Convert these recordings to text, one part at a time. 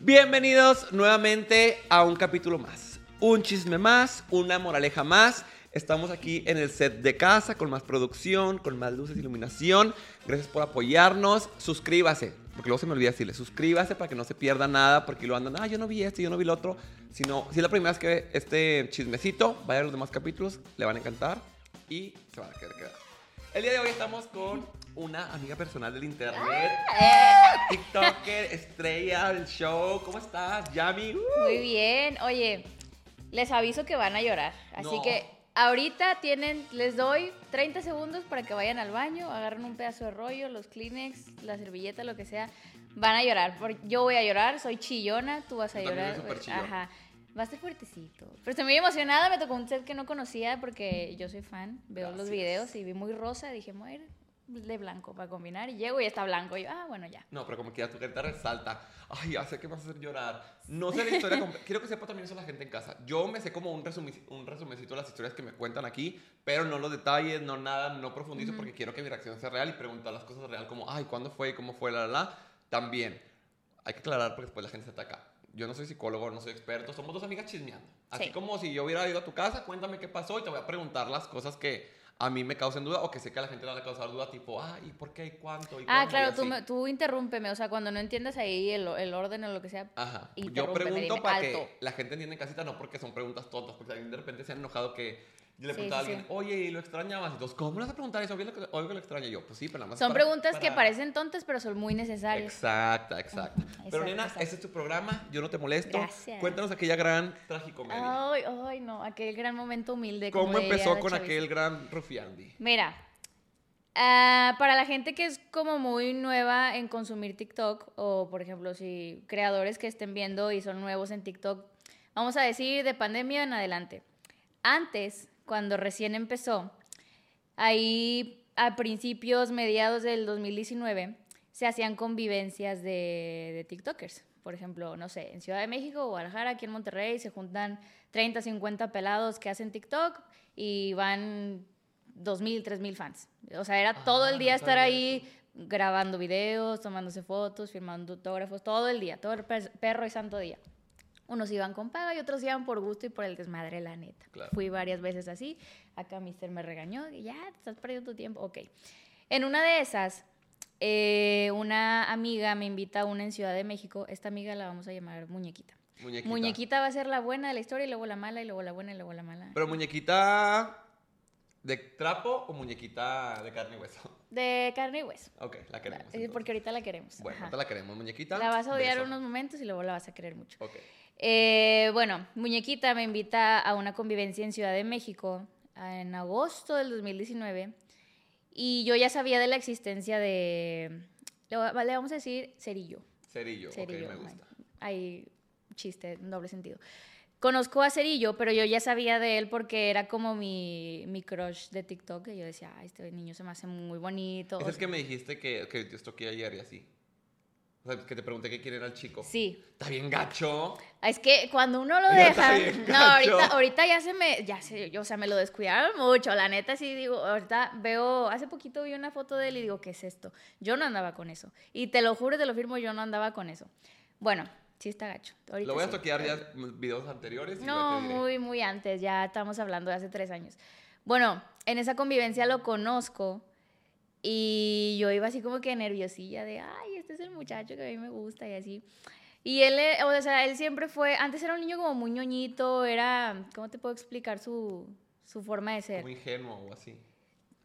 Bienvenidos nuevamente a un capítulo más. Un chisme más, una moraleja más. Estamos aquí en el set de casa con más producción, con más luces, iluminación. Gracias por apoyarnos. Suscríbase, porque luego se me olvida decirle, suscríbase para que no se pierda nada, porque lo andan, ah, yo no vi este, yo no vi el otro. Sino, si es la primera vez que ve este chismecito, vaya a los demás capítulos, le van a encantar y se van a quedar. El día de hoy estamos con una amiga personal del internet, TikToker, estrella del show. ¿Cómo estás, Yami? Uh. Muy bien. Oye, les aviso que van a llorar. Así No. que ahorita tienen, les doy 30 segundos para que vayan al baño, agarren un pedazo de rollo, los Kleenex, la servilleta, lo que sea. Van a llorar. Yo voy a llorar, soy chillona, tú vas a Tú llorar. eres chillona. Ajá. Va a ser fuertecito. Pero estoy muy emocionada, me tocó un set que no conocía porque yo soy fan, veo los Gracias. videos y vi muy rosa, dije, ir de blanco para combinar. Y llego y está blanco. Y yo, ah, bueno, ya. No, pero como que ya tu carita resalta. Ay, sé que vas a hacer llorar. No sé la historia. Quiero que sepa también eso la gente en casa. Yo me sé como un, un resumencito de las historias que me cuentan aquí, pero no los detalles, no nada, no profundizo porque quiero que mi reacción sea real y preguntar las cosas real como, ay, ¿cuándo fue? ¿Cómo fue? La, la, la. También, hay que aclarar porque después la gente se ataca. Yo no soy psicólogo, no soy experto, somos dos amigas chismeando. Así Sí. como si yo hubiera ido a tu casa, cuéntame qué pasó y te voy a preguntar las cosas que a mí me causen duda o que sé que a la gente le van a causar duda, tipo, ah, ¿y por qué? ¿Y cuánto? ¿Y Ah, cómo?", y claro, tú, me- tú interrúmpeme, o sea, cuando no entiendas ahí el, el orden o lo que sea. Ajá. Yo pregunto dime, para alto. que la gente entienda en casita, no porque son preguntas tontas, porque alguien de repente se han enojado que yo le Sí, pregunto a alguien, sí. oye, ¿y lo extrañabas? Y todos, ¿cómo le vas a preguntar eso? Que lo extraña Y yo. Pues sí, pero nada más. Son para- preguntas que parecen tontas, pero son muy necesarias. Exacta, exacta. Ajá, Pero exacto, nena, exacto. este es tu programa, yo no te molesto. Gracias. Cuéntanos aquella gran tragicomedia. Ay, ay, no, aquel gran momento humilde. ¿Cómo como empezó con aquel gran rufiandi? Mira, ah, para la gente que es como muy nueva en consumir TikTok, o por ejemplo, si creadores que estén viendo y son nuevos en TikTok, vamos a decir de pandemia en adelante. Antes, cuando recién empezó, ahí a principios, mediados del 2019, se hacían convivencias de, de TikTokers. Por ejemplo, no sé, en Ciudad de México Guadalajara, aquí en Monterrey, se juntan 30, 50 pelados que hacen TikTok y van 2.000, 3.000 fans. O sea, era todo Ah, el día estar ahí grabando videos, tomándose fotos, firmando autógrafos, todo el día, todo el per- perro y santo día. Unos iban con paga y otros iban por gusto y por el desmadre, la neta. Claro. Fui varias veces así. Acá Mister me regañó y ya, te estás perdiendo tu tiempo. Ok. En una de esas, eh, una amiga me invita a una en Ciudad de México. Esta amiga la vamos a llamar Muñequita. Muñequita. Muñequita va a ser la buena de la historia y luego la mala y luego la buena y luego la mala. Pero muñequita de trapo o muñequita de carne y hueso. De carne y hueso. Ok, la queremos. Eh, entonces. Porque ahorita la queremos. Bueno, Ajá. ahorita la queremos, muñequita. La vas a odiar beso. unos momentos y luego la vas a querer mucho. Ok. Eh, bueno, Muñequita me invita a una convivencia en Ciudad de México en agosto del 2019 y yo ya sabía de la existencia de, le, va- le vamos a decir Cerillo. Cerillo, Cerillo, ok, me gusta. Hay chiste, en doble sentido. Conozco a Cerillo, pero yo ya sabía de él porque era como mi, mi crush de TikTok. Y yo decía, ay, este niño se me hace muy bonito. Es el que me dijiste que, que te estoqué ayer y así. Que te pregunté que quién era el chico. Sí, Está bien gacho. Es que cuando uno lo Ya deja, no, ahorita, ahorita ya se me, ya sé, yo, o sea, me lo descuidaron mucho, la neta sí digo, ahorita veo, hace poquito vi una foto de él y digo, ¿qué es esto? Yo no andaba con eso, y te lo juro, te lo firmo, yo no andaba con eso. Bueno, sí está gacho. ahorita Lo voy a sí. toquear ya videos anteriores No, muy, muy antes, ya estamos hablando de hace tres años. Bueno, en esa convivencia lo conozco y yo iba así como que nerviosilla de, ay, este es el muchacho que a mí me gusta y así. Y él, eh, o sea, él siempre fue, antes era un niño como muy ñoñito, era, ¿cómo te puedo explicar su, su forma de ser? Como ingenuo o así.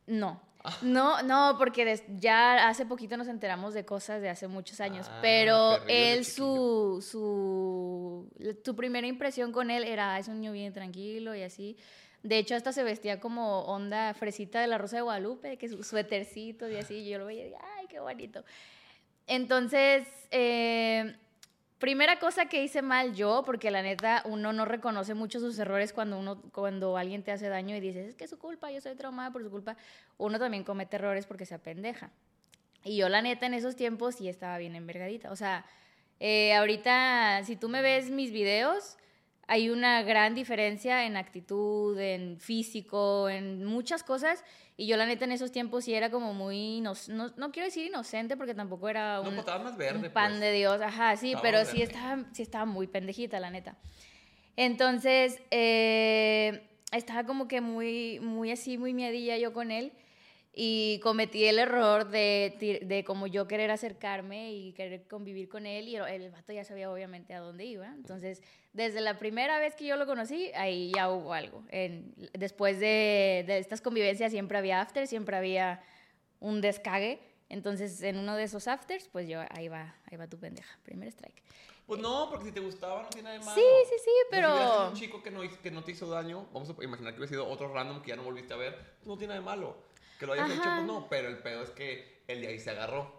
No. No, no, porque des- ya hace poquito nos enteramos de cosas de hace muchos años, Ah, pero él, su, su, tu primera impresión con él era, "Ah, es un niño bien tranquilo y así. De hecho, hasta se vestía como onda fresita de la Rosa de Guadalupe, que sus suétercitos y así, y yo lo veía y dije, ay, qué bonito. Entonces, eh, primera cosa que hice mal yo, porque la neta uno no reconoce mucho sus errores cuando uno cuando alguien te hace daño y dices, es que es su culpa, yo soy traumada por su culpa, uno también comete errores porque se apendeja. Y yo la neta en esos tiempos sí estaba bien envergadita. O sea, eh, ahorita si tú me ves mis videos, hay una gran diferencia en actitud, en físico, en muchas cosas. Y yo la neta en esos tiempos sí era como muy, no, no, quiero decir inocente porque tampoco era un, no, pues, más verde, pan pues. de Dios, ajá, sí, pero sí estaba, sí estaba muy pendejita, la neta. Entonces, eh, estaba como que muy, muy así, muy miedilla yo con él. Y cometí el error de, de como yo querer acercarme y querer convivir con él. Y el, vato ya sabía obviamente a dónde iba. Entonces, desde la primera vez que yo lo conocí, ahí ya hubo algo. En, después de, de estas convivencias siempre había after, siempre había un descague. Entonces, en uno de esos afters, pues yo, ahí va, ahí va tu pendeja. Primer strike. Pues no, porque si te gustaba no tiene nada de malo. Sí, sí, sí, pero... si un chico que no, que no te hizo daño, vamos a imaginar que hubiera sido otro random que ya no volviste a ver, no tiene nada de malo. Que lo hayas hecho, pues no, pero el pedo es que él de ahí se agarró.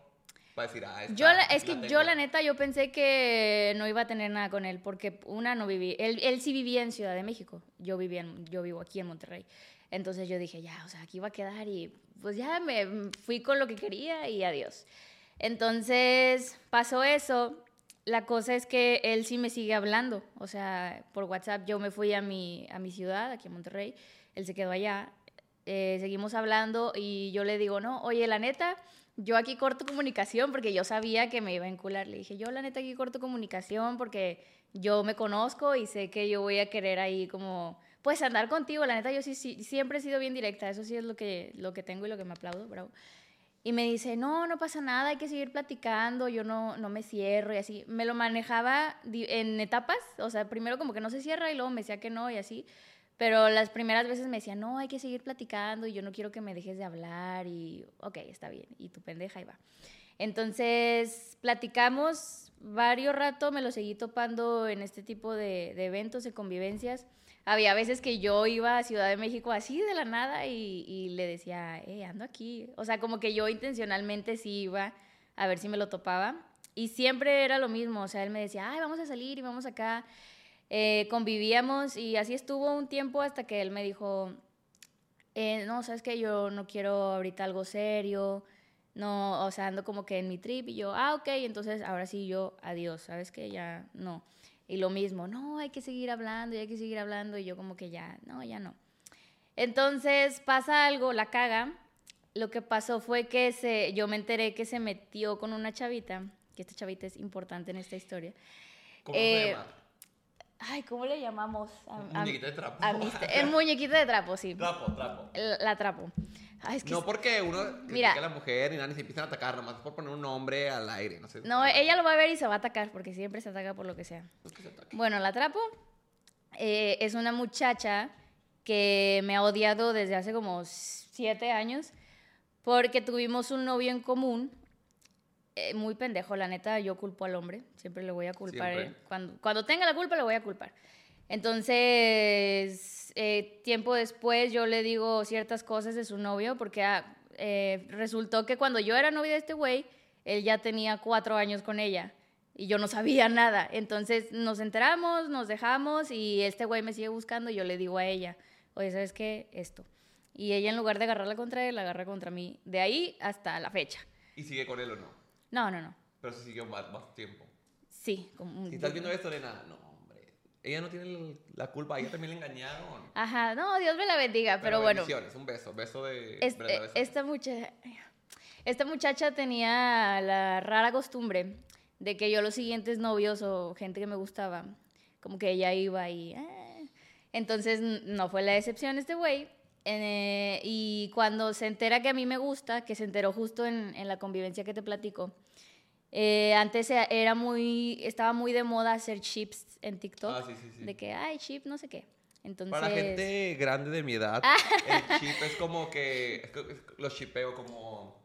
Para decir, ah, yo es que yo la neta, yo pensé que no iba a tener nada con él, porque una, no viví, él, él sí vivía en Ciudad de México, yo, vivía en, yo vivo aquí en Monterrey. Entonces yo dije, ya, o sea, aquí va a quedar y pues ya me fui con lo que quería y adiós. Entonces pasó eso, la cosa es que él sí me sigue hablando, o sea, por WhatsApp yo me fui a mi, a mi ciudad, aquí en Monterrey, él se quedó allá, eh, seguimos hablando y yo le digo, no, oye, la neta, yo aquí corto comunicación porque yo sabía que me iba a encular. Le dije, yo la neta aquí corto comunicación porque yo me conozco y sé que yo voy a querer ahí como, pues andar contigo. La neta, yo sí, sí siempre he sido bien directa, eso sí es lo que, lo que tengo y lo que me aplaudo, bravo. Y me dice, no, no pasa nada, hay que seguir platicando, yo no, no me cierro y así. Me lo manejaba en etapas, o sea, primero como que no se cierra y luego me decía que no y así. Pero las primeras veces me decía, no, hay que seguir platicando y yo no quiero que me dejes de hablar y, ok, está bien. Y tu pendeja y va. Entonces, platicamos varios rato, me lo seguí topando en este tipo de, de eventos, de convivencias. Había veces que yo iba a Ciudad de México así de la nada y, le decía, eh, ando aquí. O sea, como que yo intencionalmente sí iba a ver si me lo topaba. Y siempre era lo mismo, o sea, él me decía, ay, vamos a salir y vamos acá. Eh, convivíamos y así estuvo un tiempo hasta que él me dijo, eh, no, sabes que yo no quiero ahorita algo serio, no, o sea, ando como que en mi trip y yo, ah, ok, entonces ahora sí yo, adiós, sabes que ya no. Y lo mismo, no, hay que seguir hablando y hay que seguir hablando. Y yo como que ya, no, ya no. Entonces pasa algo, la caga. Lo que pasó fue que se, yo me enteré que se metió con una chavita, que esta chavita es importante en esta historia. ¿Cómo se eh, llama? Ay, ¿cómo le llamamos? muñequita de trapo. es muñequita de trapo, sí. Trapo, trapo. La, trapo. no porque uno Mira, a la mujer ni nada, ni se empiezan a atacar, nomás por poner un nombre al aire, no sé. No, ella lo va a ver y se va a atacar, porque siempre se ataca por lo que sea. Pues bueno, la trapo eh, es una muchacha que me ha odiado desde hace como siete años, porque tuvimos un novio en común eh, muy pendejo, la neta, yo culpo al hombre, siempre le voy a culpar, eh, cuando, cuando tenga la culpa le voy a culpar. Entonces, eh, tiempo después yo le digo ciertas cosas de su novio, porque ah, resultó que cuando yo era novia de este güey, él ya tenía cuatro años con ella y yo no sabía nada. Entonces nos enteramos, nos dejamos y este güey me sigue buscando y yo le digo a ella, oye, ¿sabes qué? Esto. Y ella en lugar de agarrarla contra él, la agarra contra mí. De ahí hasta la fecha. ¿Y sigue con él o no? No, no, no. Pero se siguió más, más tiempo. Sí. Como si estás viendo esto, Elena, no, hombre. Ella no tiene la culpa, ella también le engañaron. Ajá, no, Dios me la bendiga, pero, pero bueno. Un beso, beso de. Este, esta, muchacha, esta muchacha tenía la rara costumbre de que yo los siguientes novios o gente que me gustaba, como que ella iba y... Eh. Entonces no fue la excepción este güey. Eh, y cuando se entera que a mí me gusta, que se enteró justo en, en la convivencia que te platico, eh, antes era muy, estaba muy de moda hacer chips en TikTok. Ah, sí, sí, sí. De que, ay, chip, no sé qué. Entonces... Para la gente grande de mi edad, el chip es como que, los chipeo como...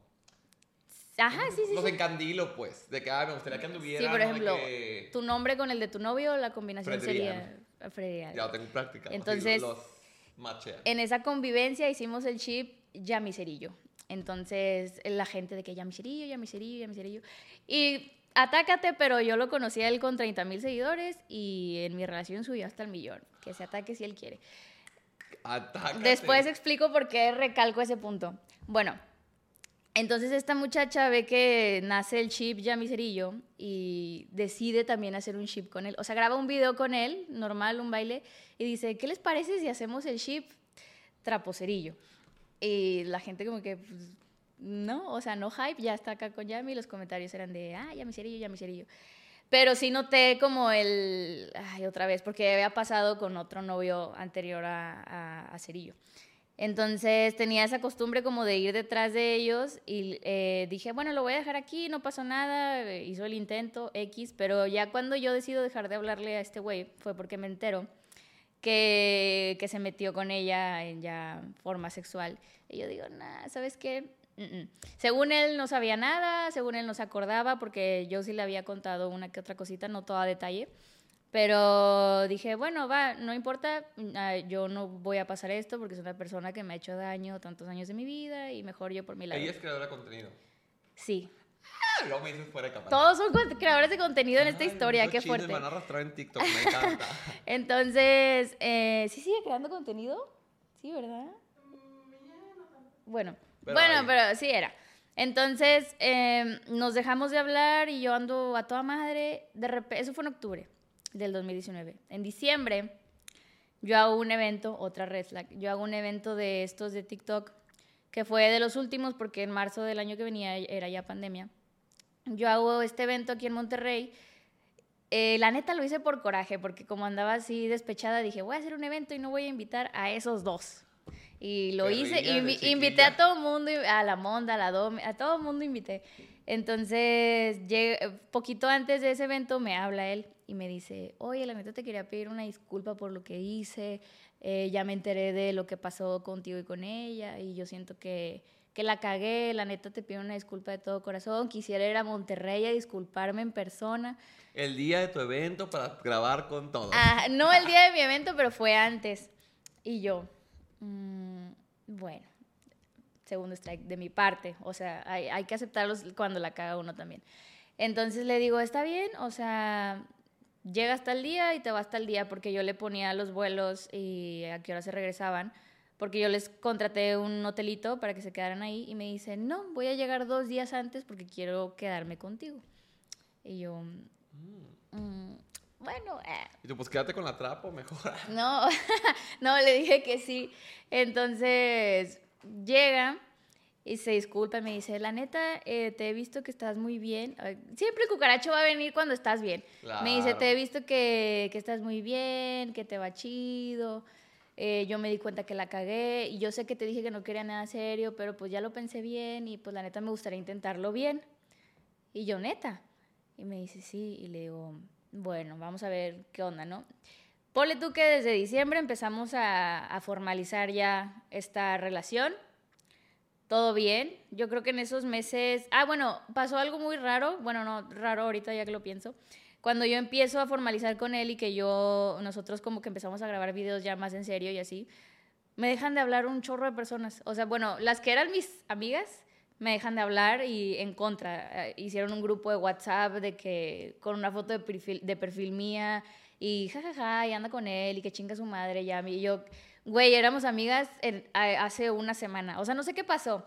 Ajá, sí, sí. Los encandilo, pues. De que, ah, me gustaría que anduviera. Sí, por ejemplo, tu nombre con el de tu novio, la combinación sería Freddy Ya lo tengo en práctica. Entonces, en esa convivencia hicimos el chip ya miserillo. Entonces, la gente de que ya miserillo, ya miserillo, ya miserillo. Y atácate, pero yo lo conocí a él con 30 mil seguidores y en mi relación subió hasta el millón. Que se ataque si él quiere. Atácate. Después explico por qué recalco ese punto. Bueno, Entonces esta muchacha ve que nace el chip ya miserillo y decide también hacer un chip con él. O sea, graba un video con él, normal, un baile, y dice, ¿qué les parece si hacemos el chip trapocerillo? Y la gente como que, pues, no, o sea, no hype, ya está acá con Yami, los comentarios eran de, ah, ya miserillo, ya miserillo. Pero sí noté como el, ay, otra vez, porque había pasado con otro novio anterior a, a, a Cerillo. Entonces tenía esa costumbre como de ir detrás de ellos y eh, dije, bueno, lo voy a dejar aquí, no pasó nada, eh, hizo el intento X, pero ya cuando yo decido dejar de hablarle a este güey fue porque me entero que, que se metió con ella en ya forma sexual. Y yo digo, nah, ¿sabes qué? Mm, mm. Según él no sabía nada, según él no se acordaba, porque yo sí le había contado una que otra cosita, no todo a detalle. Pero dije, bueno, va, no importa, ah, yo no voy a pasar esto porque es una persona que me ha hecho daño tantos años de mi vida y mejor yo por mi lado. Ella es creadora de contenido. Sí. Ah, luego me dices fuera de cámara. Todos son creadores de contenido en esta Ay, historia, qué fuerte. Me van a arrastrar en TikTok, me encanta. Entonces, eh, ¿sí sigue creando contenido? Sí, ¿verdad? Bueno, Pero bueno, ahí. pero sí era. Entonces, eh, nos dejamos de hablar y yo ando a toda madre. De repente, eso fue en octubre del 2019. En diciembre, yo hago un evento, otra red flag, yo hago un evento de estos de TikTok, que fue de los últimos porque en marzo del año que venía era ya pandemia. Yo hago este evento aquí en Monterrey. Eh, la neta lo hice por coraje, porque como andaba así despechada, dije, voy a hacer un evento y no voy a invitar a esos dos. Y lo hice, invi- chiquilla. invité a todo el mundo, a la Monda, a la Dome, a todo el mundo invité. Entonces, llegué- poquito antes de ese evento me habla él y me dice, oye, la neta te quería pedir una disculpa por lo que hice, eh, ya me enteré de lo que pasó contigo y con ella y yo siento que, que la cagué, la neta te pido una disculpa de todo corazón, quisiera ir a Monterrey a disculparme en persona. El día de tu evento para grabar con todos. Ah, no el día de mi evento, pero fue antes. Y yo, mm, bueno, segundo strike de mi parte. O sea, hay, hay que aceptarlos cuando la caga uno también. Entonces le digo, está bien, o sea, llega hasta el día y te va hasta el día, porque yo le ponía los vuelos y a qué hora se regresaban. Porque yo les contraté un hotelito para que se quedaran ahí y me dice, no, voy a llegar dos días antes porque quiero quedarme contigo. Y yo, mm, bueno, eh, Y tú, pues quédate con la trapo, mejor. no, no, le dije que sí. Entonces llega y se disculpa me dice, la neta, eh, te he visto que estás muy bien. Siempre el cucaracho va a venir cuando estás bien. Me dice, te he visto que, que estás muy bien, que te va chido. Eh, yo me di cuenta que la cagué y yo sé que te dije que no quería nada serio, pero pues ya lo pensé bien y pues la neta me gustaría intentarlo bien. Y yo, neta. Y me dice, sí. Y le digo, bueno, vamos a ver qué onda, ¿no? Ponle tú que desde diciembre empezamos a, a formalizar ya esta relación. Todo bien. Yo creo que en esos meses... Ah, bueno, pasó algo muy raro. Bueno, no, raro ahorita ya que lo pienso. Cuando yo empiezo a formalizar con él y que yo, nosotros como que empezamos a grabar videos ya más en serio y así, me dejan de hablar un chorro de personas. O sea, bueno, las que eran mis amigas me dejan de hablar y en contra. Eh, hicieron un grupo de WhatsApp de que con una foto de perfil, de perfil mía y jajaja, y anda con él y que chinga su madre ya. Y yo, güey, éramos amigas en- a- hace una semana. O sea, no sé qué pasó.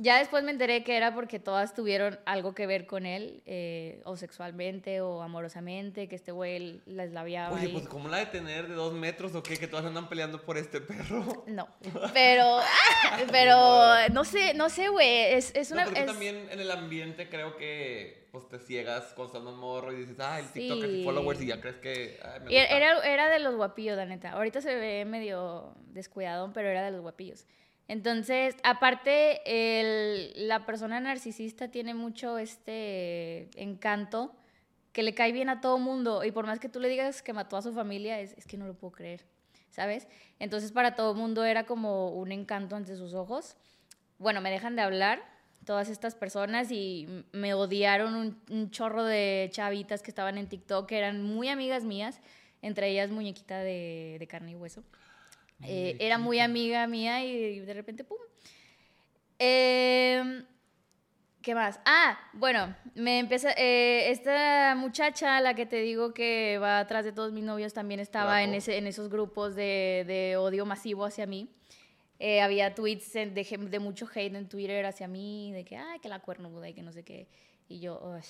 Ya después me enteré que era porque todas tuvieron algo que ver con él, eh, o sexualmente o amorosamente, que este güey las labiaba. Oye, ahí. pues ¿cómo la de tener de dos metros o qué? Que todas andan peleando por este perro. No, pero, pero no sé, no sé, güey, es, es una... no, porque es- también en el ambiente creo que pues te ciegas con estando morro y dices, ah, el TikTok Sí. y followers y ya crees que ay, me gusta. era, era de los guapillos, la neta. Ahorita se ve medio descuidado, pero era de los guapillos. Entonces, aparte, la persona narcisista tiene mucho este encanto que le cae bien a todo mundo. Y por más que tú le digas que mató a su familia, es, que no lo puedo creer, ¿sabes? Entonces, para todo mundo era como un encanto ante sus ojos. Bueno, me dejan de hablar todas estas personas y me odiaron un, chorro de chavitas que estaban en TikTok, que eran muy amigas mías, entre ellas Muñequita de carne y hueso. Eh, era muy amiga mía y de repente, ¡pum! Em, ¿Qué más? Ah, bueno, me empieza. eh, esta muchacha, la que te digo que va atrás de todos mis novios, también estaba en, ese, en esos grupos de, de odio masivo hacia mí. Eh, había tweets de, de, mucho hate en Twitter hacia mí, de que, ay, que la cuernuda y que no sé qué. Y yo, Uy.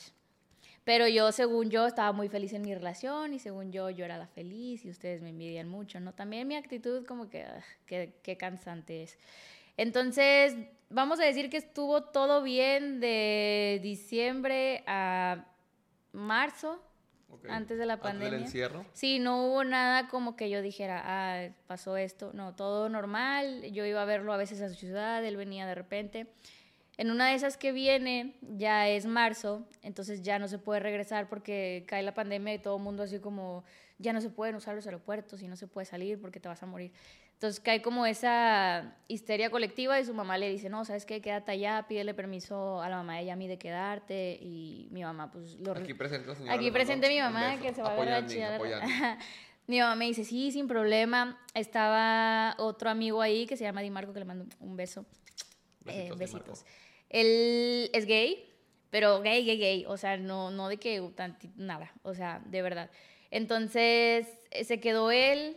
Pero yo, según yo, estaba muy feliz en mi relación y según yo, yo era la feliz y ustedes me envidian mucho, ¿no? También mi actitud como que, qué, cansante es. Entonces, vamos a decir que estuvo todo bien de diciembre a marzo, antes de la pandemia. Antes del encierro. Sí, no hubo nada como que yo dijera, ah, pasó esto. No, todo normal. Yo iba a verlo a veces a su ciudad, él venía de repente. En una de esas que viene, ya es marzo, entonces ya no se puede regresar porque cae la pandemia y todo el mundo así como, ya no se pueden usar los aeropuertos y no se puede salir porque te vas a morir. Entonces cae como esa histeria colectiva y su mamá le dice, no, ¿sabes qué? Quédate allá, pídele permiso a la mamá de Yami de quedarte y mi mamá pues lo... Aquí presente, señora. Aquí presente mi mamá que se va a agarrar Mi mamá me dice, sí, sin problema. Estaba otro amigo ahí que se llama Di Marco, que le mando un beso. Besitos. Eh, besitos. Él es gay, pero gay, gay, gay. O sea, no, no de que nada. O sea, de verdad. Entonces, eh, se quedó él,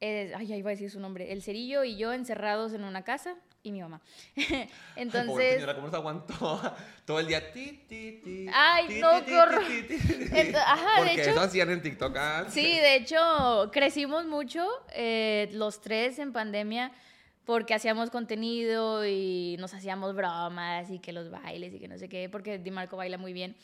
eh, ay, ahí iba a decir su nombre, el cerillo y yo encerrados en una casa y mi mamá. Entonces. Ay, señora, ¿cómo se aguantó todo el día? Ti, ti, ti, Ay, no, qué horror. Ajá, de hecho. eso hacían en TikTok. Sí, de hecho, crecimos mucho eh, los tres en pandemia porque hacíamos contenido y nos hacíamos bromas y que los bailes y que no sé qué, porque Di Marco baila muy bien.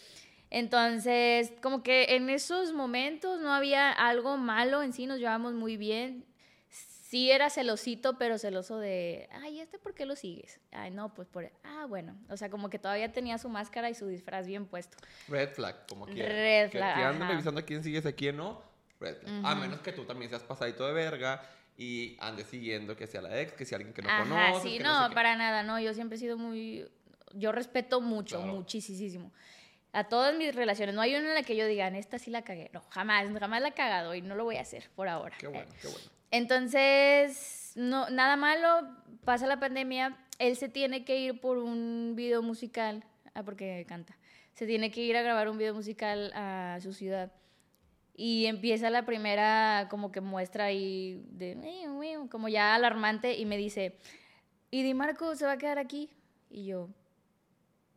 Entonces, como que en esos momentos no había algo malo en sí, nos llevábamos muy bien. Sí era celosito, pero celoso de, ay, ¿este por qué lo sigues? Ay, no, pues por, ah, bueno. O sea, como que todavía tenía su máscara y su disfraz bien puesto. Red flag, como quiera. Red flag. Que, anden revisando a quién sigues, a quién no. Red flag. A menos que tú también seas pasadito de verga y ande siguiendo que sea la ex, que sea alguien que no Ajá, Sí, no, para nada, no. Yo siempre he sido muy. Yo respeto mucho, muchísimo. A todas mis relaciones. No hay una en la que yo diga, en esta sí la cagué. No, jamás, jamás la he cagado y no lo voy a hacer por ahora. Qué bueno, qué bueno. Entonces, no, nada malo, pasa la pandemia. Él se tiene que ir por un video musical. Ah, porque canta. Se tiene que ir a grabar un video musical a su ciudad. Y empieza la primera como que muestra ahí de como ya alarmante y me dice, ¿y Di Marco se va a quedar aquí? Y yo,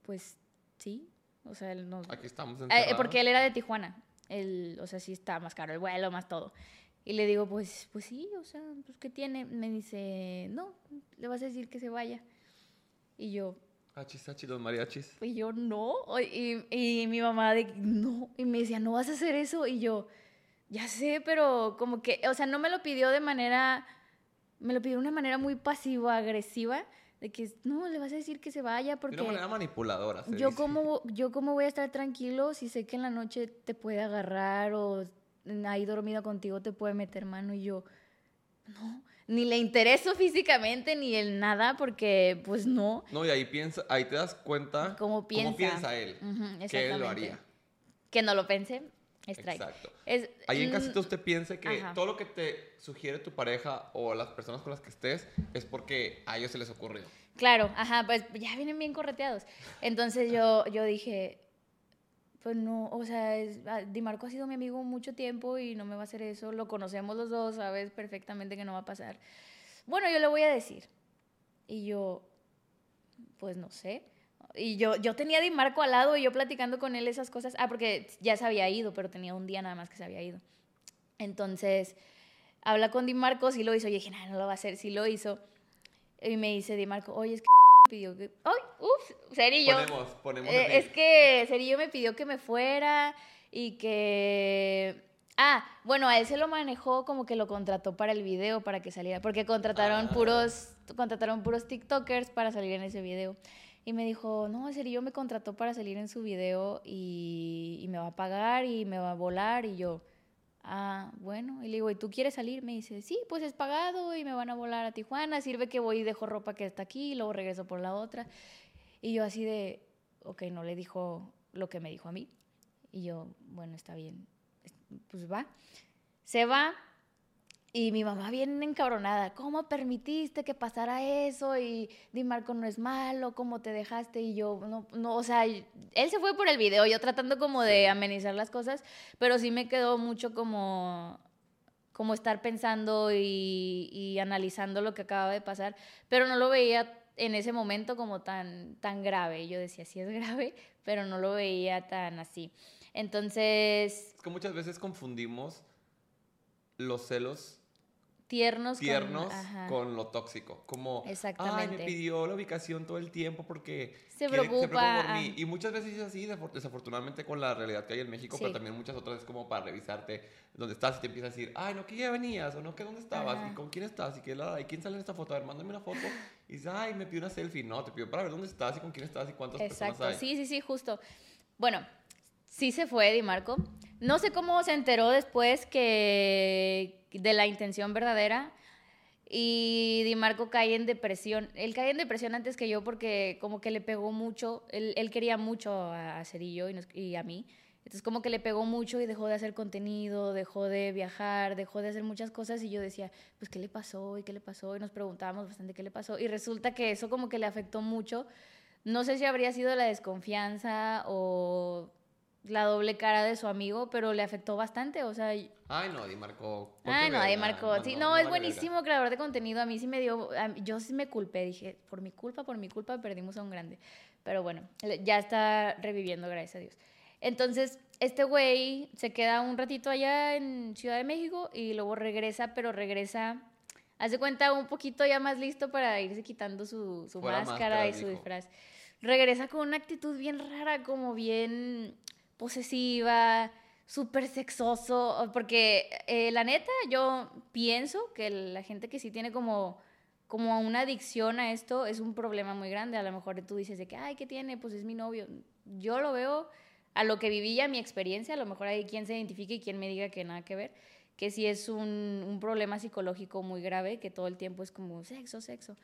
pues sí, o sea, él no... Aquí estamos eh, Porque él era de Tijuana, él, o sea, sí está más caro el vuelo, más todo. Y le digo, pues, pues sí, o sea, pues ¿qué tiene? Me dice, no, le vas a decir que se vaya. Y yo, Achis, achis, los mariachis. Y yo, no. Y, y, mi mamá, de, no. Y me decía, no vas a hacer eso. Y yo, ya sé, pero como que, o sea, no me lo pidió de manera, me lo pidió de una manera muy pasivo-agresiva. De que, no, le vas a decir que se vaya porque... De una manera manipuladora. yo, como, yo como voy a estar tranquilo si sé que en la noche te puede agarrar o ahí dormido contigo te puede meter mano. Y yo, no ni le intereso físicamente ni el nada porque pues no. No, y ahí piensa, ahí te das cuenta cómo piensa, cómo piensa él, que él lo haría. Que no lo pensé, Exacto. ahí en casita usted piense que todo lo que te sugiere tu pareja o las personas con las que estés es porque a ellos se les ocurrió. Claro, ajá, pues ya vienen bien correteados. Entonces yo, yo dije, pues no, o sea, ah, Di Marco ha sido mi amigo mucho tiempo y no me va a hacer eso, lo conocemos los dos, sabes perfectamente que no va a pasar. Bueno, yo le voy a decir. Y yo, pues no sé. Y yo, yo tenía a Di Marco al lado y yo platicando con él esas cosas. Ah, porque ya se había ido, pero tenía un día nada más que se había ido. Entonces, habla con Di Marco, sí lo hizo. Y dije, no, no lo va a hacer, sí lo hizo. Y me dice Di Marco, oye, es que pidió que... ¡Ay! ¡Uf! Cerillo. Ponemos, ponemos eh, es que Cerillo me pidió que me fuera y que... Ah, bueno, a él se lo manejó como que lo contrató para el video, para que saliera, porque contrataron ah. puros, contrataron puros TikTokers para salir en ese video. Y me dijo, no, Cerillo me contrató para salir en su video y, y me va a pagar y me va a volar y yo... Ah, bueno. Y le digo, ¿y tú quieres salir? Me dice, sí, pues es pagado y me van a volar a Tijuana. Sirve que voy y dejo ropa que está aquí y luego regreso por la otra. Y yo así de, ok, no le dijo lo que me dijo a mí. Y yo, bueno, está bien. Pues va. Se va, y mi mamá bien encabronada, ¿cómo permitiste que pasara eso? Y Di Marco no es malo, ¿cómo te dejaste? Y yo, no, no, o sea, él se fue por el video, yo tratando como de amenizar las cosas, pero sí me quedó mucho como, como estar pensando y, y analizando lo que acaba de pasar, pero no lo veía en ese momento como tan, tan grave. Yo decía, sí es grave, pero no lo veía tan así. Entonces... Es que muchas veces confundimos los celos tiernos, tiernos con, lo tóxico. Como, Exactamente. ay, me pidió la ubicación todo el tiempo porque se preocupa, por mí. Y muchas veces es así, desafortunadamente con la realidad que hay en México, pero también muchas otras es como para revisarte dónde estás y te empieza a decir, ay, no, que ya venías, o no, que dónde estabas, y con quién estás, y, que la, y quién sale en esta foto, a ver, mándame una foto. Y dices, ay, me pidió una selfie. No, te pido para ver dónde estás y con quién estás y cuántas Exacto. personas hay. Sí, sí, sí, justo. Bueno, sí se fue Di Marco. No sé cómo se enteró después que de la intención verdadera y Di Marco cae en depresión. Él cae en depresión antes que yo porque como que le pegó mucho. Él, quería mucho a, Cerillo y, y, a mí. Entonces como que le pegó mucho y dejó de hacer contenido, dejó de viajar, dejó de hacer muchas cosas y yo decía, pues ¿qué le pasó? ¿Y qué le pasó? Y nos preguntábamos bastante qué le pasó. Y resulta que eso como que le afectó mucho. No sé si habría sido la desconfianza o la doble cara de su amigo, pero le afectó bastante, o sea... Ay, no, Di Marco. Ay, no, Di Marco. Sí, no, es buenísimo creador de contenido. A mí sí me dio... Yo sí me culpé, dije, por mi culpa, por mi culpa perdimos a un grande. Pero bueno, ya está reviviendo, gracias a Dios. Entonces, este güey se queda un ratito allá en Ciudad de México y luego regresa, pero regresa... Hace cuenta un poquito ya más listo para irse quitando su, su máscara, y su disfraz. Regresa con una actitud bien rara, como bien posesiva, súper sexoso, porque eh, la neta yo pienso que la gente que sí tiene como, como una adicción a esto es un problema muy grande. A lo mejor tú dices de que, ay, ¿qué tiene? Pues es mi novio. Yo lo veo a lo que vivía mi experiencia, a lo mejor hay quien se identifique y quien me diga que nada que ver, que sí es un, un problema psicológico muy grave, que todo el tiempo es como sexo, sexo.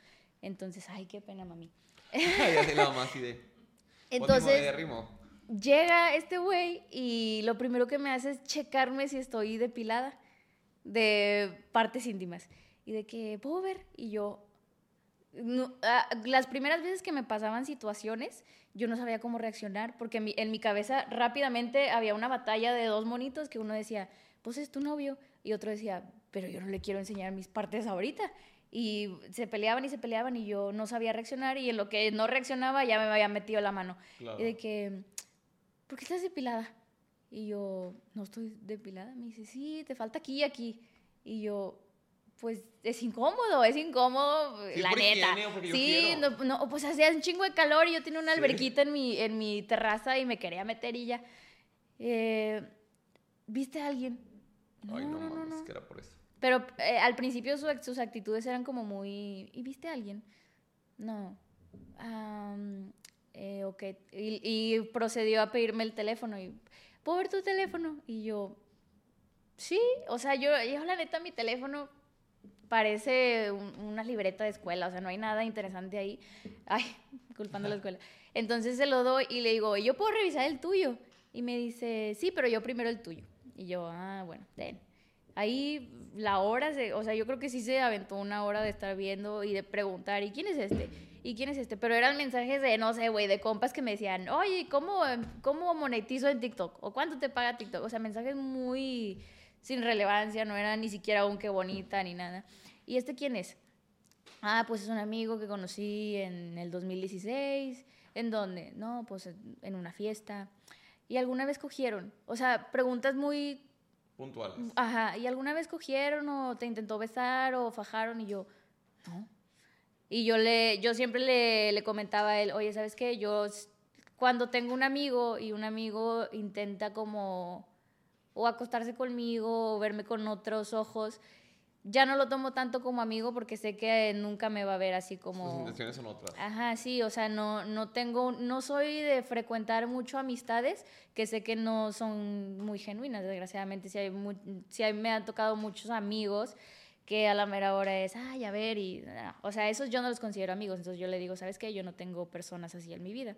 Entonces, ay, qué pena, mami. ya la mamá así de... Entonces, llega este güey y lo primero que me hace es checarme si estoy depilada de partes íntimas. Y de que, ¿puedo ver? Y yo, ah, las primeras veces que me pasaban situaciones, yo no sabía cómo reaccionar, porque en mi, en mi, cabeza rápidamente había una batalla de dos monitos que uno decía, pues es tu novio, y otro decía, pero yo no le quiero enseñar mis partes ahorita. Y se peleaban y se peleaban y yo no sabía reaccionar y en lo que no reaccionaba ya me había metido la mano. Y de que, ¿por qué estás depilada? Y yo, no estoy depilada. Me dice, sí, te falta aquí y aquí. Y yo, pues es incómodo, es incómodo, la neta. sí, no, no, pues hacía un chingo de calor y yo tenía una alberquita en, mi, en mi terraza y me quería meter y ya. Eh, ¿Viste a alguien? Ay, no, no, no, que era por eso. Pero eh, al principio sus actitudes eran como muy... ¿Y viste a alguien? No. Eh, ok. Y, procedió a pedirme el teléfono y, ¿puedo ver tu teléfono? Y yo, sí, o sea, yo, yo la neta mi teléfono parece una libreta de escuela, o sea, no hay nada interesante ahí. Ay, culpando a la escuela. Entonces se lo doy y le digo, ¿yo puedo revisar el tuyo? Y me dice, sí, pero yo primero el tuyo. Y yo, ah, bueno, den. Ahí la hora, se, o sea, yo creo que sí se aventó una hora de estar viendo y de preguntar, ¿y quién es este? ¿y quién es este? Pero eran mensajes de, no sé, güey, de compas que me decían, oye, ¿cómo, ¿cómo monetizo en TikTok? ¿O cuánto te paga TikTok? O sea, mensajes muy sin relevancia, no era ni siquiera un qué bonita ni nada. ¿Y este quién es? Ah, pues es un amigo que conocí en el 2016. ¿En dónde? No, pues en una fiesta. ¿Y alguna vez cogieron? O sea, preguntas muy... Puntuales. Ajá. ¿Y alguna vez cogieron o te intentó besar o fajaron? Y yo, no. Y yo, le, yo siempre le, le comentaba a él, oye, ¿sabes qué? Yo cuando tengo un amigo y un amigo intenta como o acostarse conmigo o verme con otros ojos, ya no lo tomo tanto como amigo porque sé que nunca me va a ver así como... Sus intenciones son otras. Ajá, sí, o sea, no, no tengo, no soy de frecuentar mucho amistades que sé que no son muy genuinas, desgraciadamente. Si, hay si hay, me han tocado muchos amigos que a la mera hora es, ay, a ver, y, o sea, esos yo no los considero amigos, entonces yo le digo, ¿sabes qué? Yo no tengo personas así en mi vida.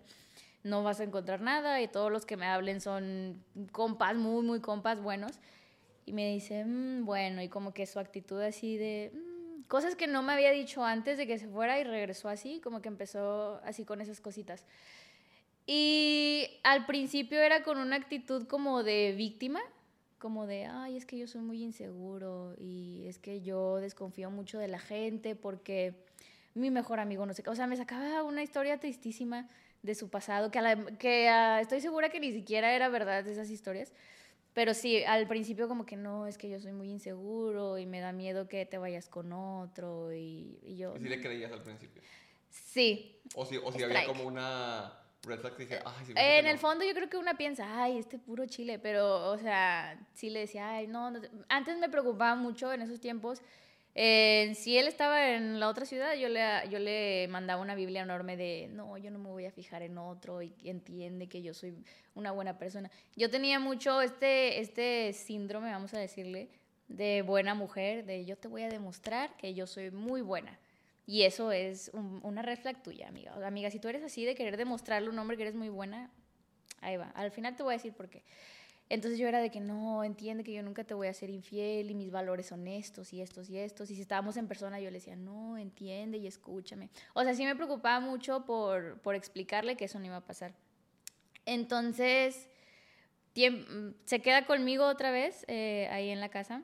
No vas a encontrar nada y todos los que me hablen son compas, muy, muy compas buenos. Y me dice, mm, bueno, y como que su actitud así de, mm", cosas que no me había dicho antes de que se fuera y regresó así, como que empezó así con esas cositas. Y al principio era con una actitud como de víctima, como de, ay, es que yo soy muy inseguro y es que yo desconfío mucho de la gente porque mi mejor amigo no sé qué. O sea, me sacaba una historia tristísima de su pasado, que, que ah, estoy segura que ni siquiera era verdad esas historias. Pero sí, al principio como que no, es que yo soy muy inseguro y me da miedo que te vayas con otro y, y yo... ¿Y si le creías al principio? Sí. O si, o si había como una dije, ay, sí, En el fondo yo creo que una piensa, ay, este puro chile, pero, o sea, sí le decía, ay, no, no. Antes me preocupaba mucho en esos tiempos eh, si él estaba en la otra ciudad, yo le, yo le mandaba una Biblia enorme de, no, yo no me voy a fijar en otro y entiende que yo soy una buena persona. Yo tenía mucho este, este síndrome, vamos a decirle, de buena mujer, de yo te voy a demostrar que yo soy muy buena. Y eso es una red flag tuya, amiga. Amiga, si tú eres así de querer demostrarle a un hombre que eres muy buena, ahí va. Al final te voy a decir por qué. Entonces yo era de que no, entiende que yo nunca te voy a ser infiel y mis valores son estos y estos y estos. Y si estábamos en persona yo le decía, no, entiende y escúchame. O sea, sí me preocupaba mucho por, por explicarle que eso no iba a pasar. Entonces, se queda conmigo otra vez eh, ahí en la casa.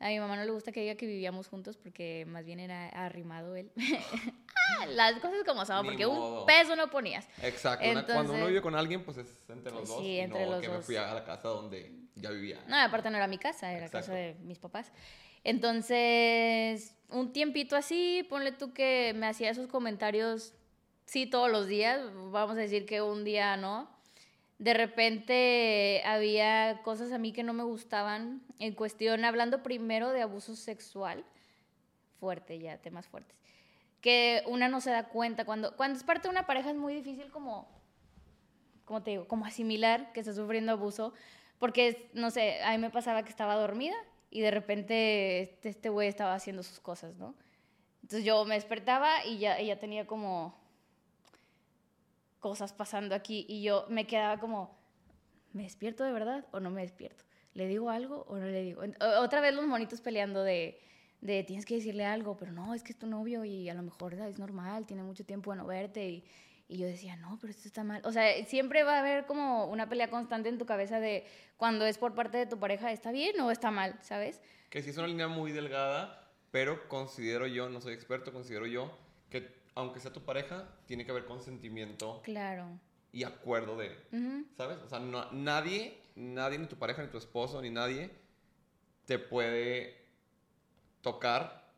A mi mamá no le gusta que diga que vivíamos juntos porque más bien era arrimado él. Las cosas como son, porque un peso no ponías. Exacto. cuando uno vive con alguien, pues es entre los dos. Sí, entre los que me fui a la casa donde ya vivía. No, aparte no era mi casa, era casa de mis papás. Entonces, un tiempito así, ponle tú que me hacía esos comentarios, sí, todos los días, vamos a decir que un día no de repente había cosas a mí que no me gustaban en cuestión, hablando primero de abuso sexual, fuerte ya, temas fuertes, que una no se da cuenta. Cuando, cuando es parte de una pareja es muy difícil como, como te digo, como asimilar que está sufriendo abuso, porque, no sé, a mí me pasaba que estaba dormida y de repente este, este güey estaba haciendo sus cosas, ¿no? Entonces yo me despertaba y ya, ella tenía como cosas pasando aquí y yo me quedaba como, ¿me despierto de verdad o no me despierto? ¿Le digo algo o no le digo? Otra vez los monitos peleando de, de tienes que decirle algo, pero no, es que es tu novio y a lo mejor es normal, tiene mucho tiempo de no verte y, y yo decía, no, pero esto está mal. O sea, siempre va a haber como una pelea constante en tu cabeza de cuando es por parte de tu pareja, ¿está bien o está mal? ¿Sabes? Que sí es una línea muy delgada, pero considero yo, no soy experto, considero yo que aunque sea tu pareja, tiene que haber consentimiento. Claro. Y acuerdo de, ¿sabes? O sea, nadie, nadie, ni tu pareja, ni tu esposo, ni nadie, te puede tocar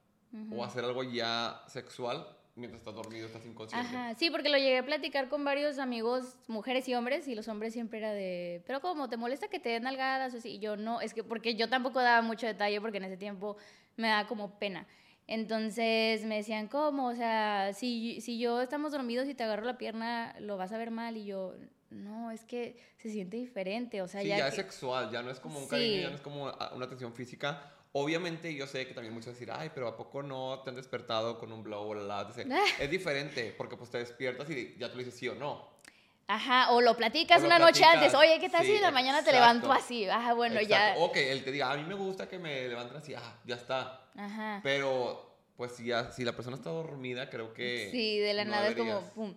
o hacer algo ya sexual mientras estás dormido, estás inconsciente. Ajá, sí, porque lo llegué a platicar con varios amigos, mujeres y hombres, y los hombres siempre era de, pero como te molesta que te den nalgadas o así, y yo no, es que porque yo tampoco daba mucho detalle porque en ese tiempo me daba como pena. Entonces me decían, ¿cómo? O sea, si, si yo estamos dormidos y te agarro la pierna, lo vas a ver mal. Y yo, no, es que se siente diferente. O sea, sí, ya, es sexual, ya no es como un cariño, ya no es como una atención física. Obviamente yo sé que también muchos decir, ay, pero ¿a poco no te han despertado con un blow o la, la? Es diferente, porque pues te despiertas y ya tú le dices sí o no. Ajá, o lo platicas una noche antes, oye, ¿qué tal si en la mañana te levanto así? Ajá, bueno, ya. Ok, él te diga, a mí me gusta que me levanten así, ah, ya está. Ajá. Pero, pues si, ya, si la persona está dormida, creo que. Sí, de la nada es como, pum.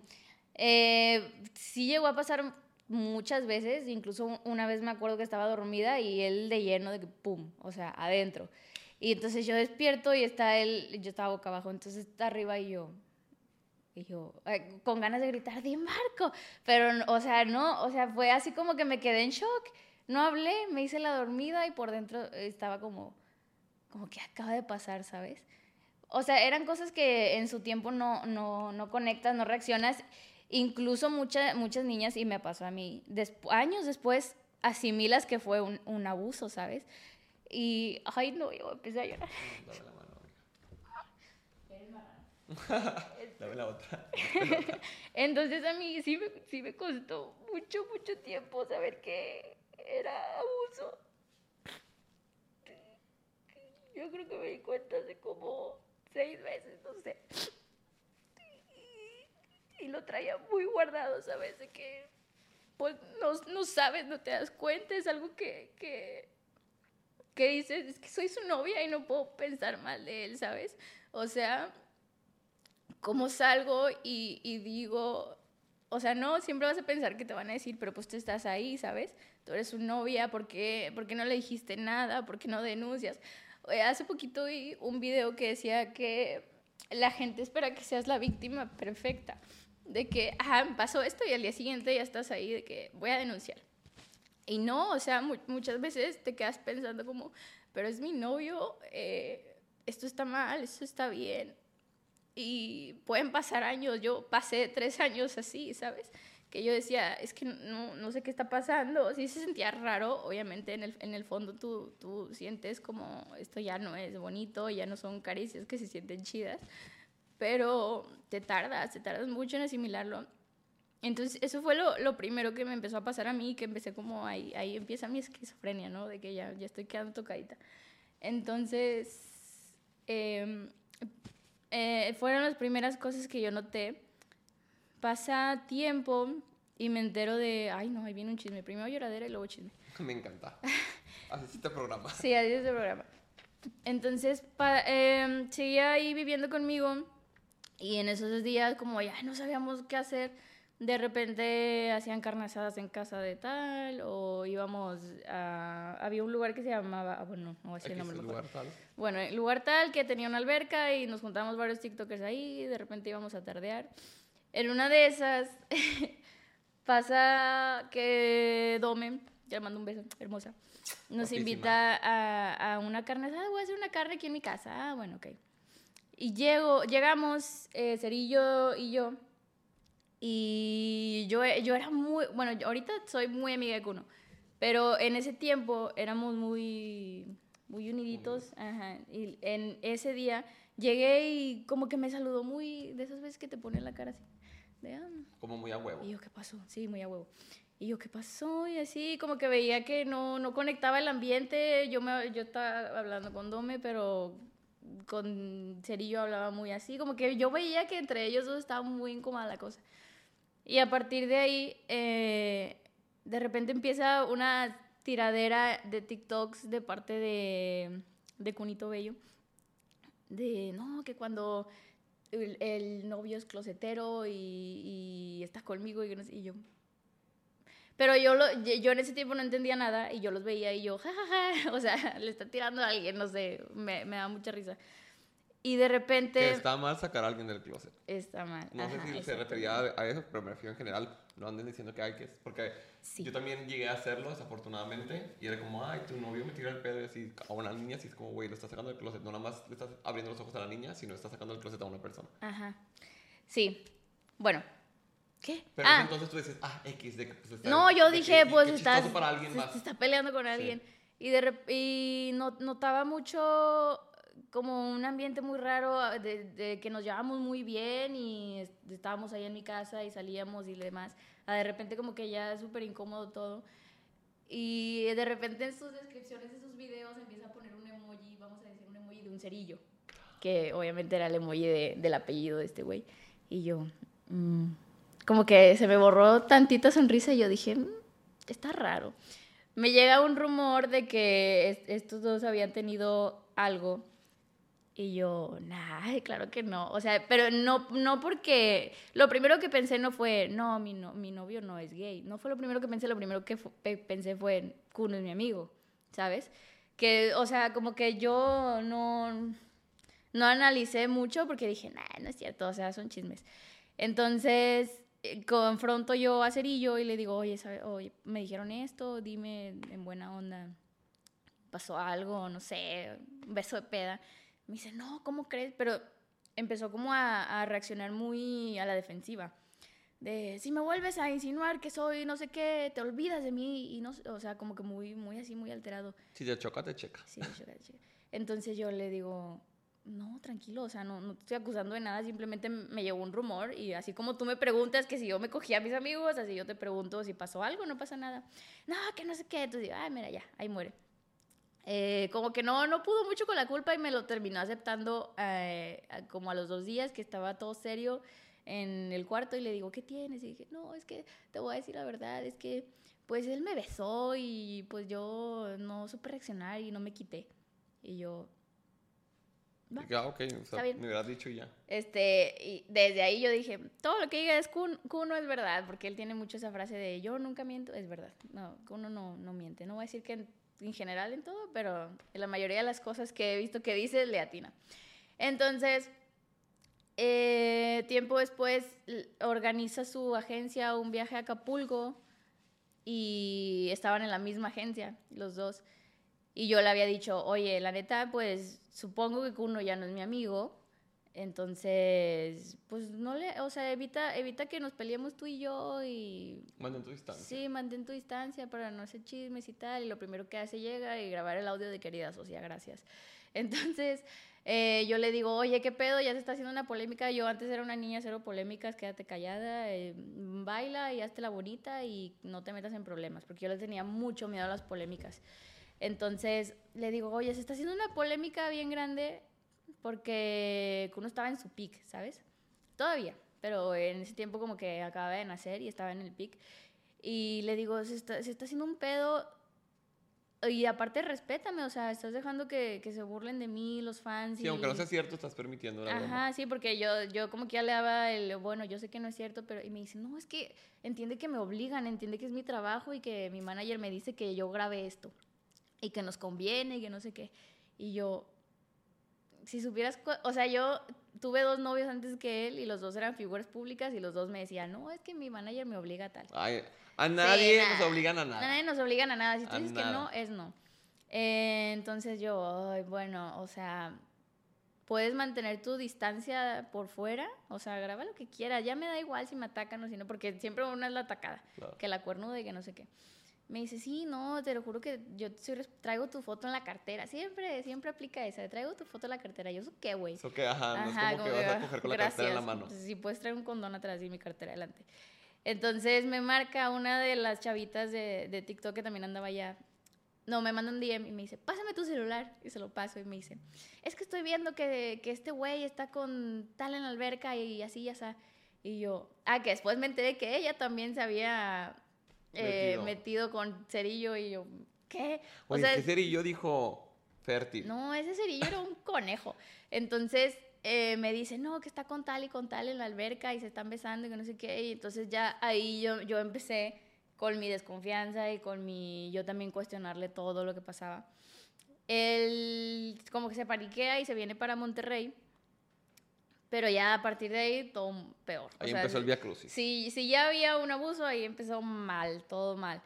Eh, sí llegó a pasar muchas veces, incluso una vez me acuerdo que estaba dormida y él de lleno de que, pum, o sea, adentro. Y entonces yo despierto y está él, yo estaba boca abajo, entonces está arriba y yo, y yo, con ganas de gritar, di Marco. Pero, o sea, no, o sea, fue así como que me quedé en shock. No hablé, me hice la dormida y por dentro estaba como, como que acaba de pasar, ¿sabes? O sea, eran cosas que en su tiempo no, no, no conectas, no reaccionas. Incluso muchas muchas niñas, y me pasó a mí, años después asimilas que fue un, un, abuso, ¿sabes? Y, ay, no, yo empecé a llorar. Dame la otra. Entonces a mí sí me, sí me costó mucho, mucho tiempo saber que era abuso. Yo creo que me di cuenta hace como seis meses, no sé. Y, lo traía muy guardado, ¿sabes? De que pues no, no, sabes, no te das cuenta, es algo que, que, que dices, es que soy su novia y no puedo pensar mal de él, ¿sabes? O sea, cómo salgo y, digo, o sea, no, siempre vas a pensar que te van a decir, pero pues tú estás ahí, ¿sabes? Tú eres su novia, ¿por qué, ¿por qué no le dijiste nada? ¿Por qué no denuncias? Eh, hace poquito vi un video que decía que la gente espera que seas la víctima perfecta, de que, ajá, pasó esto y al día siguiente ya estás ahí, de que voy a denunciar. Y no, o sea, muchas veces te quedas pensando como, pero es mi novio, eh, esto está mal, esto está bien. Y pueden pasar años, yo pasé tres años así, ¿sabes? Que yo decía, es que no, no sé qué está pasando. Sí se sentía raro, obviamente en el, en el fondo tú, tú sientes como esto ya no es bonito, ya no son caricias que se sienten chidas, pero te tardas, te tardas mucho en asimilarlo. Entonces, eso fue lo, lo, primero que me empezó a pasar a mí, que empecé como ahí, ahí empieza mi esquizofrenia, ¿no? De que ya, ya estoy quedando tocadita. Entonces, eh, eh, fueron las primeras cosas que yo noté. Pasa tiempo y me entero de, ay no, ahí viene un chisme. Primero lloradera y luego chisme. Me encanta. Así es este programa. Sí, así es este programa. Entonces, eh, seguía ahí viviendo conmigo y en esos días como ya no sabíamos qué hacer de repente hacían carnes en casa de tal o íbamos a... Había un lugar que se llamaba... Ah, bueno, no voy a decir el nombre. Lugar tal. Bueno, el lugar tal que tenía una alberca y nos juntábamos varios TikTokers ahí y de repente íbamos a tardear. En una de esas pasa que Dome, ya le mando un beso, hermosa, nos invita a, a, una carne asada. Voy a hacer una carne aquí en mi casa. Ah, bueno, ok. Y llego, llegamos, eh, Cerillo y yo y yo, yo era muy, bueno, ahorita soy muy amiga de Kuno, pero en ese tiempo éramos muy, muy uniditos. Ajá. Y en ese día llegué y como que me saludó muy, de esas veces que te ponen la cara así. De, ah". Como muy a huevo. Y yo, ¿qué pasó? Sí, muy a huevo. Y yo, ¿qué pasó? Y así, como que veía que no, no conectaba el ambiente. Yo, me, yo estaba hablando con Dome, pero con Cerillo hablaba muy así. Como que yo veía que entre ellos dos estaba muy incómoda la cosa. Y a partir de ahí, eh, de repente empieza una tiradera de TikToks de parte de, de Cunito Bello. De, no, que cuando el, novio es closetero y, y está conmigo y, y yo... Pero yo, lo, yo en ese tiempo no entendía nada y yo los veía y yo, jajaja, o sea, le está tirando a alguien, no sé, me, me da mucha risa. Y de repente... Que está mal sacar a alguien del closet. Está mal. No sé si se refería a eso, pero me refiero en general. No anden diciendo que hay que... Porque yo también llegué a hacerlo, desafortunadamente. Y era como, ay, tu novio me tira el pedo y así a una niña. Así es como, güey, lo estás sacando del closet. No nada más le estás abriendo los ojos a la niña, sino estás sacando del closet a una persona. Ajá. Sí. Bueno, ¿Qué? Pero ah. entonces tú dices, ah, X, de pues, está, No, yo dije, pues estás. Para alguien más. Se, está peleando con alguien. Y, de, y notaba mucho como un ambiente muy raro ah, de, que nos llevábamos muy bien y estábamos ahí en mi casa y salíamos y demás. Ah, de repente como que ya es súper incómodo todo. Y de repente en sus descripciones de sus videos empieza a poner un emoji, vamos a decir un emoji de un cerillo, que obviamente era el emoji de, del apellido de este güey. Y yo, mm, como que se me borró tantita sonrisa y yo dije, mm, está raro. Me llega un rumor de que estos dos habían tenido algo y yo, nah, claro que no. O sea, pero no, no porque. Lo primero que pensé no fue, no mi, no, mi novio no es gay. No fue lo primero que pensé, lo primero que pensé fue, Kuno es mi amigo, ¿sabes? Que, o sea, como que yo no. No analicé mucho porque dije, nah, no es cierto, o sea, son chismes. Entonces, eh, confronto yo a Cerillo y le digo, oye, oye, me dijeron esto, dime en buena onda, pasó algo, no sé, un beso de peda. Me dice, no, ¿cómo crees? Pero empezó como a, reaccionar muy a la defensiva. De, si me vuelves a insinuar que soy no sé qué, te olvidas de mí. Y no, o sea, como que muy, muy así, muy alterado. Si te choca, te checa. Sí, te choca, te checa. Entonces yo le digo, no, tranquilo, o sea, no, no te estoy acusando de nada, simplemente me llegó un rumor y así como tú me preguntas que si yo me cogía a mis amigos, así yo te pregunto si pasó algo, no pasa nada. No, que no sé qué, entonces digo, ay, mira, ya, ahí muere. Eh, como que no, no pudo mucho con la culpa y me lo terminó aceptando eh, como a los dos días que estaba todo serio en el cuarto y le digo, ¿qué tienes? Y dije, no, es que te voy a decir la verdad, es que pues él me besó y pues yo no supe reaccionar y no me quité. Y yo. Ah, ok, o sea, Está bien. me hubieras dicho y ya. Este, y desde ahí yo dije, todo lo que diga es Kun, Kuno es verdad, porque él tiene mucho esa frase de yo nunca miento, es verdad. No, Kuno no, no miente. No voy a decir que en, en general en todo, pero en la mayoría de las cosas que he visto que dice, le atina. Entonces, eh, tiempo después organiza su agencia un viaje a Acapulco y estaban en la misma agencia, los dos. Y yo le había dicho, oye, la neta, pues supongo que Kuno ya no es mi amigo. Entonces, pues no le, o sea, evita, evita que nos peleemos tú y yo y Mantén tu distancia. sí, mantén tu distancia para no hacer chismes y tal. Y lo primero que hace llega y grabar el audio de querida socia, gracias. Entonces, eh, yo le digo, oye, ¿qué pedo? Ya se está haciendo una polémica. Yo antes era una niña cero polémicas, quédate callada, eh, baila y hazte la bonita y no te metas en problemas, porque yo le tenía mucho miedo a las polémicas. Entonces le digo, oye, se está haciendo una polémica bien grande porque uno estaba en su pic, ¿sabes? Todavía, pero en ese tiempo como que acababa de nacer y estaba en el pic. Y le digo, se está, se está haciendo un pedo y aparte respétame, o sea, estás dejando que, que se burlen de mí los fans. Sí, y... aunque no sea cierto, estás permitiendo la broma. Ajá, sí, porque yo, yo como que ya le daba el, bueno, yo sé que no es cierto, pero, y me dice, no, es que entiende que me obligan, entiende que es mi trabajo y que mi manager me dice que yo grabe esto y que nos conviene y que no sé qué. Y yo, si supieras, o sea, yo tuve dos novios antes que él y los dos eran figuras públicas y los dos me decían, no, es que mi manager me obliga a tal. Ay, a nadie nos obligan a nada. Nadie nos obligan a nada. Si tú A dices que no, es no. Eh, entonces yo, ay, bueno, o sea, puedes mantener tu distancia por fuera, o sea, graba lo que quieras. Ya me da igual si me atacan o si no, porque siempre una es la atacada, Claro. que la cuernuda y que no sé qué. Me dice, sí, no, te lo juro que yo traigo tu foto en la cartera. Siempre, siempre aplica esa. Traigo tu foto en la cartera. Yo, ¿eso qué, güey? Eso que, ajá, no Ajá, es como, que como vas que, a coger con la gracias. cartera en la mano. Si puedes traer un condón atrás y mi cartera adelante. Entonces me marca una de las chavitas de, de TikTok que también andaba allá. No, me manda un DM y me dice, pásame tu celular. Y se lo paso y me dice, es que estoy viendo que, que este güey está con tal en la alberca y así y así. Y yo, ah, que después me enteré que ella también se había eh, Metido. metido con cerillo y yo, ¿qué? O Oye, sea, ¿qué cerillo dijo fértil? no, ese cerillo era un conejo. Entonces eh, me dice, no, que está con tal y con tal en la alberca y se están besando y que no sé qué. Y entonces ya ahí yo, yo empecé con mi desconfianza y con mi, yo también cuestionarle todo lo que pasaba. Él como que se paniquea y se viene para Monterrey. Pero ya a partir de ahí todo peor. O Ahí sea, empezó el Via Crucis. si, si ya había un abuso, ahí empezó mal, todo mal.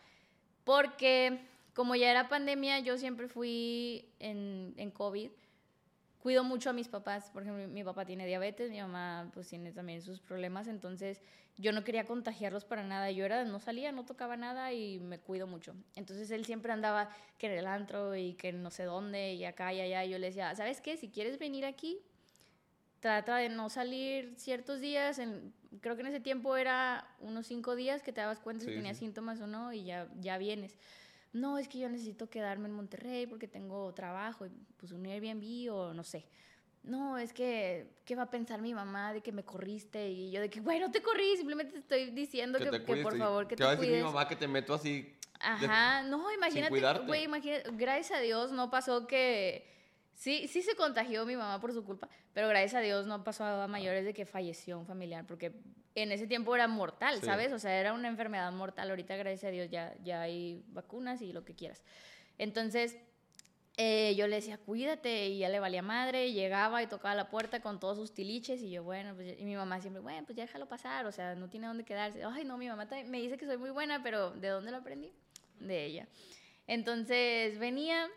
Porque como ya era pandemia, yo siempre fui en, en COVID. Cuido mucho a mis papás. Por ejemplo, mi papá tiene diabetes, mi mamá pues tiene también sus problemas. Entonces yo no quería contagiarlos para nada. Yo era, no salía, no tocaba nada y me cuido mucho. Entonces él siempre andaba que en el antro y que no sé dónde y acá y allá. Y yo le decía, ¿sabes qué? Si quieres venir aquí, trata de no salir ciertos días. En, creo que en ese tiempo era unos cinco días que te dabas cuenta Sí, si tenías sí. síntomas o no y ya, ya vienes. No, es que yo necesito quedarme en Monterrey porque tengo trabajo y pues un Airbnb o no sé. No, es que, ¿qué va a pensar mi mamá de que me corriste? Y yo de que, güey, no te corrí, simplemente te estoy diciendo que, te que cuides por favor que ¿Qué te va a decir mi mamá que te meto así? Ajá, no, imagínate, güey, imagínate, gracias a Dios no pasó que, sí, sí se contagió mi mamá por su culpa, pero gracias a Dios no pasó a mayores de que falleció un familiar, porque en ese tiempo era mortal, Sí. ¿sabes? O sea, era una enfermedad mortal, ahorita gracias a Dios ya, ya hay vacunas y lo que quieras. Entonces, eh, yo le decía, cuídate, y ya le valía madre, llegaba y tocaba la puerta con todos sus tiliches, y yo, bueno, pues, y mi mamá siempre, bueno, pues ya déjalo pasar, o sea, no tiene dónde quedarse. Ay, no, mi mamá me dice que soy muy buena, pero ¿de dónde lo aprendí? De ella. Entonces venía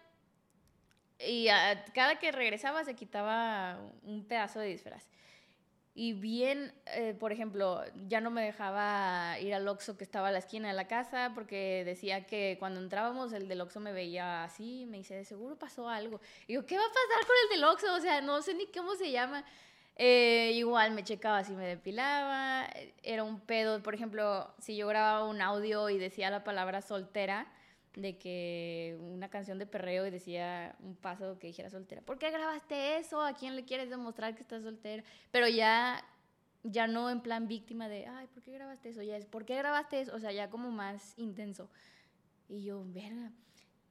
y cada que regresaba se quitaba un pedazo de disfraz. Y bien, eh, por ejemplo, ya no me dejaba ir al Oxxo que estaba a la esquina de la casa porque decía que cuando entrábamos el del Oxxo me veía así, me dice, de seguro pasó algo. Y yo, ¿qué va a pasar con el del Oxxo? O sea, no sé ni cómo se llama. Eh, igual me checaba si me depilaba, era un pedo. Por ejemplo, si yo grababa un audio y decía la palabra soltera, de que una canción de perreo y decía un paso que dijera soltera. ¿Por qué grabaste eso? ¿A quién le quieres demostrar que estás soltera? Pero ya, ya no en plan víctima de, ay, ¿por qué grabaste eso? Ya es, ¿por qué grabaste eso? O sea, ya como más intenso. Y yo, verga.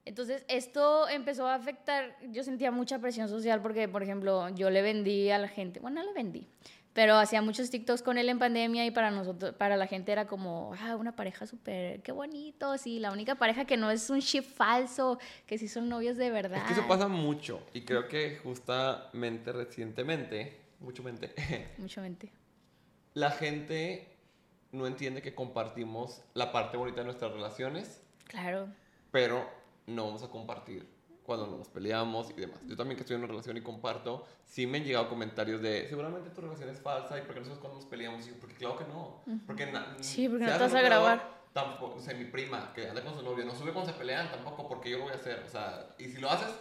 Entonces, esto empezó a afectar, yo sentía mucha presión social porque, por ejemplo, yo le vendí a la gente, bueno, no le vendí, pero hacía muchos TikToks con él en pandemia y para nosotros, para la gente era como, ah, una pareja súper, qué bonito, sí, la única pareja que no es un ship falso, que sí son novios de verdad. Es que eso pasa mucho y creo que justamente recientemente, mucho mente, mucho mente, la gente no entiende que compartimos la parte bonita de nuestras relaciones. Claro. Pero no vamos a compartir cuando nos peleamos y demás. Yo también que estoy en una relación y comparto, sí me han llegado comentarios de, seguramente tu relación es falsa y porque no sabes cuando nos peleamos. Y porque claro que no. Porque sí, porque no te vas a grabar. Tampoco, o sea, mi prima que anda con su novio, no sube cuando se pelean tampoco porque yo lo voy a hacer. O sea, y si lo haces,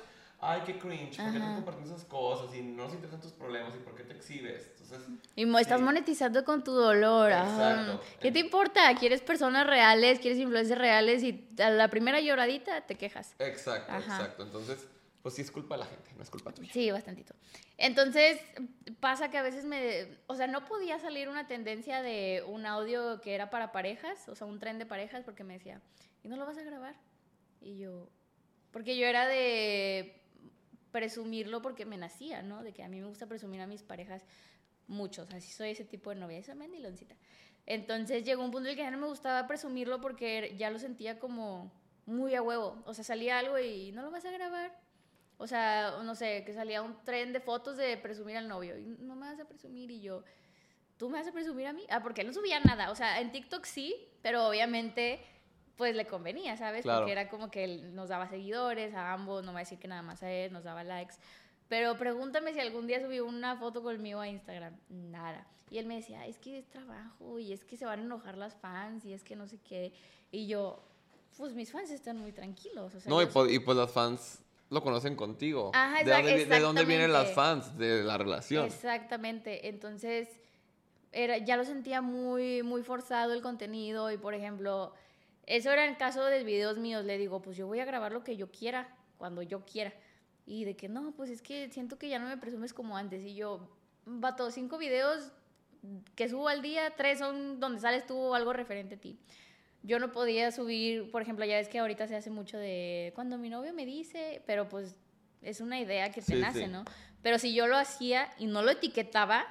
ay, qué cringe, ¿por qué no compartes esas cosas? Y no nos interesan tus problemas, ¿y por qué te exhibes? Entonces, y estás monetizando con tu dolor. Exacto. ¿Qué te importa? ¿Quieres personas reales? ¿Quieres influencias reales? Y a la primera lloradita te quejas. Exacto, exacto. Entonces, pues sí es culpa de la gente, no es culpa tuya. Sí, bastantito. Entonces, pasa que a veces me... O sea, no podía salir una tendencia de un audio que era para parejas, o sea, un tren de parejas, porque me decía, ¿y no lo vas a grabar? Y yo... Porque yo era de presumirlo porque me nacía, ¿no? De que a mí me gusta presumir a mis parejas muchos, así soy ese tipo de novia, esa mendiloncita. Entonces llegó un punto en el que ya no me gustaba presumirlo porque ya lo sentía como muy a huevo. O sea, salía algo y no lo vas a grabar. O sea, no sé, que salía un tren de fotos de presumir al novio y no me vas a presumir y yo, ¿tú me vas a presumir a mí? Ah, porque él no subía nada. O sea, en TikTok sí, pero obviamente pues le convenía, ¿sabes? Porque era como que él nos daba seguidores a ambos, no va a decir que nada más a él, nos daba likes. Pero pregúntame si algún día subió una foto conmigo a Instagram. Nada. Y él me decía, es que es trabajo y es que se van a enojar las fans y es que no sé qué. Y yo, pues mis fans están muy tranquilos. no, y pues, y pues, las fans lo conocen contigo. Ajá, ¿De, dónde, ¿De dónde vienen las fans de la relación? Exactamente. Entonces, era, ya lo sentía muy, muy forzado el contenido y, por ejemplo eso era en caso de videos míos. Le digo, pues yo voy a grabar lo que yo quiera, cuando yo quiera. Y de que no, pues es que siento que ya no me presumes como antes. Y yo, vato, cinco videos que subo al día, tres son donde sales tú o algo referente a ti. Yo no podía subir, por ejemplo, ya ves que ahorita se hace mucho de cuando mi novio me dice, pero pues es una idea que te nace, ¿no? Pero si yo lo hacía y no lo etiquetaba,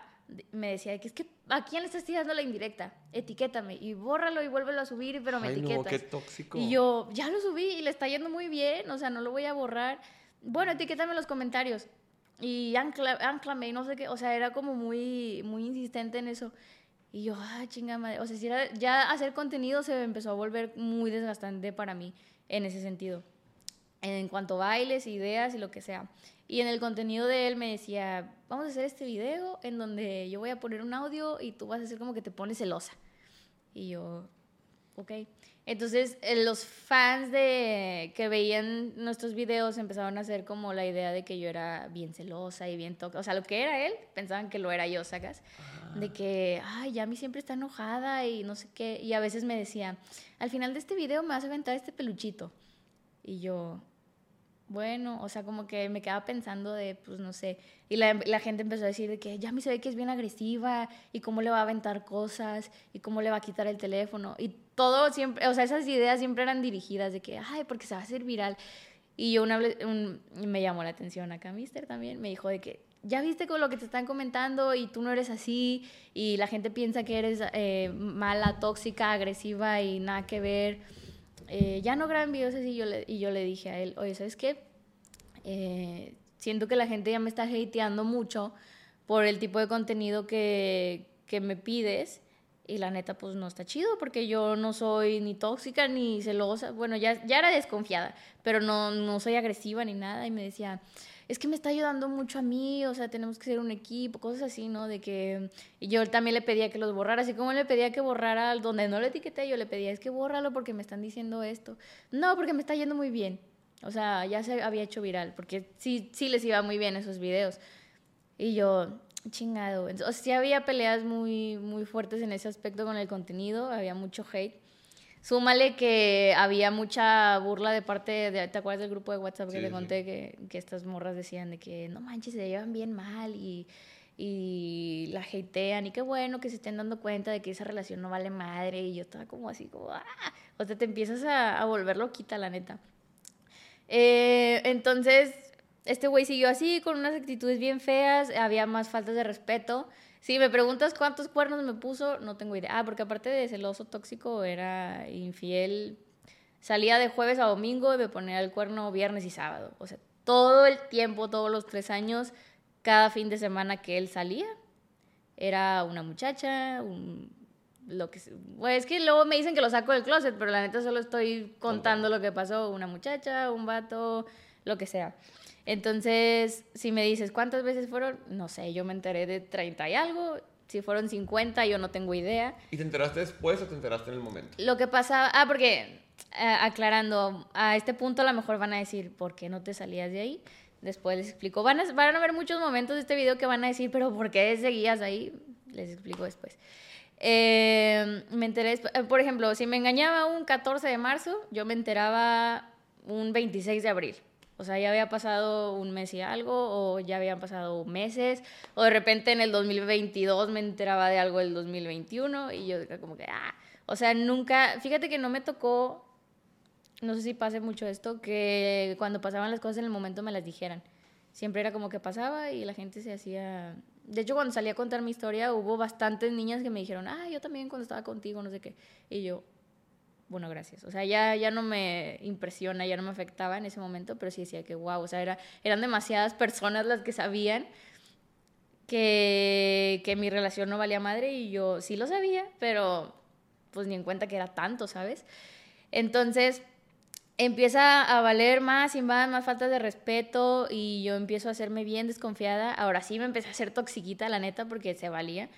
me decía que es que ¿a quién le estás tirando la indirecta? Etiquétame y bórralo y vuélvelo a subir, pero me Ay, etiquetas. No, qué tóxico. Y yo, ya lo subí y le está yendo muy bien, o sea, no lo voy a borrar. Bueno, etiquétame en los comentarios. Y anclame y no sé qué, o sea, era como muy, muy insistente en eso. Y yo, ah, chinga madre. O sea, si era, ya hacer contenido se empezó a volver muy desgastante para mí en ese sentido. En cuanto a bailes, ideas y lo que sea. Y en el contenido de él me decía, vamos a hacer este video en donde yo voy a poner un audio y tú vas a hacer como que te pones celosa. Y yo, ok. Entonces eh, los fans de que veían nuestros videos empezaron a hacer como la idea de que yo era bien celosa y bien toca. O sea, lo que era él, pensaban que lo era yo, ¿sacas? De que, ay, ya mi siempre está enojada y no sé qué. Y a veces me decía, al final de este video me vas a aventar este peluchito. Y yo, bueno, o sea, como que me quedaba pensando de, pues no sé, y la, la, gente empezó a decir de que ya me se que es bien agresiva y cómo le va a aventar cosas y cómo le va a quitar el teléfono y todo siempre, o sea, esas ideas siempre eran dirigidas de que, ay, porque se va a hacer viral. Y yo una, un, me llamó la atención acá, Mister también, me dijo de que, ya viste con lo que te están comentando y tú no eres así y la gente piensa que eres eh, mala, tóxica, agresiva y nada que ver eh, ya no graben videos así. Y yo, le, y yo le dije a él, oye, ¿sabes qué? Eh, siento que la gente ya me está hateando mucho por el tipo de contenido que, que me pides. Y la neta, pues no está chido porque yo no soy ni tóxica ni celosa. Bueno, ya, ya era desconfiada, pero no, no soy agresiva ni nada. Y me decía, es que me está ayudando mucho a mí, o sea, tenemos que ser un equipo, cosas así, ¿no? De que yo también le pedía que los borrara, así como le pedía que borrara donde no le etiqueté, yo le pedía, es que bórralo porque me están diciendo esto. No, porque me está yendo muy bien. O sea, ya se había hecho viral, porque sí, sí les iba muy bien esos videos. Y yo, chingado. O sea, sí había peleas muy, muy fuertes en ese aspecto con el contenido, había mucho hate. Súmale que había mucha burla de parte de, ¿te acuerdas del grupo de WhatsApp que te conté que, que, estas morras decían de que no manches, se llevan bien mal y, y la hatean y qué bueno que se estén dando cuenta de que esa relación no vale madre y yo estaba como así como, ¡ah! o sea, te empiezas a, a volver loquita, la neta. Eh, entonces, este güey siguió así, con unas actitudes bien feas, había más faltas de respeto. Si me preguntas cuántos cuernos me puso, no tengo idea. Ah, porque aparte de celoso tóxico, era infiel. Salía de jueves a domingo y me ponía el cuerno viernes y sábado. O sea, todo el tiempo, todos los tres años, cada fin de semana que él salía, era una muchacha, un, lo que pues es que luego me dicen que lo saco del closet, pero la neta solo estoy contando lo que pasó, una muchacha, un vato, lo que sea. Entonces, si me dices cuántas veces fueron, no sé, yo me enteré de 30 y algo, si fueron 50, yo no tengo idea. ¿Y te enteraste después o te enteraste en el momento? Lo que pasa, ah, porque eh, aclarando, a este punto a lo mejor van a decir, ¿por qué no te salías de ahí? Después les explico. Van a, van a ver muchos momentos de este video que van a decir, pero ¿por qué seguías ahí? Les explico después. Eh, me enteré, eh, por ejemplo, si me engañaba un 14 de marzo, yo me enteraba un 26 de abril. O sea, ya había pasado un mes y algo, o ya habían pasado meses, o de repente en el 2022 me enteraba de algo del 2021, y yo como que, ah, o sea, nunca, fíjate que no me tocó, no sé si pase mucho esto, que cuando pasaban las cosas en el momento me las dijeran. Siempre era como que pasaba y la gente se hacía de hecho, cuando salí a contar mi historia, hubo bastantes niñas que me dijeron, ah, yo también cuando estaba contigo, no sé qué. Y yo, bueno, gracias. O sea, ya, ya no me impresiona, ya no me afectaba en ese momento, pero sí decía que, wow, o sea, era, eran demasiadas personas las que sabían que, que mi relación no valía madre y yo sí lo sabía, pero pues ni en cuenta que era tanto, ¿sabes? Entonces, empieza a valer más y más, más faltas de respeto y yo empiezo a hacerme bien desconfiada. Ahora sí me empecé a hacer toxiquita, la neta, porque se valía.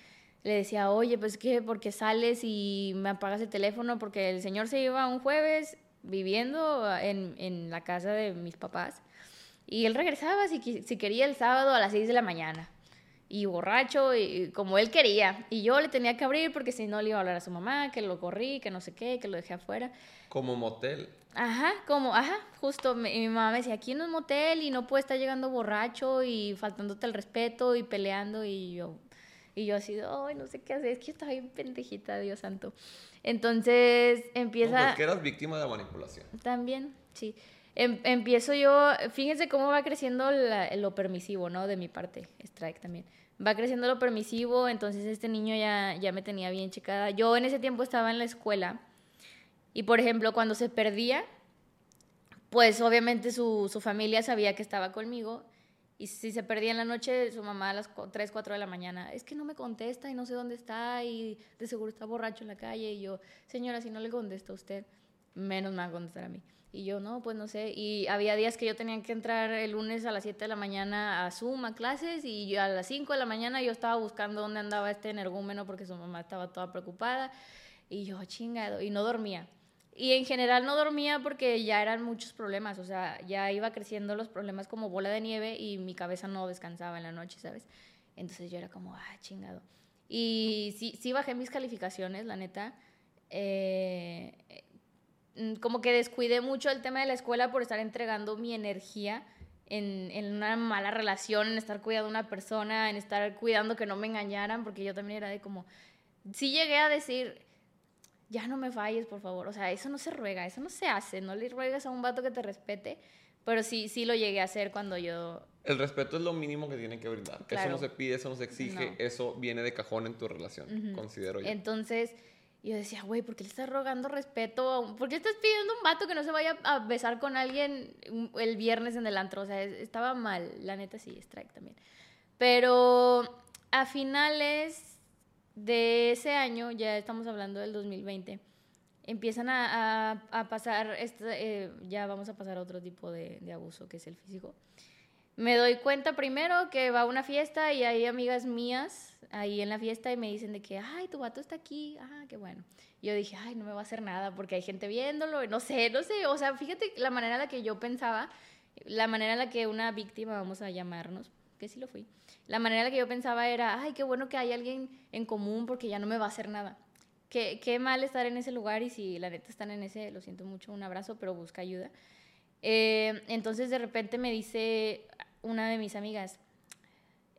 Le decía, oye, pues qué, porque sales y me apagas el teléfono, porque el señor se iba un jueves viviendo en, en la casa de mis papás y él regresaba si, si quería el sábado a las 6 de la mañana y borracho, y, como él quería. Y yo le tenía que abrir porque si no le iba a hablar a su mamá, que lo corrí, que no sé qué, que lo dejé afuera. Como motel. Ajá, como, ajá, justo mi, mi mamá me decía, aquí no es motel y no puede estar llegando borracho y faltándote el respeto y peleando y yo, y yo así, ay, no sé qué hacer, es que yo estaba bien pendejita, Dios santo. Entonces empieza... No, pues que eras víctima de manipulación. También, sí. Em, empiezo yo, fíjense cómo va creciendo lo permisivo, ¿no? De mi parte, Strike también va creciendo lo permisivo, entonces este niño ya, ya me tenía bien checada. Yo en ese tiempo estaba en la escuela y, por ejemplo, cuando se perdía, pues obviamente su, su familia sabía que estaba conmigo y si se perdía en la noche, su mamá a las 3, 4 de la mañana, es que no me contesta y no sé dónde está y de seguro está borracho en la calle. Y yo, señora, si no le contesta a usted, menos me va a contestar a mí. Y yo, no, pues no sé. Y había días que yo tenía que entrar el lunes a las 7 de la mañana a Zoom, a clases, y a las 5 de la mañana yo estaba buscando dónde andaba este energúmeno porque su mamá estaba toda preocupada. Y yo, chingado, y no dormía. Y en general no dormía porque ya eran muchos problemas, o sea, ya iba creciendo los problemas como bola de nieve y mi cabeza no descansaba en la noche, ¿sabes? Entonces yo era como, ah, chingado. Y sí, sí bajé mis calificaciones, la neta. Eh, Mm, como que descuidé mucho el tema de la escuela por estar entregando mi energía en, en, una mala relación, en estar cuidando a una persona, en estar cuidando que no me engañaran, porque yo también era de como, sí llegué a decir, ya no me falles, por favor, o sea, eso no se ruega, eso no se hace, no le ruegas a un vato que te respete, pero sí, sí lo llegué a hacer cuando yo... El respeto es lo mínimo que tienen que brindar, eso no se pide, eso no se exige, eso viene de cajón en tu relación, considero yo. Entonces yo decía, güey, ¿por qué le estás rogando respeto? ¿Por qué estás pidiendo un vato que no se vaya a besar con alguien el viernes en el antro? O sea, estaba mal. La neta sí, strike también. Pero a finales de ese año, ya estamos hablando del 2020, empiezan a, pasar, eh, ya vamos a pasar a otro tipo de, de abuso, que es el físico. Me doy cuenta primero que va a una fiesta y hay amigas mías ahí en la fiesta y me dicen de que, ay, tu vato está aquí, ah, qué bueno. Yo dije, ay, no me va a hacer nada porque hay gente viéndolo, no sé, no sé, o sea, fíjate la manera en la que yo pensaba, la manera en la que una víctima, vamos a llamarnos, que sí lo fui, la manera en la que yo pensaba era, ay, qué bueno que hay alguien en común porque ya no me va a hacer nada. Qué, qué mal estar en ese lugar y si la neta están en ese, lo siento mucho, un abrazo, pero busca ayuda. Eh, entonces de repente me dice una de mis amigas,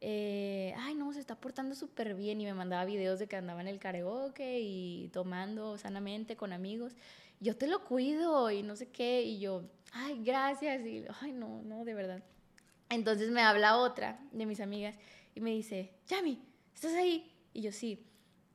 eh, ay, no, se está portando súper bien y me mandaba videos de que andaba en el karaoke y tomando sanamente con amigos. Yo te lo cuido y no sé qué, y yo, ay, gracias, y, ay, no, no, de verdad. Entonces me habla otra de mis amigas y me dice, Yami, ¿estás ahí? Y yo, sí.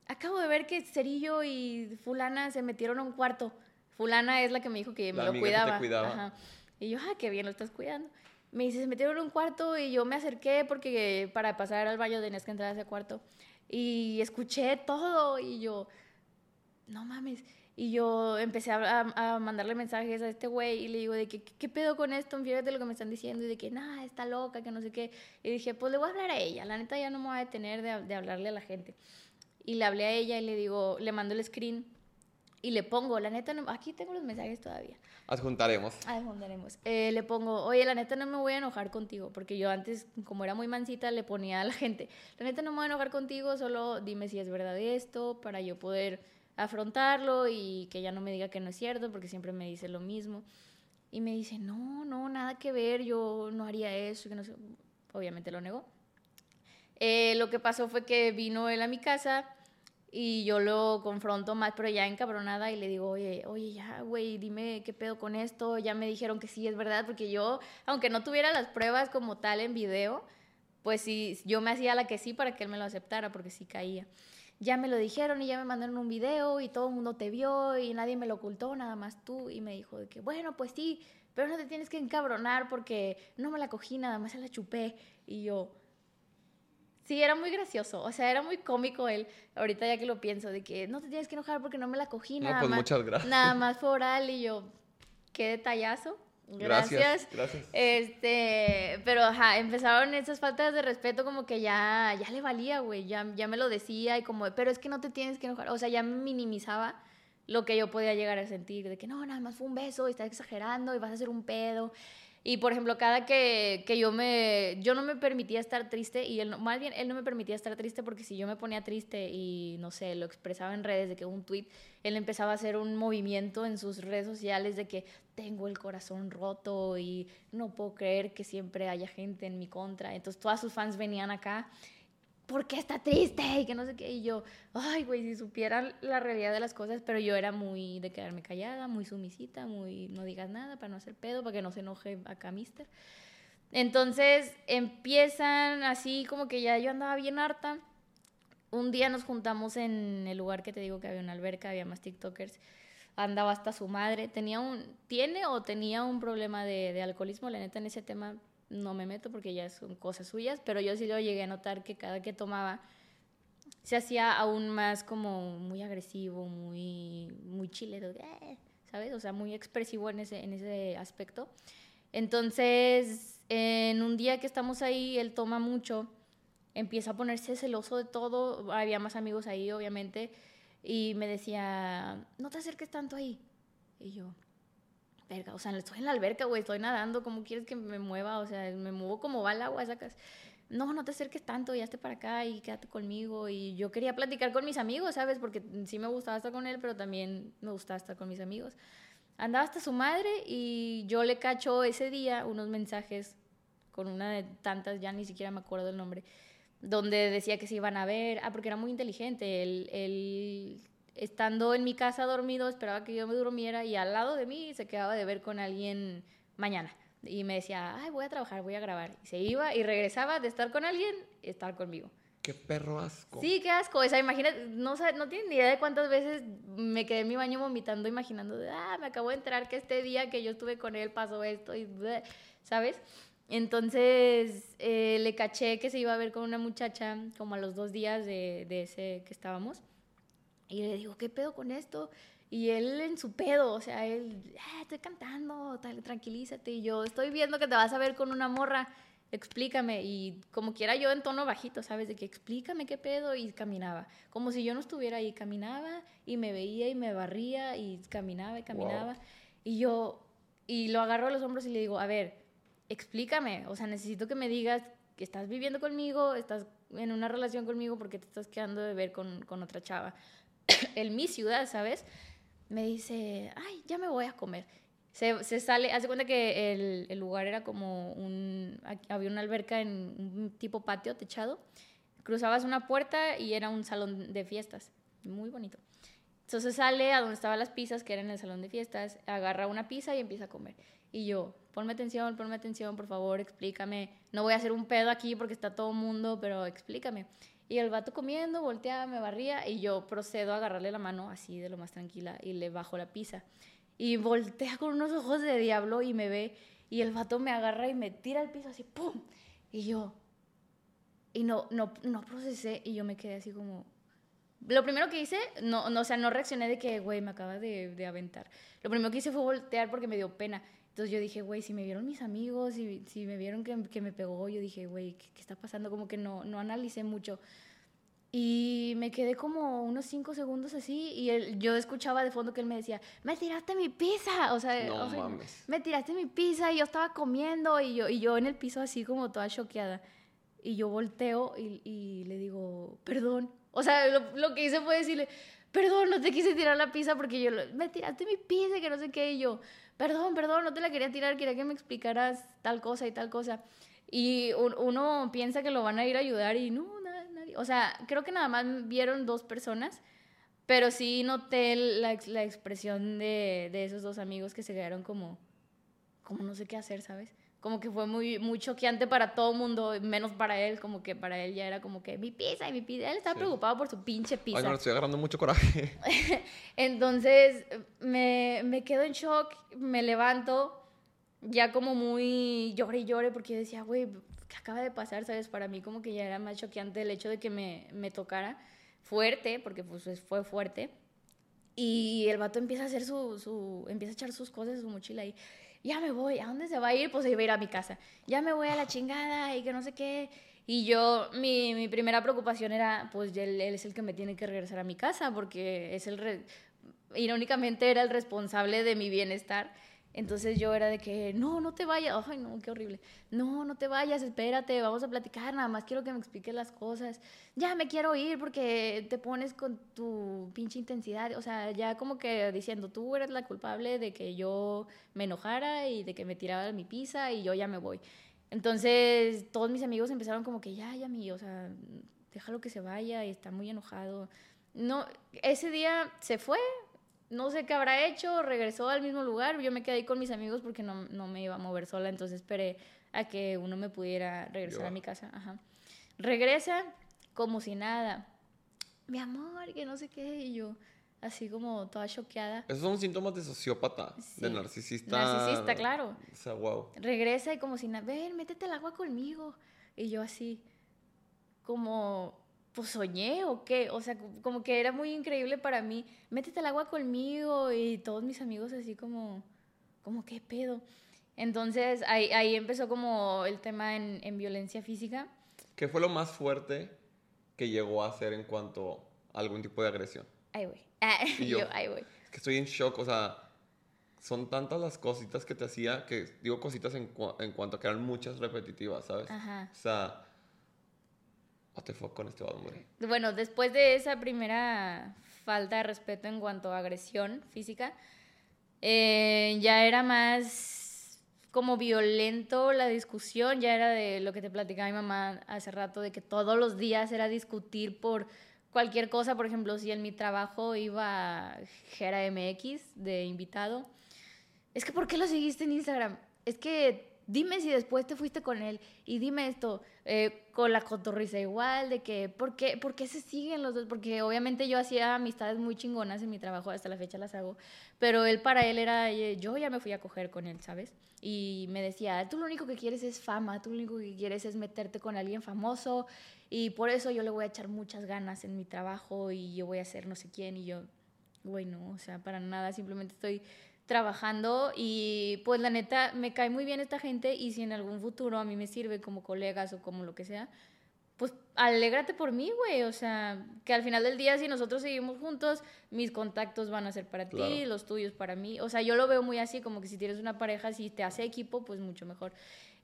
Acabo de ver que Cerillo y Fulana se metieron a un cuarto. Fulana es la que me dijo que me lo cuidaba. cuidaba. Y yo, ah, qué bien lo estás cuidando. Me dice, se metieron en un cuarto y yo me acerqué porque para pasar al baño tenías que entrar a ese cuarto. Y escuché todo y yo, no mames. Y yo empecé a, mandarle mensajes a este güey y le digo de que, ¿qué pedo con esto? Fíjate lo que me están diciendo y de que, nada, está loca, que no sé qué. Y dije, pues le voy a hablar a ella. La neta ya no me voy a detener de, de hablarle a la gente. Y le hablé a ella y le digo, le mando el screen y le pongo, la neta, no, aquí tengo los mensajes todavía. Adjuntaremos. Adjuntaremos. Eh, le pongo, oye, la neta no me voy a enojar contigo, porque yo antes, como era muy mansita, le ponía a la gente, la neta no me voy a enojar contigo, solo dime si es verdad esto, para yo poder afrontarlo y que ella no me diga que no es cierto, porque siempre me dice lo mismo. Y me dice, no, no, nada que ver, yo no haría eso, que no sé. Obviamente lo negó. Eh, lo que pasó fue que vino él a mi casa y yo lo confronto más, pero ya encabronada y le digo, oye, oye, ya, güey, dime qué pedo con esto. Ya me dijeron que sí, es verdad, porque yo, aunque no tuviera las pruebas como tal en video, pues sí, yo me hacía la que sí para que él me lo aceptara, porque sí caía. Ya me lo dijeron y ya me mandaron un video y todo el mundo te vio y nadie me lo ocultó, nada más tú. Y me dijo de que, bueno, pues sí, pero no te tienes que encabronar porque no me la cogí, nada más se la chupé. Y yo, Sí, era muy gracioso, o sea, era muy cómico él, ahorita ya que lo pienso, de que no te tienes que enojar porque no me la cogí, nada pues más. muchas gracias. Nada más fue oral y yo, qué detallazo. Gracias. Gracias. Este, pero ajá, empezaron esas faltas de respeto como que ya, ya le valía, güey, ya, ya me lo decía y como, pero es que no te tienes que enojar, o sea, ya minimizaba lo que yo podía llegar a sentir, de que no, nada más fue un beso y estás exagerando y vas a hacer un pedo. Y por ejemplo, cada que, que, yo me, yo no me permitía estar triste y él, más bien él no me permitía estar triste porque si yo me ponía triste y no sé, lo expresaba en redes de que un tweet, él empezaba a hacer un movimiento en sus redes sociales de que tengo el corazón roto y no puedo creer que siempre haya gente en mi contra. Entonces todas sus fans venían acá ¿por qué está triste? Y que no sé qué. Y yo, ay, güey, si supieran la realidad de las cosas, pero yo era muy de quedarme callada, muy sumisita, muy no digas nada para no hacer pedo, para que no se enoje acá, mister. Entonces empiezan así como que ya yo andaba bien harta. Un día nos juntamos en el lugar que te digo que había una alberca, había más TikTokers. Andaba hasta su madre. Tenía un, tiene o tenía un problema de, de alcoholismo. La neta, en ese tema no me meto porque ya son cosas suyas, pero yo sí lo llegué a notar que cada que tomaba se hacía aún más como muy agresivo, muy, muy chilero, eh", ¿sabes? O sea, muy expresivo en ese, en ese aspecto. Entonces, en un día que estamos ahí, él toma mucho, empieza a ponerse celoso de todo, había más amigos ahí, obviamente, y me decía, no te acerques tanto ahí. Y yo, verga, o sea, estoy en la alberca, güey, estoy nadando, ¿cómo quieres que me mueva? O sea, me muevo como va el agua, sacas. No, no te acerques tanto, ya esté para acá y quédate conmigo. Y yo quería platicar con mis amigos, ¿sabes? Porque sí me gustaba estar con él, pero también me gustaba estar con mis amigos. Andaba hasta su madre y yo le cacho ese día unos mensajes con una de tantas, ya ni siquiera me acuerdo el nombre, donde decía que se iban a ver. Ah, porque era muy inteligente. Él, él estando en mi casa dormido, esperaba que yo me durmiera y al lado de mí se quedaba de ver con alguien mañana. Y me decía, ay, voy a trabajar, voy a grabar. Y se iba y regresaba de estar con alguien, estar conmigo. Qué perro asco. Sí, qué asco. O sea, imagínate, no, no tienen ni idea de cuántas veces me quedé en mi baño vomitando, imaginando, de, ah, me acabo de enterar que este día que yo estuve con él pasó esto y, ¿sabes? Entonces eh, le caché que se iba a ver con una muchacha como a los dos días de, de ese que estábamos. Y le digo, ¿qué pedo con esto? Y él en su pedo, o sea, él, ah, estoy cantando, tal, tranquilízate. Y yo, estoy viendo que te vas a ver con una morra, explícame. Y como quiera yo en tono bajito, ¿sabes? De que explícame qué pedo. Y caminaba. Como si yo no estuviera ahí, caminaba y me veía y me barría y caminaba y caminaba. Y yo, y lo agarro a los hombros y le digo, a ver, explícame. O sea, necesito que me digas que estás viviendo conmigo, estás en una relación conmigo porque te estás quedando de ver con, con otra chava en mi ciudad, ¿sabes? Me dice, ay, ya me voy a comer. Se, se sale, hace cuenta que el, el lugar era como un, había una alberca en un tipo patio techado, cruzabas una puerta y era un salón de fiestas, muy bonito. Entonces sale a donde estaban las pizzas, que era en el salón de fiestas, agarra una pizza y empieza a comer. Y yo, ponme atención, ponme atención, por favor, explícame. No voy a hacer un pedo aquí porque está todo el mundo, pero explícame. Y el vato comiendo, volteaba, me barría y yo procedo a agarrarle la mano así de lo más tranquila y le bajo la pizza. Y voltea con unos ojos de diablo y me ve y el vato me agarra y me tira al piso así, ¡pum! Y yo, y no, no, no procesé y yo me quedé así como... Lo primero que hice, no, no o sea, no reaccioné de que, güey, me acaba de, de aventar. Lo primero que hice fue voltear porque me dio pena. Entonces yo dije, güey, si me vieron mis amigos, si, si me vieron que, que, me pegó, yo dije, güey, ¿qué, ¿qué, está pasando? Como que no, no analicé mucho. Y me quedé como unos cinco segundos así y él, yo escuchaba de fondo que él me decía, me tiraste mi pizza, o sea, No o sea, mames. me tiraste mi pizza y yo estaba comiendo y yo, y yo en el piso así como toda choqueada. Y yo volteo y, y le digo, perdón. O sea, lo, lo, que hice fue decirle, perdón, no te quise tirar la pizza porque yo, me tiraste mi pizza, que no sé qué. Y yo, perdón, perdón, no te la quería tirar, quería que me explicaras tal cosa y tal cosa. Y un, uno piensa que lo van a ir a ayudar y no, nada, nadie. O sea, creo que nada más vieron dos personas, pero sí noté la, la expresión de, de, esos dos amigos que se quedaron como, como no sé qué hacer, ¿sabes? Como que fue muy, muy choqueante para todo el mundo, menos para él, como que para él ya era como que mi pizza y mi pizza. Él estaba sí. preocupado por su pinche pizza. Ay, no, estoy agarrando mucho coraje. Entonces me, me quedo en shock, me levanto, ya como muy llore y llore, porque yo decía, güey, ¿qué acaba de pasar? ¿Sabes? Para mí como que ya era más choqueante el hecho de que me, me tocara fuerte, porque pues fue fuerte. Y el vato empieza a hacer su, su, empieza a echar sus cosas, su mochila ahí. Ya me voy, ¿a dónde se va a ir? Pues se iba a ir a mi casa. Ya me voy a la chingada y que no sé qué. Y yo, mi, mi primera preocupación era, pues él, él, es el que me tiene que regresar a mi casa, porque es el, re, irónicamente era el responsable de mi bienestar. Entonces yo era de que, no, no te vayas, ay no, qué horrible, no, no te vayas, espérate, vamos a platicar, nada más quiero que me expliques las cosas, ya me quiero ir porque te pones con tu pinche intensidad, o sea, ya como que diciendo, tú eres la culpable de que yo me enojara y de que me tirara mi pizza y yo ya me voy. Entonces todos mis amigos empezaron como que, ya, ya, mi, o sea, déjalo que se vaya y está muy enojado. No, ese día se fue, no sé qué habrá hecho, regresó al mismo lugar, yo me quedé ahí con mis amigos porque no, no me iba a mover sola, entonces esperé a que uno me pudiera regresar yo. a mi casa. Ajá. Regresa como si nada. Mi amor, que no sé qué, y yo así como toda choqueada. Esos son síntomas de sociópata, sí. de narcisista. Narcisista, claro. O sea, wow. Regresa y como si nada, ven, métete el agua conmigo. Y yo así, como pues soñé o qué, o sea, como que era muy increíble para mí, métete al agua conmigo y todos mis amigos así como, como qué pedo. Entonces ahí, ahí empezó como el tema en, en, violencia física. ¿Qué fue lo más fuerte que llegó a hacer en cuanto a algún tipo de agresión? Ay, güey. Ah, yo, yo, ay, güey. Es que estoy en shock, o sea, son tantas las cositas que te hacía que digo cositas en, cu en cuanto a que eran muchas repetitivas, ¿sabes? Ajá. O sea, the fuck con este hombre. Bueno, después de esa primera falta de respeto en cuanto a agresión física, eh, ya era más como violento la discusión, ya era de lo que te platicaba mi mamá hace rato, de que todos los días era discutir por cualquier cosa, por ejemplo, si en mi trabajo iba Gera MX de invitado, es que ¿por qué lo seguiste en Instagram? Es que dime si después te fuiste con él y dime esto, eh, con la cotorriza igual, de que, ¿por qué, ¿por qué se siguen los dos? Porque obviamente yo hacía amistades muy chingonas en mi trabajo, hasta la fecha las hago, pero él para él era, eh, yo ya me fui a coger con él, ¿sabes? Y me decía, tú lo único que quieres es fama, tú lo único que quieres es meterte con alguien famoso y por eso yo le voy a echar muchas ganas en mi trabajo y yo voy a ser no sé quién y yo, güey, no, o sea, para nada, simplemente estoy trabajando y pues la neta me cae muy bien esta gente y si en algún futuro a mí me sirve como colegas o como lo que sea, pues alégrate por mí, güey, o sea, que al final del día si nosotros seguimos juntos, mis contactos van a ser para Claro. ti, los tuyos para mí, o sea, yo lo veo muy así, como que si tienes una pareja, si te hace equipo, pues mucho mejor.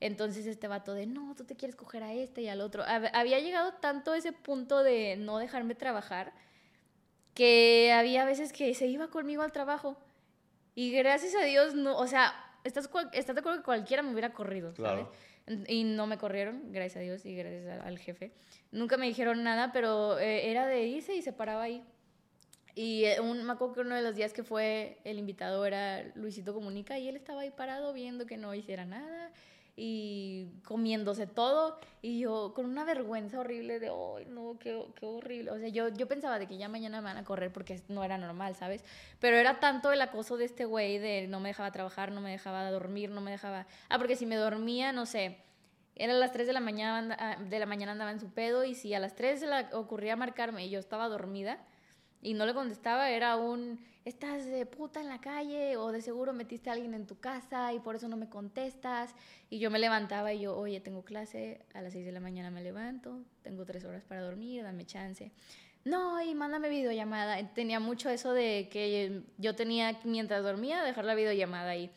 Entonces este vato de, no, tú te quieres coger a este y al otro. Hab- Había llegado tanto ese punto de no dejarme trabajar que había veces que se iba conmigo al trabajo Y gracias a Dios, no, o sea, estás, estás de acuerdo que cualquiera me hubiera corrido, Claro. ¿sabes? Y no me corrieron, gracias a Dios y gracias al, al jefe. Nunca me dijeron nada, pero eh, era de irse y se paraba ahí. Y eh, un, me acuerdo que uno de los días que fue el invitado era Luisito Comunica y él estaba ahí parado viendo que no hiciera nada y comiéndose todo y yo con una vergüenza horrible de, ay, no, qué, qué horrible. O sea, yo, yo pensaba de que ya mañana me van a correr porque no era normal, ¿sabes? Pero era tanto el acoso de este güey de no me dejaba trabajar, no me dejaba dormir, no me dejaba... Ah, porque si me dormía, no sé, eran las 3 de la mañana, ah, de la mañana andaba en su pedo y si a las 3 se le ocurría marcarme y yo estaba dormida y no le contestaba, era un, estás de puta en la calle o de seguro metiste a alguien en tu casa y por eso no me contestas. Y yo me levantaba y yo, oye, tengo clase, a las 6 de la mañana me levanto, tengo 3 horas para dormir, dame chance. No, y mándame videollamada. Tenía mucho eso de que yo tenía, mientras dormía, dejar la videollamada ahí.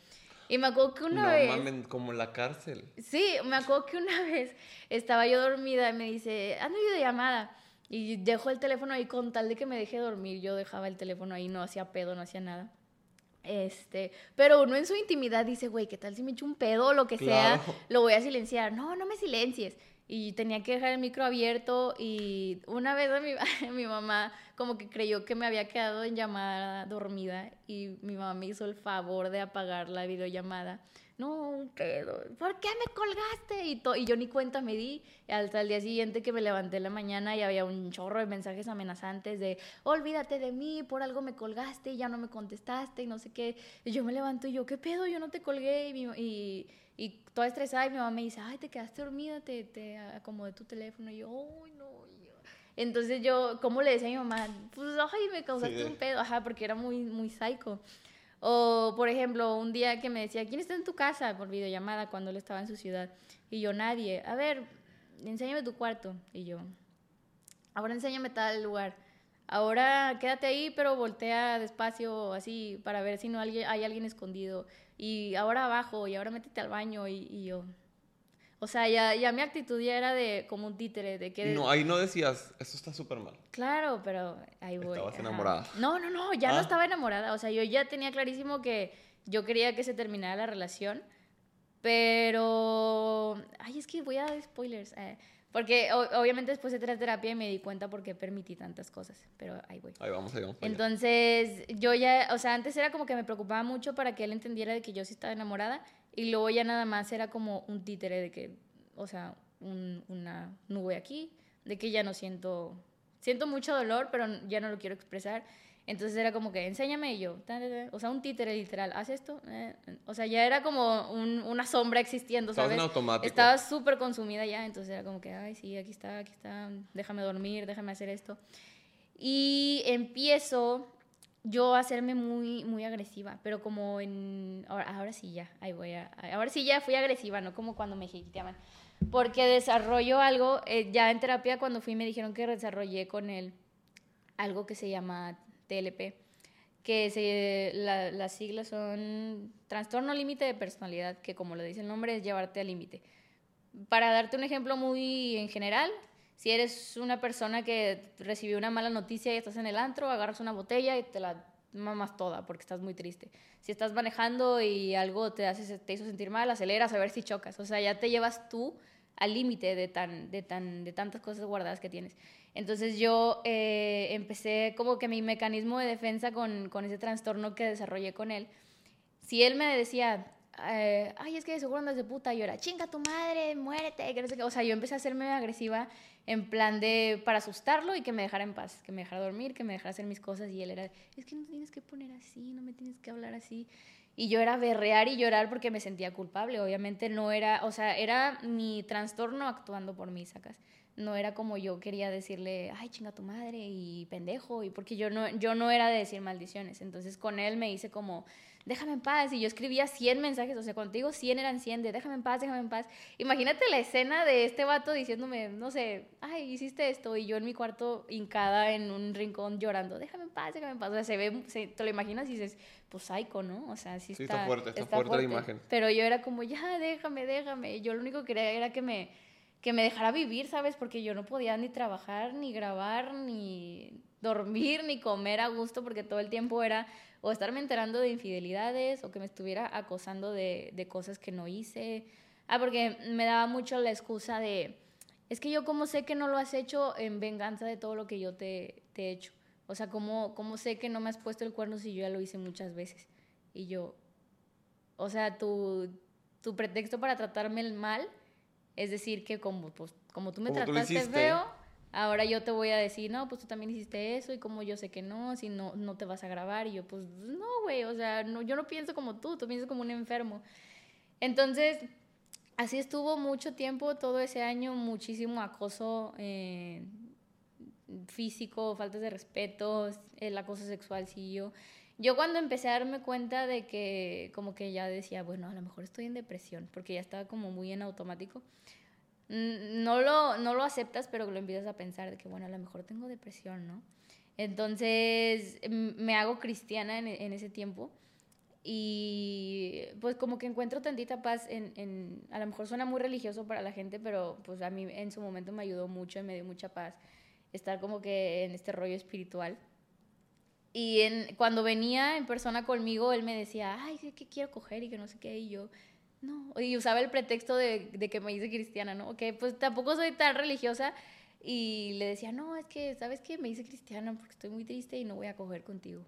Y me acuerdo que una no vez... mamen, como en la cárcel. Sí, me acuerdo que una vez estaba yo dormida y me dice, hazme videollamada. Y dejo el teléfono ahí con tal de que me deje dormir. Yo dejaba el teléfono ahí, no hacía pedo, no hacía nada. Este, pero uno en su intimidad dice, güey, ¿qué tal si me echo un pedo o lo que Claro. sea? Lo voy a silenciar. No, no me silencies. Y tenía que dejar el micro abierto y una vez a mi, mi mamá como que creyó que me había quedado en llamada dormida y mi mamá me hizo el favor de apagar la videollamada. No, un pedo. ¿Por qué me colgaste? Y, y yo ni cuenta me di. Hasta el día siguiente que me levanté en la mañana y había un chorro de mensajes amenazantes de olvídate de mí, por algo me colgaste y ya no me contestaste y no sé qué. Y yo me levanto y yo, ¿qué pedo? Yo no te colgué. Y, mi- y, y toda estresada y mi mamá me dice, ay, te quedaste dormida, te, te acomodé tu teléfono. Y yo, ay, no. y yo- Entonces yo, ¿cómo le decía a mi mamá? Pues, ay, me causaste un pedo. Ajá, porque era muy, muy psycho. O, por ejemplo, un día que me decía, ¿quién está en tu casa? Por videollamada cuando él estaba en su ciudad. Y yo, nadie. A ver, enséñame tu cuarto. Y yo, ahora enséñame tal lugar. Ahora quédate ahí, pero voltea despacio, así, para ver si no hay alguien escondido. Y ahora abajo, y ahora métete al baño. Y, y yo, o sea, ya, ya mi actitud ya era de como un títere, de que... No, ahí no decías, esto está súper mal. Claro, pero ahí voy. Estabas ajá. enamorada. No, no, no, ya no Ah. estaba enamorada. O sea, yo ya tenía clarísimo que yo quería que se terminara la relación. Pero. Ay, es que voy a dar spoilers. eh, porque o- obviamente después de terapia me di cuenta por qué permití tantas cosas. Pero ahí voy. Ahí vamos, ahí vamos. Entonces, yo ya, o sea, antes era como que me preocupaba mucho para que él entendiera de que yo sí estaba enamorada y luego ya nada más era como un títere de que, o sea, un- una nube aquí, de que ya no siento, siento mucho dolor, pero ya no lo quiero expresar. Entonces era como que, enséñame y yo, ta, ta, ta. o sea, un títere literal, haz esto. eh, O sea, ya era como un- una sombra existiendo, Estabas ¿sabes? en automático. Estaba súper consumida ya, entonces era como que, ay, sí, aquí está, aquí está, déjame dormir, déjame hacer esto. Y empiezo yo hacerme muy, muy agresiva, pero como en... Ahora, sí ya, ahí voy a... Ahora sí ya fui agresiva, no como cuando me jiquiteaban. Porque desarrollo algo, eh, ya en terapia cuando fui me dijeron que desarrollé con él algo que se llama TLP, que se, la- las siglas son trastorno límite de personalidad, que como lo dice el nombre es llevarte al límite. Para darte un ejemplo muy en general, si eres una persona que recibió una mala noticia y estás en el antro, agarras una botella y te la mamas toda porque estás muy triste. Si estás manejando y algo te, hace, te hizo sentir mal, aceleras a ver si chocas. O sea, ya te llevas tú al límite de, tan, de, tan, de tantas cosas guardadas que tienes. Entonces yo eh, empecé como que mi mecanismo de defensa con, con ese trastorno que desarrollé con él. Si él me decía, eh, ay, es que de seguro andas de puta, yo era, chinga tu madre, muérete, que no sé qué. O sea, yo empecé a hacerme agresiva en plan de, para asustarlo y que me dejara en paz, que me dejara dormir, que me dejara hacer mis cosas. Y él era, es que no tienes que poner así, no me tienes que hablar así. Y yo era berrear y llorar porque me sentía culpable. Obviamente no era, o sea, era mi trastorno actuando por mí, sacas. No era como yo quería decirle, ay, chinga tu madre y pendejo, y porque yo no, yo no era de decir maldiciones. Entonces con él me hice como, déjame en paz. Y yo escribía 100 mensajes, o sea, contigo 100 eran 100 de déjame en paz, déjame en paz. Imagínate la escena de este vato diciéndome, no sé, ay, hiciste esto, y yo en mi cuarto hincada en un rincón llorando, déjame en paz, déjame en paz. O sea, se ve, se- te lo imaginas y dices, pues psycho, ¿no? O sea, sí Sí, está, está fuerte, está fuerte la imagen. Pero yo era como, ya, déjame, déjame. Y yo lo único que quería era que me, que me dejara vivir, ¿sabes? Porque yo no podía ni trabajar, ni grabar, ni dormir ni comer a gusto porque todo el tiempo era o estarme enterando de infidelidades o que me estuviera acosando de, de cosas que no hice. Ah, porque me daba mucho la excusa de, es que yo como sé que no lo has hecho en venganza de todo lo que yo te, te he hecho. O sea, ¿cómo, ¿cómo sé que no me has puesto el cuerno si yo ya lo hice muchas veces? Y yo, o sea, tu, tu pretexto para tratarme mal es decir que como, pues, como tú me trataste feo, ahora yo te voy a decir, no, pues tú también hiciste eso y como yo sé que no, si no, no te vas a grabar. Y yo, pues no, güey, o sea, no, yo no pienso como tú, tú piensas como un enfermo. Entonces, así estuvo mucho tiempo, todo ese año, muchísimo acoso eh, físico, faltas de respeto, el acoso sexual siguió. Yo cuando empecé a darme cuenta de que como que ya decía, bueno, a lo mejor estoy en depresión, porque ya estaba como muy en automático no lo, no lo aceptas, pero lo empiezas a pensar de que, bueno, a lo mejor tengo depresión, ¿no? Entonces me hago cristiana en, en ese tiempo y pues como que encuentro tantita paz en, en, a lo mejor suena muy religioso para la gente, pero pues a mí en su momento me ayudó mucho y me dio mucha paz estar como que en este rollo espiritual. Y en, cuando venía en persona conmigo, él me decía, ay, ¿qué quiero coger? Y que no sé qué, y yo, no, y usaba el pretexto de, que me hice cristiana, ¿no? Que pues tampoco soy tan religiosa y le decía, no, es que, ¿sabes qué? Me hice cristiana porque estoy muy triste y no voy a coger contigo.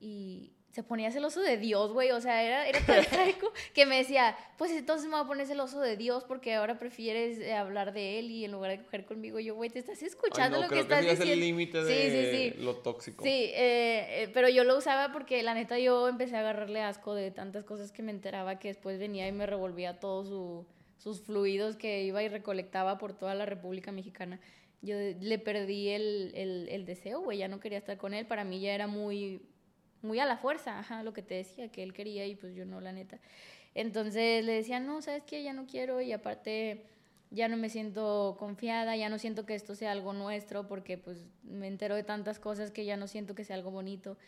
Y se ponía celoso de Dios, güey. O sea, era, era tan que me decía, pues entonces me voy a poner celoso de Dios porque ahora prefieres eh, hablar de él y en lugar de coger conmigo. Yo, güey, te estás escuchando lo que, estás diciendo. el límite de lo tóxico. Sí, eh, eh, pero yo lo usaba porque la neta yo empecé a agarrarle asco de tantas cosas que me enteraba que después venía y me revolvía todos su, sus fluidos que iba y recolectaba por toda la República Mexicana. Yo le perdí el, el, el deseo, güey, ya no quería estar con él. Para mí ya era muy muy a la fuerza, ajá, lo que te decía, que él quería y pues yo no, la neta. Entonces le decía, no, ¿sabes qué? Ya no quiero y aparte ya no me siento confiada, ya no siento que esto sea algo nuestro porque pues me entero de tantas cosas que ya no siento que sea algo bonito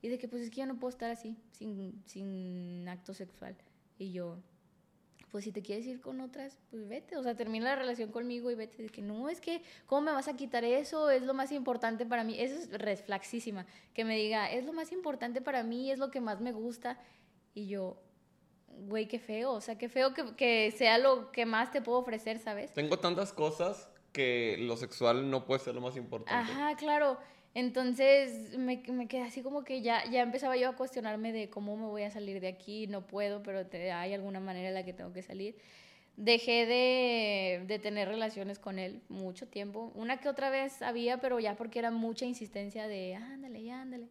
y de que pues es que ya no puedo estar así, sin, sin acto sexual. Y yo, pues si te quieres ir con otras, pues vete, o sea, termina la relación conmigo y vete, de que no, es que, ¿cómo me vas a quitar eso? Es lo más importante para mí, eso es reflaxísima, que me diga, es lo más importante para mí, es lo que más me gusta, y yo, güey, qué feo, o sea, qué feo que, que sea lo que más te puedo ofrecer, ¿sabes? Tengo tantas cosas que lo sexual no puede ser lo más importante. Ajá, claro. Entonces me, quedé así como que ya, ya empezaba yo a cuestionarme de cómo me voy a salir de aquí, no puedo, pero hay alguna manera en la que tengo que salir. Dejé de, de, tener relaciones con él mucho tiempo. Una que otra vez había, pero ya porque era mucha insistencia de ándale, ya ándale.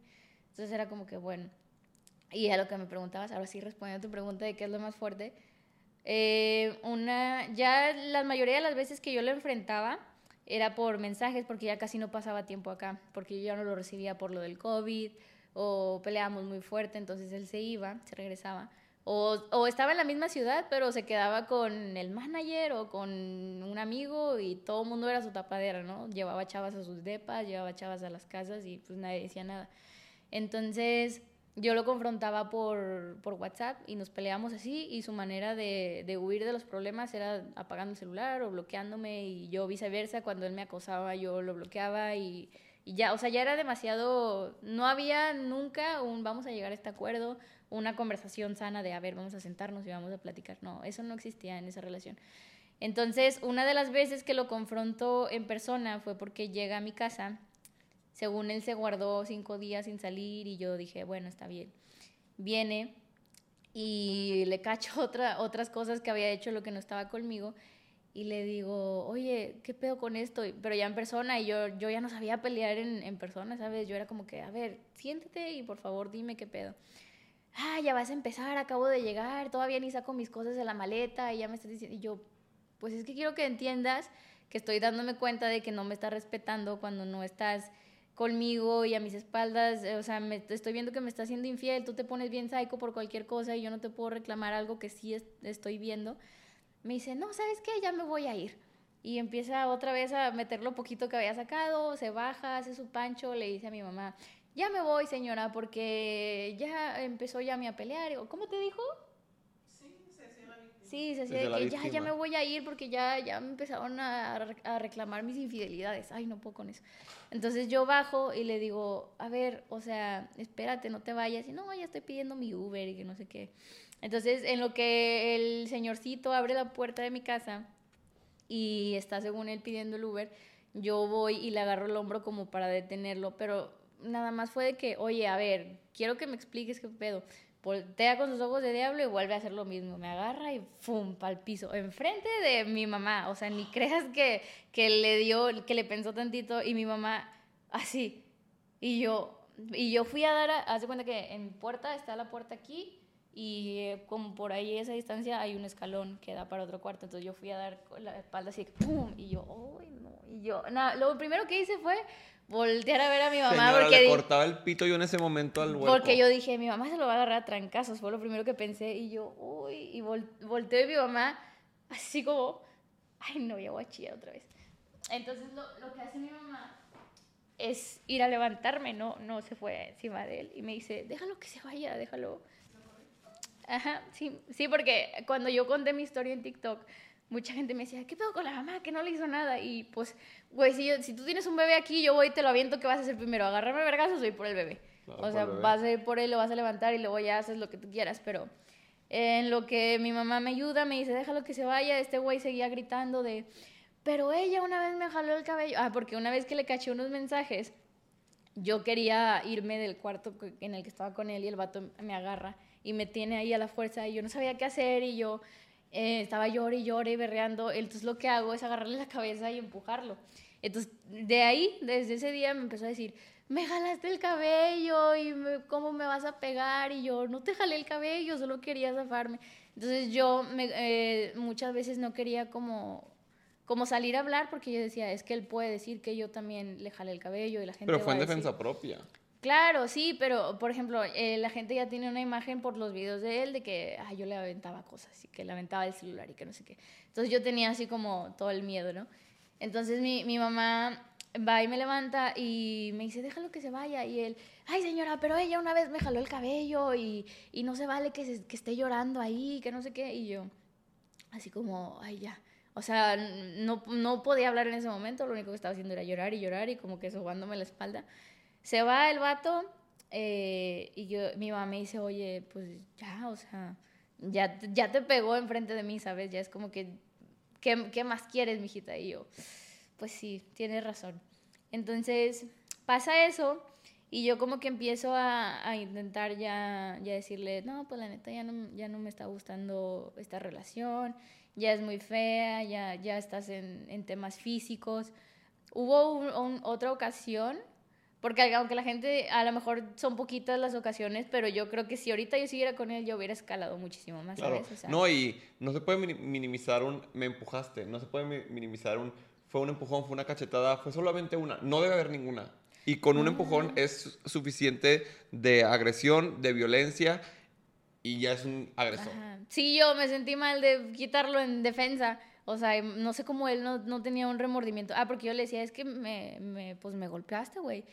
Entonces era como que bueno. Y a lo que me preguntabas, ahora sí respondiendo a tu pregunta de qué es lo más fuerte. Eh, una, ya la mayoría de las veces que yo lo enfrentaba, era por mensajes porque ya casi no pasaba tiempo acá, porque yo ya no lo recibía por lo del COVID o peleábamos muy fuerte, entonces él se iba, se regresaba. O, o, estaba en la misma ciudad, pero se quedaba con el manager o con un amigo y todo el mundo era su tapadera, ¿no? Llevaba chavas a sus depas, llevaba chavas a las casas y pues nadie decía nada. Entonces, yo lo confrontaba por, por, WhatsApp y nos peleábamos así y su manera de, de, huir de los problemas era apagando el celular o bloqueándome y yo viceversa, cuando él me acosaba yo lo bloqueaba y, y, ya, o sea, ya era demasiado, no había nunca un vamos a llegar a este acuerdo, una conversación sana de a ver, vamos a sentarnos y vamos a platicar, no, eso no existía en esa relación. Entonces, una de las veces que lo confronto en persona fue porque llega a mi casa según él se guardó cinco días sin salir y yo dije, bueno, está bien. Viene y le cacho otra, otras cosas que había hecho lo que no estaba conmigo y le digo, oye, ¿qué pedo con esto? Pero ya en persona y yo, yo ya no sabía pelear en, en persona, ¿sabes? Yo era como que, a ver, siéntete y por favor dime qué pedo. Ah, ya vas a empezar, acabo de llegar, todavía ni saco mis cosas de la maleta y ya me estás diciendo, y yo, pues es que quiero que entiendas que estoy dándome cuenta de que no me estás respetando cuando no estás conmigo y a mis espaldas, eh, o sea, me, estoy viendo que me está haciendo infiel, tú te pones bien psycho por cualquier cosa y yo no te puedo reclamar algo que sí estoy viendo. Me dice, no, ¿sabes qué? Ya me voy a ir. Y empieza otra vez a meter lo poquito que había sacado, se baja, hace su pancho, le dice a mi mamá, ya me voy, señora, porque ya empezó ya a pelear. ¿Cómo te dijo? Sí, se hacía de que ya, ya me voy a ir porque ya, ya me empezaron a, a reclamar mis infidelidades. Ay, no puedo con eso. Entonces yo bajo y le digo, a ver, o sea, espérate, no te vayas. Y no, ya estoy pidiendo mi Uber y que no sé qué. Entonces, en lo que el señorcito abre la puerta de mi casa y está según él pidiendo el Uber, yo voy y le agarro el hombro como para detenerlo, pero nada más fue de que, oye, a ver, quiero que me expliques qué pedo. Voltea con sus ojos de diablo y vuelve a hacer lo mismo. Me agarra y ¡fum! pa'l piso. Enfrente de mi mamá. O sea, ni creas que, que le dio, que le pensó tantito. Y mi mamá, así. Y yo, y yo fui a dar, a, cuenta que en puerta está la puerta aquí. Y eh, como por ahí esa distancia hay un escalón que da para otro cuarto. Entonces yo fui a dar con la espalda así, ¡pum! Y yo, ¡ay, no! Y yo, nada, lo primero que hice fue voltear a ver a mi mamá Señora, porque le cortaba el pito yo en ese momento al hueco. porque yo dije, mi mamá se lo va a agarrar a trancazos, fue lo primero que pensé. Y yo, uy, y vol volteo y mi mamá, así como, ay, no, ya voy a chillar otra vez. Entonces, lo, lo que hace mi mamá es ir a levantarme, no, no se fue encima de él. Y me dice, déjalo que se vaya, déjalo. Ajá, sí, sí, porque cuando yo conté mi historia en TikTok, mucha gente me decía, ¿qué pedo con la mamá? Que no le hizo nada. Y pues, güey, si, yo- si tú tienes un bebé aquí, yo voy y te lo aviento, ¿qué vas a hacer primero? ¿Agarrarme vergazos o ir por el bebé? Claro, o sea, bebé. vas a ir por él, lo vas a levantar y luego ya haces lo que tú quieras, pero en lo que mi mamá me ayuda, me dice, déjalo que se vaya, este güey seguía gritando de, pero ella una vez me jaló el cabello, ah, porque una vez que le caché unos mensajes, yo quería irme del cuarto en el que estaba con él y el vato me agarra y me tiene ahí a la fuerza y yo no sabía qué hacer y yo eh, estaba llore y llore berreando. Entonces lo que hago es agarrarle la cabeza y empujarlo. Entonces de ahí, desde ese día me empezó a decir, me jalaste el cabello y me- cómo me vas a pegar y yo no te jalé el cabello, solo quería zafarme. Entonces yo me- eh, muchas veces no quería como como salir a hablar porque yo decía, es que él puede decir que yo también le jalé el cabello y la gente Pero va fue en a decir- defensa propia. Claro, sí, pero por ejemplo, eh, la gente ya tiene una imagen por los videos de él de que ay, yo le aventaba cosas y que le aventaba el celular y que no sé qué. Entonces yo tenía así como todo el miedo, ¿no? Entonces mi, mi mamá va y me levanta y me dice, déjalo que se vaya. Y él, ay señora, pero ella una vez me jaló el cabello y, y no se vale que, esté llorando ahí, que no sé qué. Y yo, así como, ay ya. O sea, no, no podía hablar en ese momento, lo único que estaba haciendo era llorar y llorar y como que sobándome la espalda. Se va el vato eh, y yo, mi mamá me dice, oye, pues ya, o sea, ya, ya te pegó enfrente de mí, ¿sabes? Ya es como que, ¿qué, qué más quieres, mijita? Y yo, pues sí, tienes razón. Entonces, pasa eso y yo como que empiezo a, a intentar ya, ya decirle, no, pues la neta ya no, ya no me está gustando esta relación, ya es muy fea, ya, ya estás en, en temas físicos. Hubo otra ocasión, porque aunque la gente, a lo mejor son poquitas las ocasiones, pero yo creo que si ahorita yo siguiera con él, yo hubiera escalado muchísimo más, Claro. ¿sabes? O sea, No, y no se puede mini- minimizar un me empujaste, no se puede mi- minimizar un fue un empujón, fue una cachetada, fue solamente una, no debe haber ninguna. Y con un empujón es su- suficiente de agresión, de violencia y ya es un agresor. Ajá. Sí, yo me sentí mal de quitarlo en defensa. O sea, y no sé cómo él no, no tenía un remordimiento. Ah, porque yo le decía, es que me, me, pues me golpeaste, güey.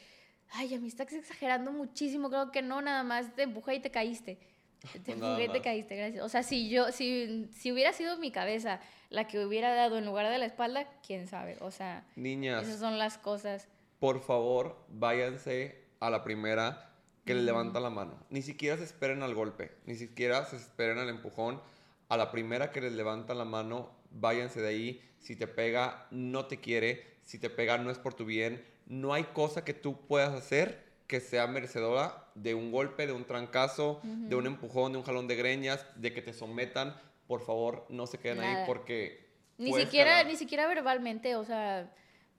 Ay, a mí estás exagerando muchísimo. Creo que no, nada más te empujé y te caíste. Te empujé y te caíste, gracias. O sea, si yo, si, si hubiera sido mi cabeza la que hubiera dado en lugar de la espalda, quién sabe. O sea, Niñas, esas son las cosas. por favor, váyanse a la primera que le levanta la mano. Ni siquiera se esperen al golpe, ni siquiera se esperen al empujón. A la primera que les levanta la mano, váyanse de ahí. Si te pega, no te quiere. Si te pega, no es por tu bien. No hay cosa que tú puedas hacer que sea merecedora de un golpe, de un trancazo, de un empujón, de un jalón de greñas, de que te sometan. Por favor, no se queden ahí porque... Ni siquiera, ni siquiera verbalmente, o sea,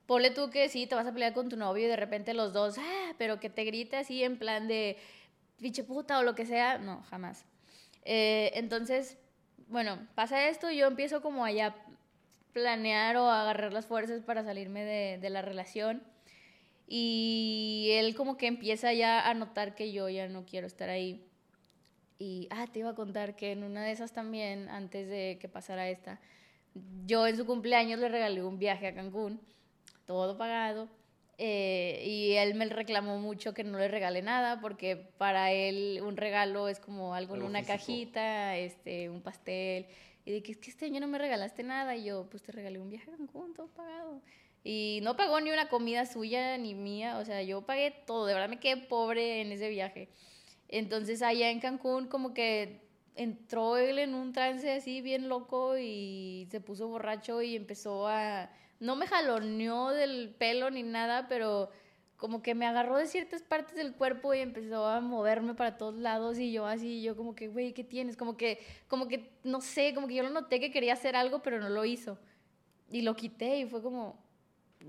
ponle tú que sí, te vas a pelear con tu novio y de repente los dos, ah, pero que te grite así en plan de pinche puta o lo que sea, no, jamás. Eh, entonces, bueno, pasa esto, yo empiezo como a ya planear o agarrar las fuerzas para salirme de, de la relación y él como que empieza ya a notar que yo ya no quiero estar ahí. Y, ah, te iba a contar que en una de esas también, antes de que pasara esta, yo en su cumpleaños le regalé un viaje a Cancún, todo pagado, eh, y él me reclamó mucho que no le regalé nada, porque para él un regalo es como algo en una físico. cajita, este, un pastel, Y de que es que este año no me regalaste nada. Y yo, pues te regalé un viaje a Cancún, todo pagado. Y no pagó ni una comida suya ni mía. O sea, yo pagué todo. De verdad me quedé pobre en ese viaje. Entonces allá en Cancún como que entró él en un trance así bien loco y se puso borracho y empezó a... No me jaloneó del pelo ni nada, pero como que me agarró de ciertas partes del cuerpo y empezó a moverme para todos lados y yo así, yo como que, güey, ¿qué tienes? Como que, como que, no sé, como que yo lo noté que quería hacer algo, pero no lo hizo. Y lo quité y fue como,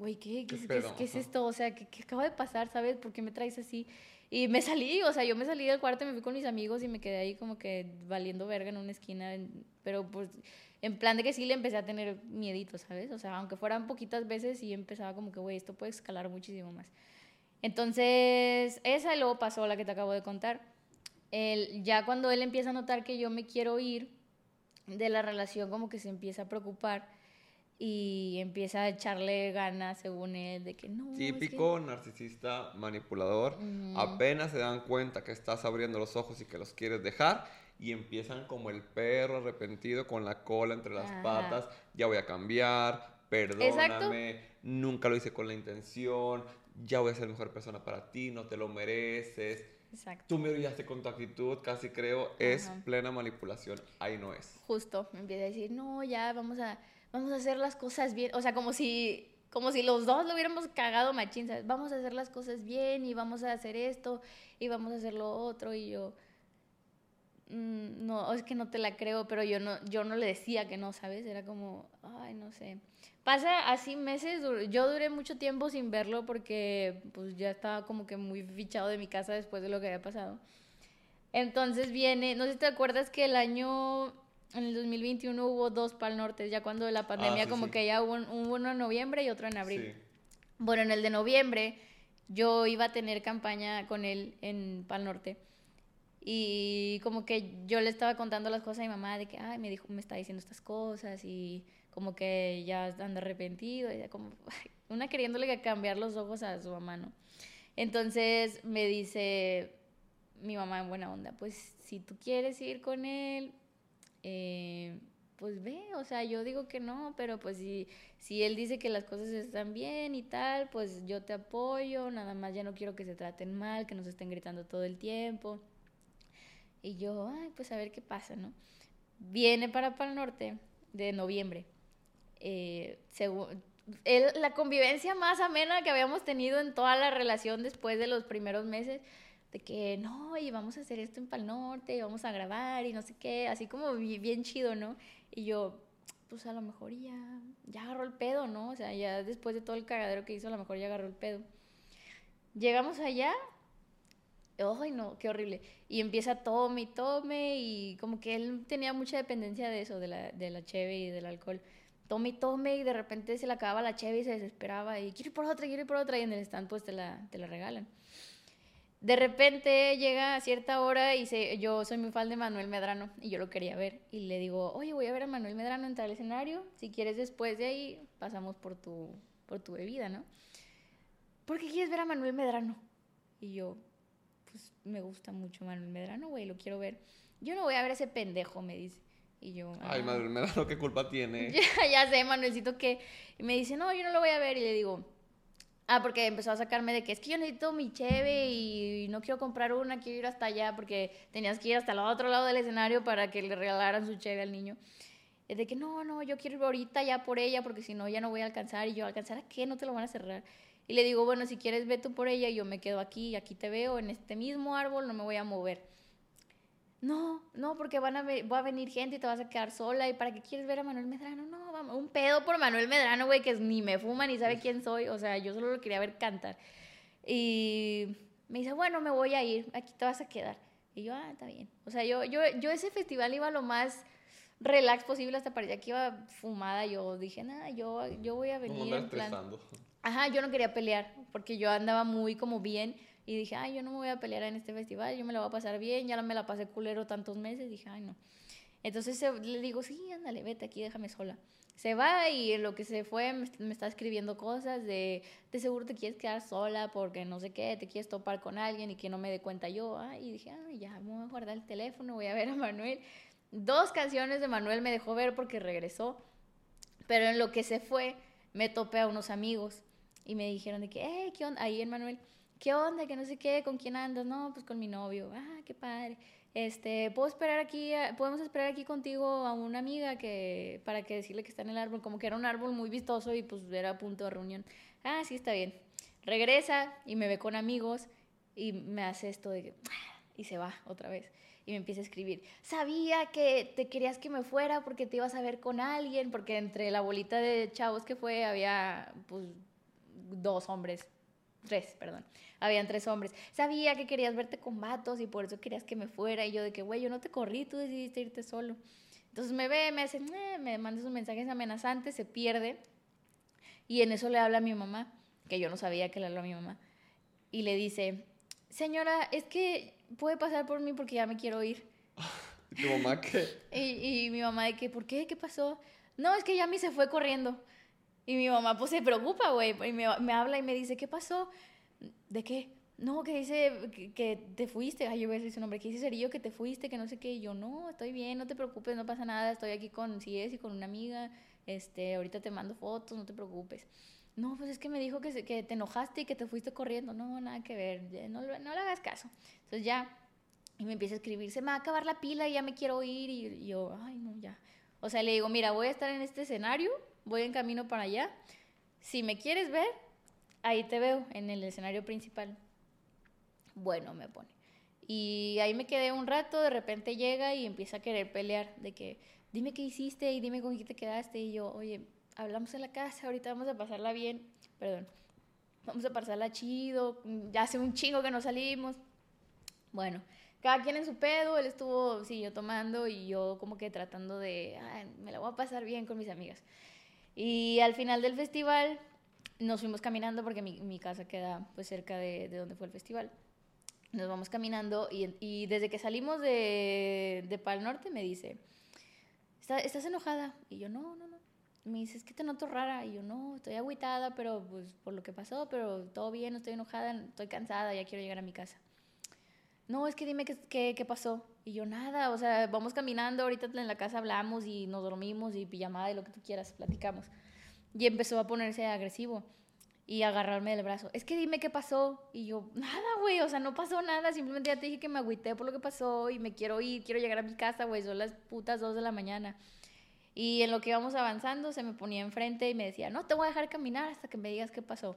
güey, ¿qué, qué, qué, es esto? O sea, ¿qué, ¿qué, acaba de pasar? ¿Sabes? ¿Por qué me traes así? Y me salí, o sea, yo me salí del cuarto, me fui con mis amigos y me quedé ahí como que valiendo verga en una esquina, pero pues en plan de que sí le empecé a tener miedito, ¿sabes? O sea, aunque fueran poquitas veces, sí empezaba como que, güey, esto puede escalar muchísimo más. Entonces, esa luego pasó la que te acabo de contar. El, ya cuando él empieza a notar que yo me quiero ir de la relación, como que se empieza a preocupar y empieza a echarle ganas, según él, de que no. Típico narcisista manipulador. Apenas se dan cuenta que estás abriendo los ojos y que los quieres dejar. Y empiezan como el perro arrepentido con la cola entre las patas. Ya voy a cambiar, perdóname, nunca lo hice con la intención, ya voy a ser mejor persona para ti, no te lo mereces. Exacto. Tú me brillaste con tu actitud, casi creo, es plena manipulación. Ahí no es. Justo, me empieza a decir, no, ya vamos a, vamos a hacer las cosas bien. O sea, como si, como si los dos lo hubiéramos cagado machín, ¿sabes? Vamos a hacer las cosas bien y vamos a hacer esto y vamos a hacer lo otro. Y yo, mm, no, es que no te la creo, pero yo no, yo no le decía que no, ¿sabes? Era como, ay, no sé. Pasa así meses, yo duré mucho tiempo sin verlo porque pues ya estaba como que muy fichado de mi casa después de lo que había pasado. Entonces viene, no sé si te acuerdas que el año, en el 2021 hubo dos Pal Norte, ya cuando la pandemia ah, como que ya hubo, uno en noviembre y otro en abril. Bueno, en el de noviembre yo iba a tener campaña con él en Pal Norte. Y como que yo le estaba contando las cosas a mi mamá de que, ay, me dijo, me está diciendo estas cosas y como que ya anda arrepentido, y como una queriéndole cambiar los ojos a su mamá, ¿no? Entonces me dice mi mamá en buena onda, pues si tú quieres ir con él, eh, pues ve, o sea, yo digo que no, pero pues si, si él dice que las cosas están bien y tal, pues yo te apoyo, nada más ya no quiero que se traten mal, que nos estén gritando todo el tiempo. Y yo, ay, pues a ver qué pasa, ¿no? Viene para Pal Norte de noviembre eh, la convivencia más amena que habíamos tenido en toda la relación después de los primeros meses, de que no, y vamos a hacer esto en Pal Norte, y vamos a grabar y no sé qué, así como bien chido, ¿no? Y yo, pues a lo mejor ya, ya agarró el pedo, ¿no? O sea, ya después de todo el cagadero que hizo, a lo mejor ya agarró el pedo. Llegamos allá ¡ay no! ¡Qué horrible! Y empieza tome y tome y como que él tenía mucha dependencia de eso, de la, de la cheve y del alcohol tome y tome y de repente se le acababa la cheve y se desesperaba y quiero ir por otra, quiero ir por otra y en el stand pues te la, te la regalan. De repente llega a cierta hora y se, yo soy muy fan de Manuel Medrano y yo lo quería ver y le digo, oye, voy a ver a Manuel Medrano entrar al escenario, si quieres después de ahí pasamos por tu, por tu bebida, ¿no? ¿Por qué quieres ver a Manuel Medrano? Y yo, pues me gusta mucho Manuel Medrano, güey, lo quiero ver. Yo no voy a ver a ese pendejo, me dice. Y yo... Ay, madre, me da lo que culpa tiene. ya, sé, Manuelcito, que... Y me dice, no, yo no lo voy a ver. Y le digo... Ah, porque empezó a sacarme de que es que yo necesito mi cheve y no quiero comprar una, quiero ir hasta allá porque tenías que ir hasta el otro lado del escenario para que le regalaran su cheve al niño. Es de que no, no, yo quiero ir ahorita ya por ella porque si no ya no voy a alcanzar. Y yo, ¿alcanzar a qué? No te lo van a cerrar. Y le digo, bueno, si quieres ve tú por ella, yo me quedo aquí, aquí te veo, en este mismo árbol, no me voy a mover no, no, porque van a va a venir gente y te vas a quedar sola. ¿Y para qué quieres ver a Manuel Medrano? No, vamos, un pedo por Manuel Medrano, güey, que ni me fuma ni sabe quién soy. O sea, yo solo lo quería ver cantar. Y me dice, bueno, me voy a ir, aquí te vas a quedar. Y yo, ah, está bien. O sea, yo, yo, yo ese festival iba lo más relax posible, hasta parecía que iba fumada. Yo dije, nada, yo, yo voy a venir. en plan... Ajá, yo no quería pelear, porque yo andaba muy como bien y dije, ay, yo no me voy a pelear en este festival, yo me la voy a pasar bien, ya me la pasé culero tantos meses, dije, ay, no. Entonces le digo, sí, ándale, vete aquí, déjame sola. Se va y lo que se fue me, está escribiendo cosas de, de seguro te quieres quedar sola porque no sé qué, te quieres topar con alguien y que no me dé cuenta yo. y dije, ay, ya, me voy a guardar el teléfono, voy a ver a Manuel. Dos canciones de Manuel me dejó ver porque regresó. Pero en lo que se fue, me topé a unos amigos y me dijeron de que, eh, ¿qué onda? Ahí en Manuel, ¿qué onda? Que no sé qué, ¿con quién andas? No, pues con mi novio. Ah, qué padre. Este, puedo esperar aquí, podemos esperar aquí contigo a una amiga que, para que decirle que está en el árbol, como que era un árbol muy vistoso y pues era punto de reunión. Ah, sí, está bien. Regresa y me ve con amigos y me hace esto de que, y se va otra vez y me empieza a escribir, sabía que te querías que me fuera porque te ibas a ver con alguien, porque entre la bolita de chavos que fue había pues dos hombres, tres, perdón, habían tres hombres. Sabía que querías verte con vatos y por eso querías que me fuera y yo de que, güey, yo no te corrí, tú decidiste irte solo. Entonces me ve, me hace, eh", me manda sus mensajes amenazantes, se pierde y en eso le habla a mi mamá, que yo no sabía que le habló a mi mamá, y le dice, señora, es que puede pasar por mí porque ya me quiero ir. ¿Tu mamá qué? Y, y mi mamá de que, ¿por qué? ¿Qué pasó? No, es que ya me se fue corriendo. Y mi mamá pues se preocupa, güey. Y me, me, habla y me dice, ¿qué pasó? ¿De qué? No, que dice que, te fuiste. Ay, yo voy a decir su nombre. Que dice Cerillo que te fuiste, que no sé qué. Y yo, no, estoy bien, no te preocupes, no pasa nada. Estoy aquí con es y con una amiga. Este, ahorita te mando fotos, no te preocupes. No, pues es que me dijo que, que te enojaste y que te fuiste corriendo. No, nada que ver. No, no le hagas caso. Entonces ya, y me empieza a escribir, se me va a acabar la pila ya me quiero ir. Y, yo, ay, no, ya. O sea, le digo, mira, voy a estar en este escenario, voy en camino para allá. Si me quieres ver, ahí te veo, en el escenario principal. Bueno, me pone. Y ahí me quedé un rato, de repente llega y empieza a querer pelear, de que, dime qué hiciste y dime con quién te quedaste. Y yo, oye, hablamos en la casa, ahorita vamos a pasarla bien, perdón, vamos a pasarla chido, ya hace un chingo que no salimos. Bueno, cada quien en su pedo, él estuvo, sí, yo tomando y yo como que tratando de, me la voy a pasar bien con mis amigas. Y al final del festival nos fuimos caminando porque mi, mi casa queda pues cerca de, de, donde fue el festival. Nos vamos caminando y, y desde que salimos de, de Pal Norte me dice, ¿estás enojada? Y yo, no, no, no. Me dice, es que te noto rara. Y yo, no, estoy agüitada, pero pues por lo que pasó, pero todo bien, no estoy enojada, estoy cansada, ya quiero llegar a mi casa no, es que dime qué, qué, qué, pasó. Y yo, nada, o sea, vamos caminando, ahorita en la casa hablamos y nos dormimos y pijamada y lo que tú quieras, platicamos. Y empezó a ponerse agresivo y agarrarme del brazo. Es que dime qué pasó. Y yo, nada, güey, o sea, no pasó nada, simplemente ya te dije que me agüité por lo que pasó y me quiero ir, quiero llegar a mi casa, güey, son las putas dos de la mañana. Y en lo que íbamos avanzando, se me ponía enfrente y me decía, no te voy a dejar caminar hasta que me digas qué pasó.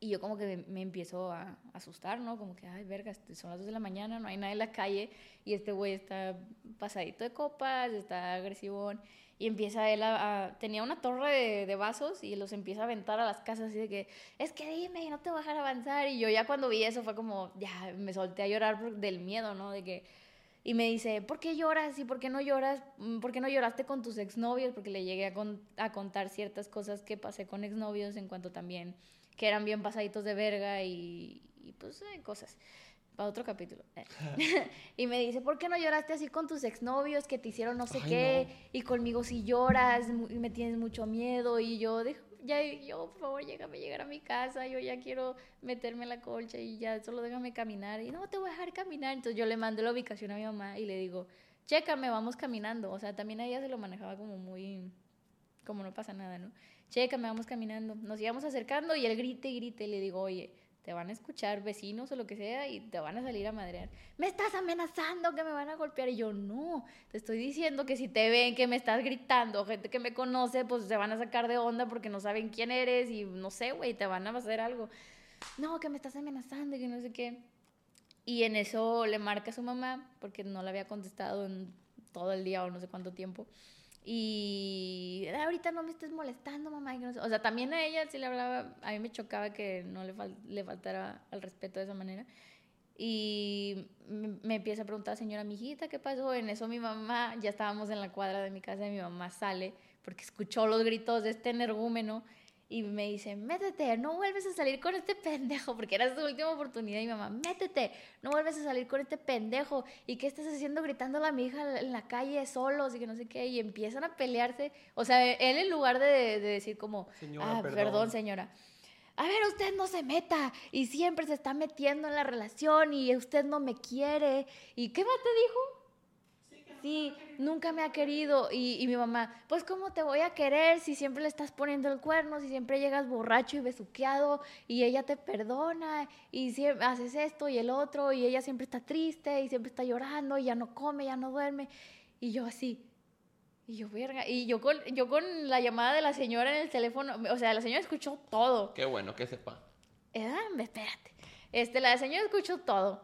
Y yo como que me, empiezo a asustar, ¿no? Como que, ay, verga, este, son las 2 de la mañana, no hay nadie en la calle y este güey está pasadito de copas, está agresivón. Y empieza él a, Tenía una torre de, de, vasos y los empieza a aventar a las casas así de que, es que dime, no te voy a dejar avanzar. Y yo ya cuando vi eso fue como, ya, me solté a llorar del miedo, ¿no? De que... Y me dice, ¿por qué lloras? ¿Y por qué no lloras? Mm, ¿Por qué no lloraste con tus exnovios? Porque le llegué a, a contar ciertas cosas que pasé con exnovios en cuanto también que eran bien pasaditos de verga y, y pues eh, cosas. Para otro capítulo. Eh. y me dice, ¿por qué no lloraste así con tus exnovios que te hicieron no sé qué? Y conmigo si lloras, me tienes mucho miedo. Y yo, ya, yo, por favor, déjame llegar a mi casa. Yo ya quiero meterme en la colcha y ya solo déjame caminar. Y no, te voy a dejar caminar. Entonces yo le mando la ubicación a mi mamá y le digo, chécame, vamos caminando. O sea, también a ella se lo manejaba como muy, como no pasa nada, ¿no? Checa, me vamos caminando. Nos íbamos acercando y él grite y grite. Le digo, oye, te van a escuchar vecinos o lo que sea y te van a salir a madrear. Me estás amenazando que me van a golpear. Y yo, no, te estoy diciendo que si te ven que me estás gritando, gente que me conoce, pues se van a sacar de onda porque no saben quién eres y no sé, güey, te van a hacer algo. No, que me estás amenazando y que no sé qué. Y en eso le marca a su mamá porque no le había contestado en todo el día o no sé cuánto tiempo. Y ahorita no me estés molestando, mamá. O sea, también a ella sí le hablaba, a mí me chocaba que no le, le faltara al respeto de esa manera. Y me, empieza a preguntar, señora, mijita, ¿qué pasó? En eso mi mamá, ya estábamos en la cuadra de mi casa y mi mamá sale porque escuchó los gritos de este energúmeno y me dice, métete, no vuelves a salir con este pendejo, porque era su última oportunidad. Y mi mamá, métete, no vuelves a salir con este pendejo. ¿Y qué estás haciendo gritando a mi hija en la calle solos y que no sé qué? Y empiezan a pelearse. O sea, él en lugar de, decir como, ah, perdón. señora. A ver, usted no se meta y siempre se está metiendo en la relación y usted no me quiere. ¿Y qué más te dijo? Sí, nunca me ha querido. Y, y mi mamá, pues ¿cómo te voy a querer si siempre le estás poniendo el cuerno, si siempre llegas borracho y besuqueado y ella te perdona y siempre haces esto y el otro y ella siempre está triste y siempre está llorando y ya no come, ya no duerme. Y yo así, y yo, verga, y yo con, yo con la llamada de la señora en el teléfono, o sea, la señora escuchó todo. Qué bueno que sepa. Eh, espérate. Este, la señora escuchó todo.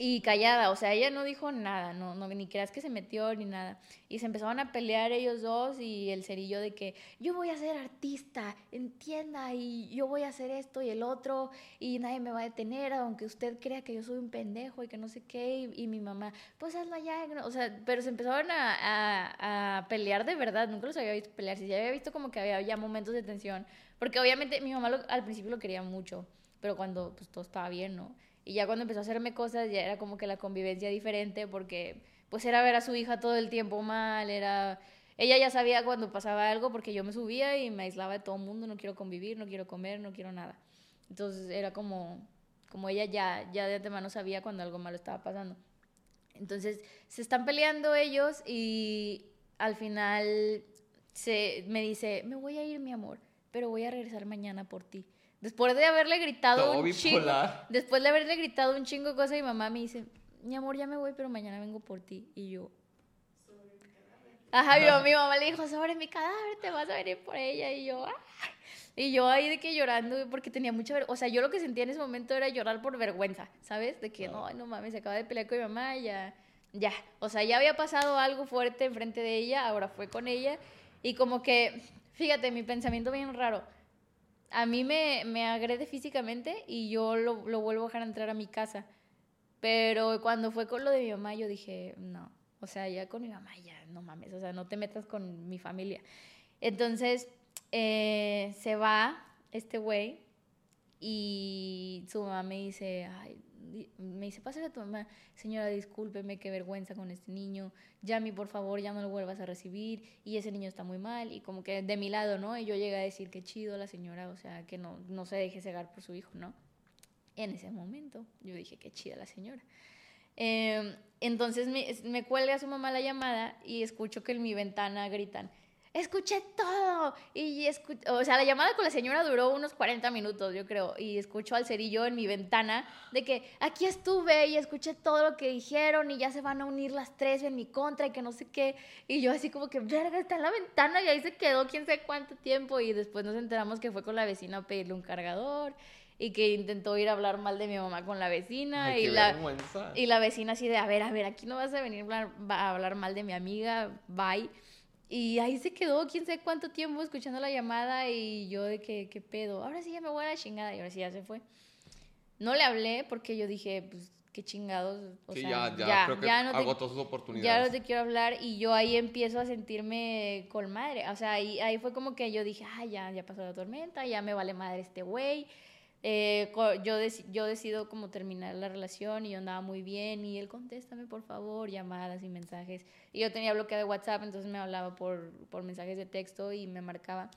Y callada, o sea, ella no dijo nada, no, no, ni creas que se metió ni nada. Y se empezaron a pelear ellos dos y el cerillo de que yo voy a ser artista, entienda, y yo voy a hacer esto y el otro, y nadie me va a detener, aunque usted crea que yo soy un pendejo y que no sé qué, y, mi mamá, pues hazlo allá, o sea, pero se empezaron a, a, a, pelear de verdad, nunca los había visto pelear, si ya había visto como que había ya momentos de tensión, porque obviamente mi mamá al principio lo quería mucho, pero cuando pues todo estaba bien, ¿no? Y ya cuando empezó a hacerme cosas, ya era como que la convivencia diferente, porque pues era ver a su hija todo el tiempo mal, era... Ella ya sabía cuando pasaba algo porque yo me subía y me aislaba de todo el mundo, no quiero convivir, no quiero comer, no quiero nada. Entonces era como, como ella ya, ya de antemano sabía cuando algo malo estaba pasando. Entonces se están peleando ellos y al final se, me dice, me voy a ir mi amor, pero voy a regresar mañana por ti. Después de haberle gritado un chingo. Después de haberle gritado un chingo de cosas, mi mamá me dice, mi amor, ya me voy, pero mañana vengo por ti. Y yo. Ajá, mi mamá le dijo, sobre mi cadáver, te vas a venir por ella. Y yo, ah". Y yo ahí de que llorando, porque tenía mucha vergüenza. O sea, yo lo que sentía en ese momento era llorar por vergüenza, ¿sabes? De que, no, no mames, se acaba de pelear con mi mamá, ya, ya. O sea, ya había pasado algo fuerte enfrente de ella, ahora fue con ella. Y como que, fíjate, mi pensamiento bien raro a mí me, me agrede físicamente y yo lo, lo, vuelvo a dejar entrar a mi casa. Pero cuando fue con lo de mi mamá, yo dije, no, o sea, ya con mi mamá, ya, no mames, o sea, no te metas con mi familia. Entonces, eh, se va este güey y su mamá me dice, ay, me dice, pásale a tu mamá, señora, discúlpeme, qué vergüenza con este niño, Yami, por favor, ya no lo vuelvas a recibir, y ese niño está muy mal, y como que de mi lado, ¿no? Y yo llegué a decir, qué chido la señora, o sea, que no, no se deje cegar por su hijo, ¿no? En ese momento, yo dije, qué chida la señora. Em, entonces me, me cuelga su mamá la llamada y escucho que en mi ventana gritan, escuché todo. Y o sea, la llamada con la señora duró unos 40 minutos, yo creo. Y escucho al cerillo en mi ventana de que aquí estuve y escuché todo lo que dijeron y ya se van a unir las tres en mi contra y que no sé qué. Y yo así como que, verga, está en la ventana y ahí se quedó quién sabe cuánto tiempo. Y después nos enteramos que fue con la vecina a pedirle un cargador y que intentó ir a hablar mal de mi mamá con la vecina y la y la vecina así de a ver a ver aquí no vas a venir a hablar mal de mi amiga bye y ahí se quedó, quién sabe cuánto tiempo escuchando la llamada y yo de que, qué pedo, ahora sí ya me voy a la chingada y ahora sí ya se fue. No le hablé porque yo dije, pues qué chingados. O sí, ya, ya, creo que agotó sus oportunidades. Ya no te quiero hablar y yo ahí empiezo a sentirme con madre. O sea, ahí, ahí fue como que yo dije, ah, ya, ya pasó la tormenta, ya me vale madre este güey. Eh, yo, yo decido como terminar la relación y yo andaba muy bien y él contéstame por favor, llamadas y mensajes. Y yo tenía bloqueado de WhatsApp, entonces me hablaba por, por mensajes de texto y me marcaba,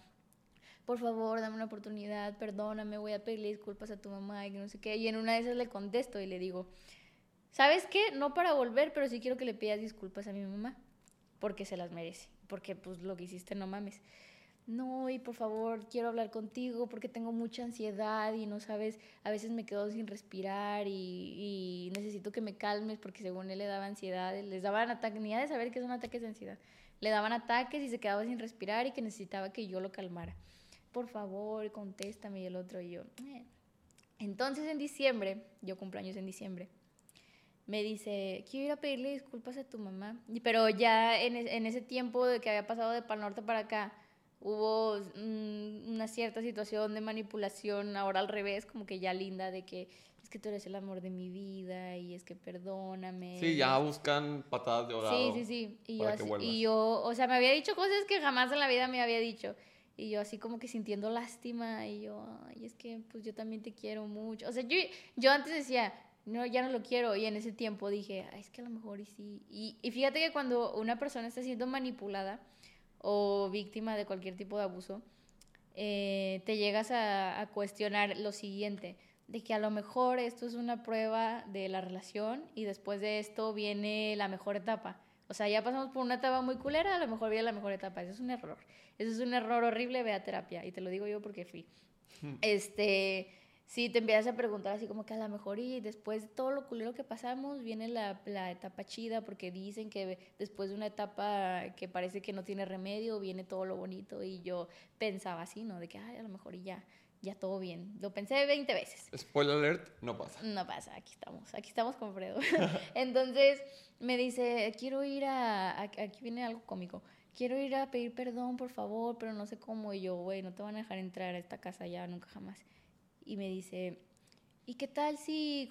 por favor, dame una oportunidad, perdóname, voy a pedirle disculpas a tu mamá y no sé qué. Y en una de esas le contesto y le digo, ¿sabes qué? No para volver, pero sí quiero que le pidas disculpas a mi mamá, porque se las merece, porque pues lo que hiciste no mames no, y por favor, quiero hablar contigo porque tengo mucha ansiedad y no sabes, a veces me quedo sin respirar y, necesito que me calmes porque según él le daba ansiedad, les daban ataques, ni de saber que son ataques de ansiedad, le daban ataques y se quedaba sin respirar y que necesitaba que yo lo calmara. Por favor, contéstame y el otro y yo. Eh". Entonces en diciembre, yo cumpleaños en diciembre, me dice, quiero ir a pedirle disculpas a tu mamá, pero ya en, en ese tiempo de que había pasado de Pal Norte para acá, hubo mm, una cierta situación de manipulación, ahora al revés, como que ya linda, de que es que tú eres el amor de mi vida y es que perdóname. Sí, ya buscan patadas de ahogado. Sí, sí, sí. Y yo, así, y yo, o sea, me había dicho cosas que jamás en la vida me había dicho. Y yo así como que sintiendo lástima y yo, ay, es que pues yo también te quiero mucho. O sea, yo, yo antes decía, no, ya no lo quiero. Y en ese tiempo dije, ay, es que a lo mejor y sí. Y, y fíjate que cuando una persona está siendo manipulada, o víctima de cualquier tipo de abuso, eh, te llegas a, cuestionar lo siguiente, de que a lo mejor esto es una prueba de la relación y después de esto viene la mejor etapa. O sea, ya pasamos por una etapa muy culera, a lo mejor viene la mejor etapa. Eso es un error. Eso es un error horrible, ve a terapia. Y te lo digo yo porque fui. este, sí, te empiezas a preguntar así como que a lo mejor y después de todo lo culero que pasamos, viene la, la etapa chida porque dicen que después de una etapa que parece que no tiene remedio, viene todo lo bonito. Y yo pensaba así, ¿no? De que, ay, a lo mejor y ya ya todo bien. Lo pensé 20 veces. Spoiler alert, no pasa. No pasa, aquí estamos, aquí estamos con Fredo. Entonces me dice, quiero ir a, aquí viene algo cómico, quiero ir a pedir perdón, por favor, pero no sé cómo. Y yo, güey, no te van a dejar entrar a esta casa ya, nunca jamás. Y me dice, ¿y qué tal si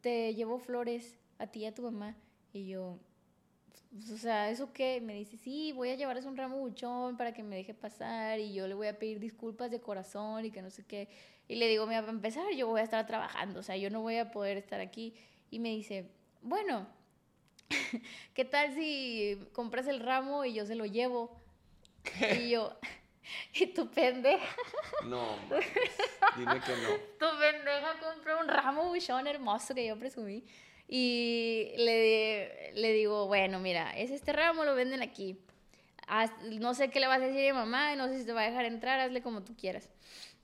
te llevo flores a ti y a tu mamá? Y yo, pues, o sea, ¿eso qué? Me dice, sí, voy a llevarles un ramo buchón para que me deje pasar y yo le voy a pedir disculpas de corazón y que no sé qué. Y le digo, mira, para empezar, yo voy a estar trabajando, o sea, yo no voy a poder estar aquí. Y me dice, bueno, ¿qué tal si compras el ramo y yo se lo llevo? Y yo, ¿y tu pendeja? No, dime que no. Tu pendeja compró un ramo buchón hermoso que yo presumí. Y le, le digo, bueno, mira, es este ramo, lo venden aquí. no sé qué le vas a decir a mi mamá, no sé si te va a dejar entrar, hazle como tú quieras.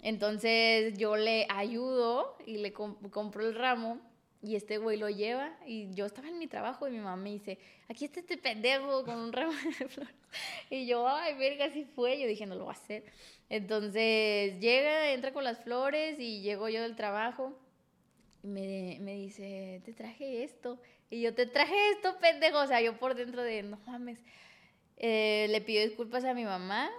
Entonces yo le ayudo y le compro el ramo y este güey lo lleva y yo estaba en mi trabajo y mi mamá me dice, aquí está este pendejo con un ramo de flores. Y yo, ay, verga, así fue. Yo dije, no lo va a hacer. Entonces llega, entra con las flores y llego yo del trabajo me, me dice, te traje esto. Y yo, te traje esto, pendejo. O sea, yo por dentro de, no mames. Eh, le pidió disculpas a mi mamá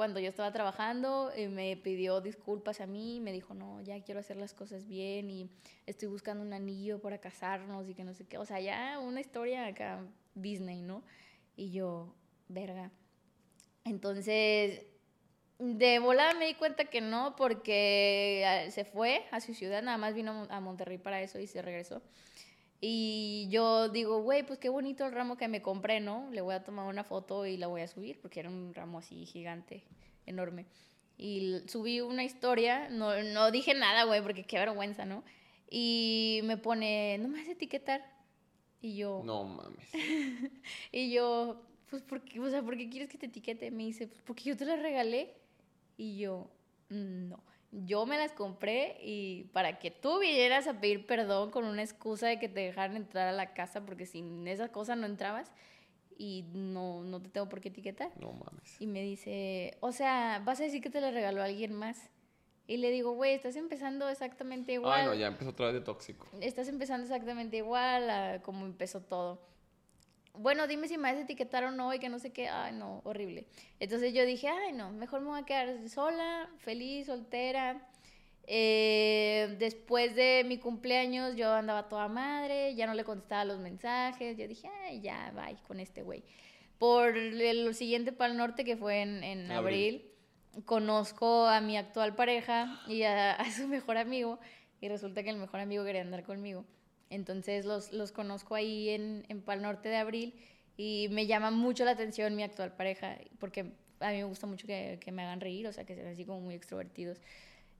cuando yo estaba trabajando. y me pidió disculpas a mí. Me dijo, no, ya quiero hacer las cosas bien. Y estoy buscando un anillo para casarnos y que no sé qué. O sea, ya una historia acá, Disney, ¿no? Y yo, verga. Entonces, de volada me di cuenta que no, porque ah, se fue a su ciudad, nada más vino a Monterrey para eso y se regresó. Y yo digo, güey, pues qué bonito el ramo que me compré, ¿no? Le voy a tomar una foto y la voy a subir, porque era un ramo así gigante, enorme. Y subí una historia, no, no dije nada, güey, porque qué vergüenza, ¿no? Y me pone, no me vas a etiquetar. Y yo... No mames. y yo, pues, ¿por qué, o sea, ¿por qué quieres que te etiquete? Me dice, pues porque yo te la regalé. Y yo, no. Yo me las compré y para que tú vinieras a pedir perdón con una excusa de que te dejaran entrar a la casa porque sin esa cosa no entrabas y no, no te tengo por qué etiquetar. No mames. Y me dice, o sea, vas a decir que te la regaló alguien más. Y le digo, güey, estás empezando exactamente igual. Ay, no, ya empezó otra vez de tóxico. Estás empezando exactamente igual a como empezó todo bueno, dime si me vas a etiquetar o no y que no sé qué, ay no, horrible. Entonces yo dije, ay no, mejor me voy a quedar sola, feliz, soltera. Eh, después de mi cumpleaños yo andaba toda madre, ya no le contestaba los mensajes, yo dije, ay ya, bye con este güey. Por el siguiente Pal Norte que fue en, abril. conozco a mi actual pareja y a, a su mejor amigo y resulta que el mejor amigo quería andar conmigo. Entonces los, los conozco ahí en, en Pal Norte de Abril y me llama mucho la atención mi actual pareja porque a mí me gusta mucho que, que me hagan reír, o sea, que sean así como muy extrovertidos.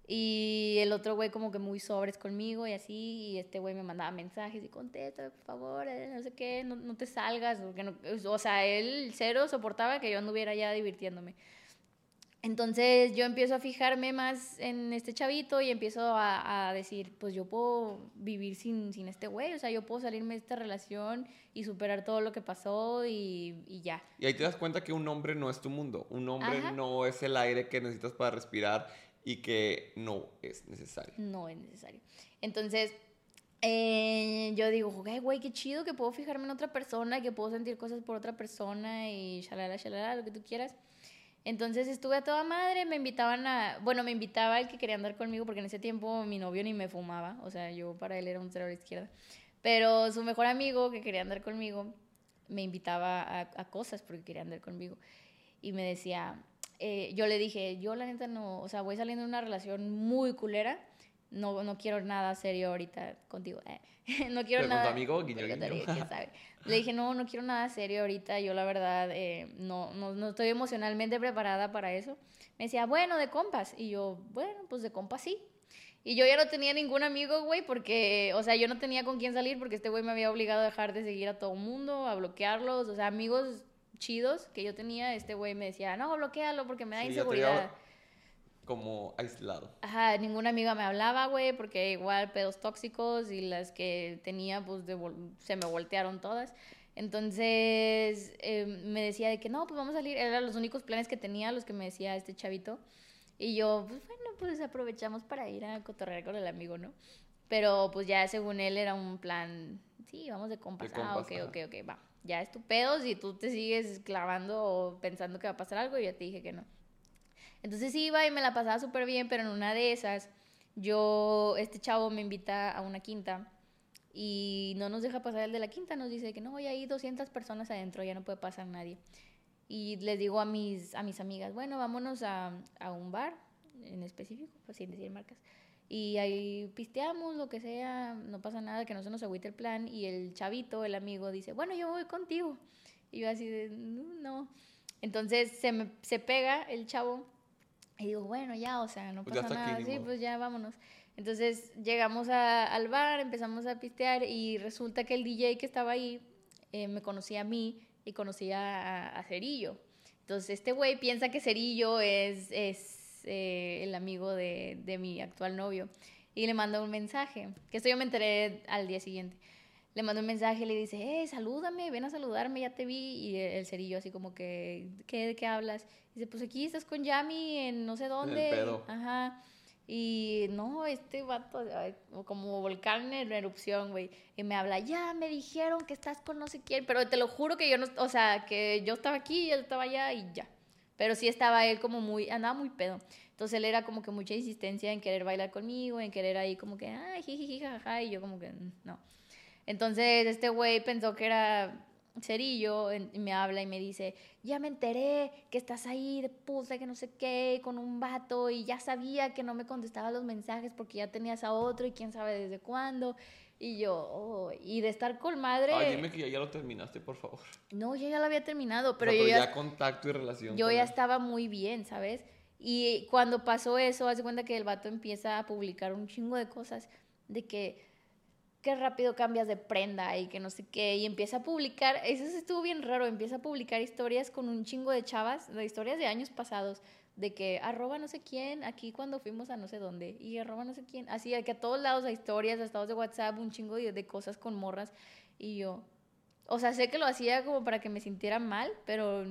Y el otro güey como que muy sobres conmigo y así, y este güey me mandaba mensajes y contesta, por favor, eh, no sé qué, no, no te salgas, o, que no, o sea, él cero soportaba que yo anduviera ya divirtiéndome. Entonces yo empiezo a fijarme más en este chavito y empiezo a, decir, pues yo puedo vivir sin, sin este güey, o sea, yo puedo salirme de esta relación y superar todo lo que pasó y, y ya. Y ahí te das cuenta que un hombre no es tu mundo, un hombre no es el aire que necesitas para respirar y que no es necesario. No es necesario. Entonces, eh, yo digo, güey, qué chido que puedo fijarme en otra persona, que puedo sentir cosas por otra persona y shalala, shalala, lo que tú quieras. Entonces estuve a toda madre, me invitaban a, bueno, me invitaba el que quería andar conmigo porque en ese tiempo mi novio ni me fumaba, o sea, yo para él era un cero a la izquierda. Pero su mejor amigo que quería andar conmigo me invitaba a, cosas porque quería andar conmigo. Y me decía, eh, yo le dije, yo la neta no, o sea, voy saliendo de una relación muy culera, no, no quiero nada serio ahorita contigo. Eh. no quiero nada. Con tu amigo, guiño, guiño. Le dije, no, no quiero nada serio ahorita. Yo, la verdad, eh, no, no, no, estoy emocionalmente preparada para eso. Me decía, bueno, de compas. Y yo, bueno, pues de compas sí. Y yo ya no tenía ningún amigo, güey, porque, o sea, yo no tenía con quién salir porque este güey me había obligado a dejar de seguir a todo mundo, a bloquearlos. O sea, amigos chidos que yo tenía, este güey me decía, no, bloquealo porque me da Sí, inseguridad. Como aislado. Ajá, ninguna amiga me hablaba, güey, porque igual pedos tóxicos y las que tenía, pues se me voltearon todas. Entonces eh, me decía de que no, pues vamos a salir. Eran los únicos planes que tenía, los que me decía este chavito. Y yo, pues bueno, pues aprovechamos para ir a cotorrear con el amigo, ¿no? Pero pues ya según él era un plan, sí, vamos de compas. De ah, ok, ajá. ok, ok, va. Ya es tu pedo si tú te sigues clavando o pensando que va a pasar algo y ya te dije que no. Entonces iba y me la pasaba súper bien, pero en una de esas, yo, este chavo me invita a una quinta y no nos deja pasar el de la quinta, nos dice que no, ya hay 200 personas adentro, ya no puede pasar nadie. Y les digo a mis, a mis amigas, bueno, vámonos a, a un bar en específico, pues sin decir marcas. Y ahí pisteamos, lo que sea, no pasa nada, que no se nos agüite el plan. Y el chavito, el amigo, dice, bueno, yo voy contigo. Y yo así de, no. no". Entonces se, me, se pega el chavo y digo, bueno, ya, o sea, no Pues pasa aquí, nada. ni sí, modo. pues ya vámonos. Entonces llegamos a- al bar, empezamos a pistear y resulta que el DJ que estaba ahí eh, me conocía a mí y conocía a, a Cerillo. Entonces este güey piensa que Cerillo es, es eh, el amigo de, de mi actual novio y le manda un mensaje, que esto yo me enteré al día siguiente. Le manda un mensaje y le dice, eh, salúdame, ven a saludarme, ya te vi. Y el cerillo así como que, ¿qué, ¿de qué hablas? Dice, pues aquí estás con Yami en no sé dónde. pedo. Ajá. Y no, este vato, como volcán en erupción, güey. Y me habla, ya me dijeron que estás con no sé quién. Pero te lo juro que yo no, o sea, que yo estaba aquí y él estaba allá y ya. Pero sí estaba él como muy, andaba muy pedo. Entonces él era como que mucha insistencia en querer bailar conmigo, en querer ahí como que, ay, jiji, jajaja. Y yo como que, "Mm, no. Entonces este güey pensó que era Cerillo y me habla y me dice, ya me enteré que estás ahí de puta, que no sé qué, con un vato y ya sabía que no me contestaba los mensajes porque ya tenías a otro y quién sabe desde cuándo. Y yo, oh, y de estar con madre, Ay, dime que ya, ya lo terminaste, por favor. no, yo ya lo había terminado, pero O sea, yo ya, ya contacto y relación. yo con ya él. estaba muy bien, ¿sabes? Y cuando pasó eso, hace cuenta que el vato empieza a publicar un chingo de cosas de que qué rápido cambias de prenda y que no sé qué, y empieza a publicar, eso estuvo bien raro, empieza a publicar historias con un chingo de chavas, de historias de años pasados, de que arroba no sé quién, aquí cuando fuimos a no sé dónde, y arroba no sé quién, así, que a todos lados hay historias, a estados de WhatsApp, un chingo de, de cosas con morras, y yo, o sea, sé que lo hacía como para que me sintiera mal, pero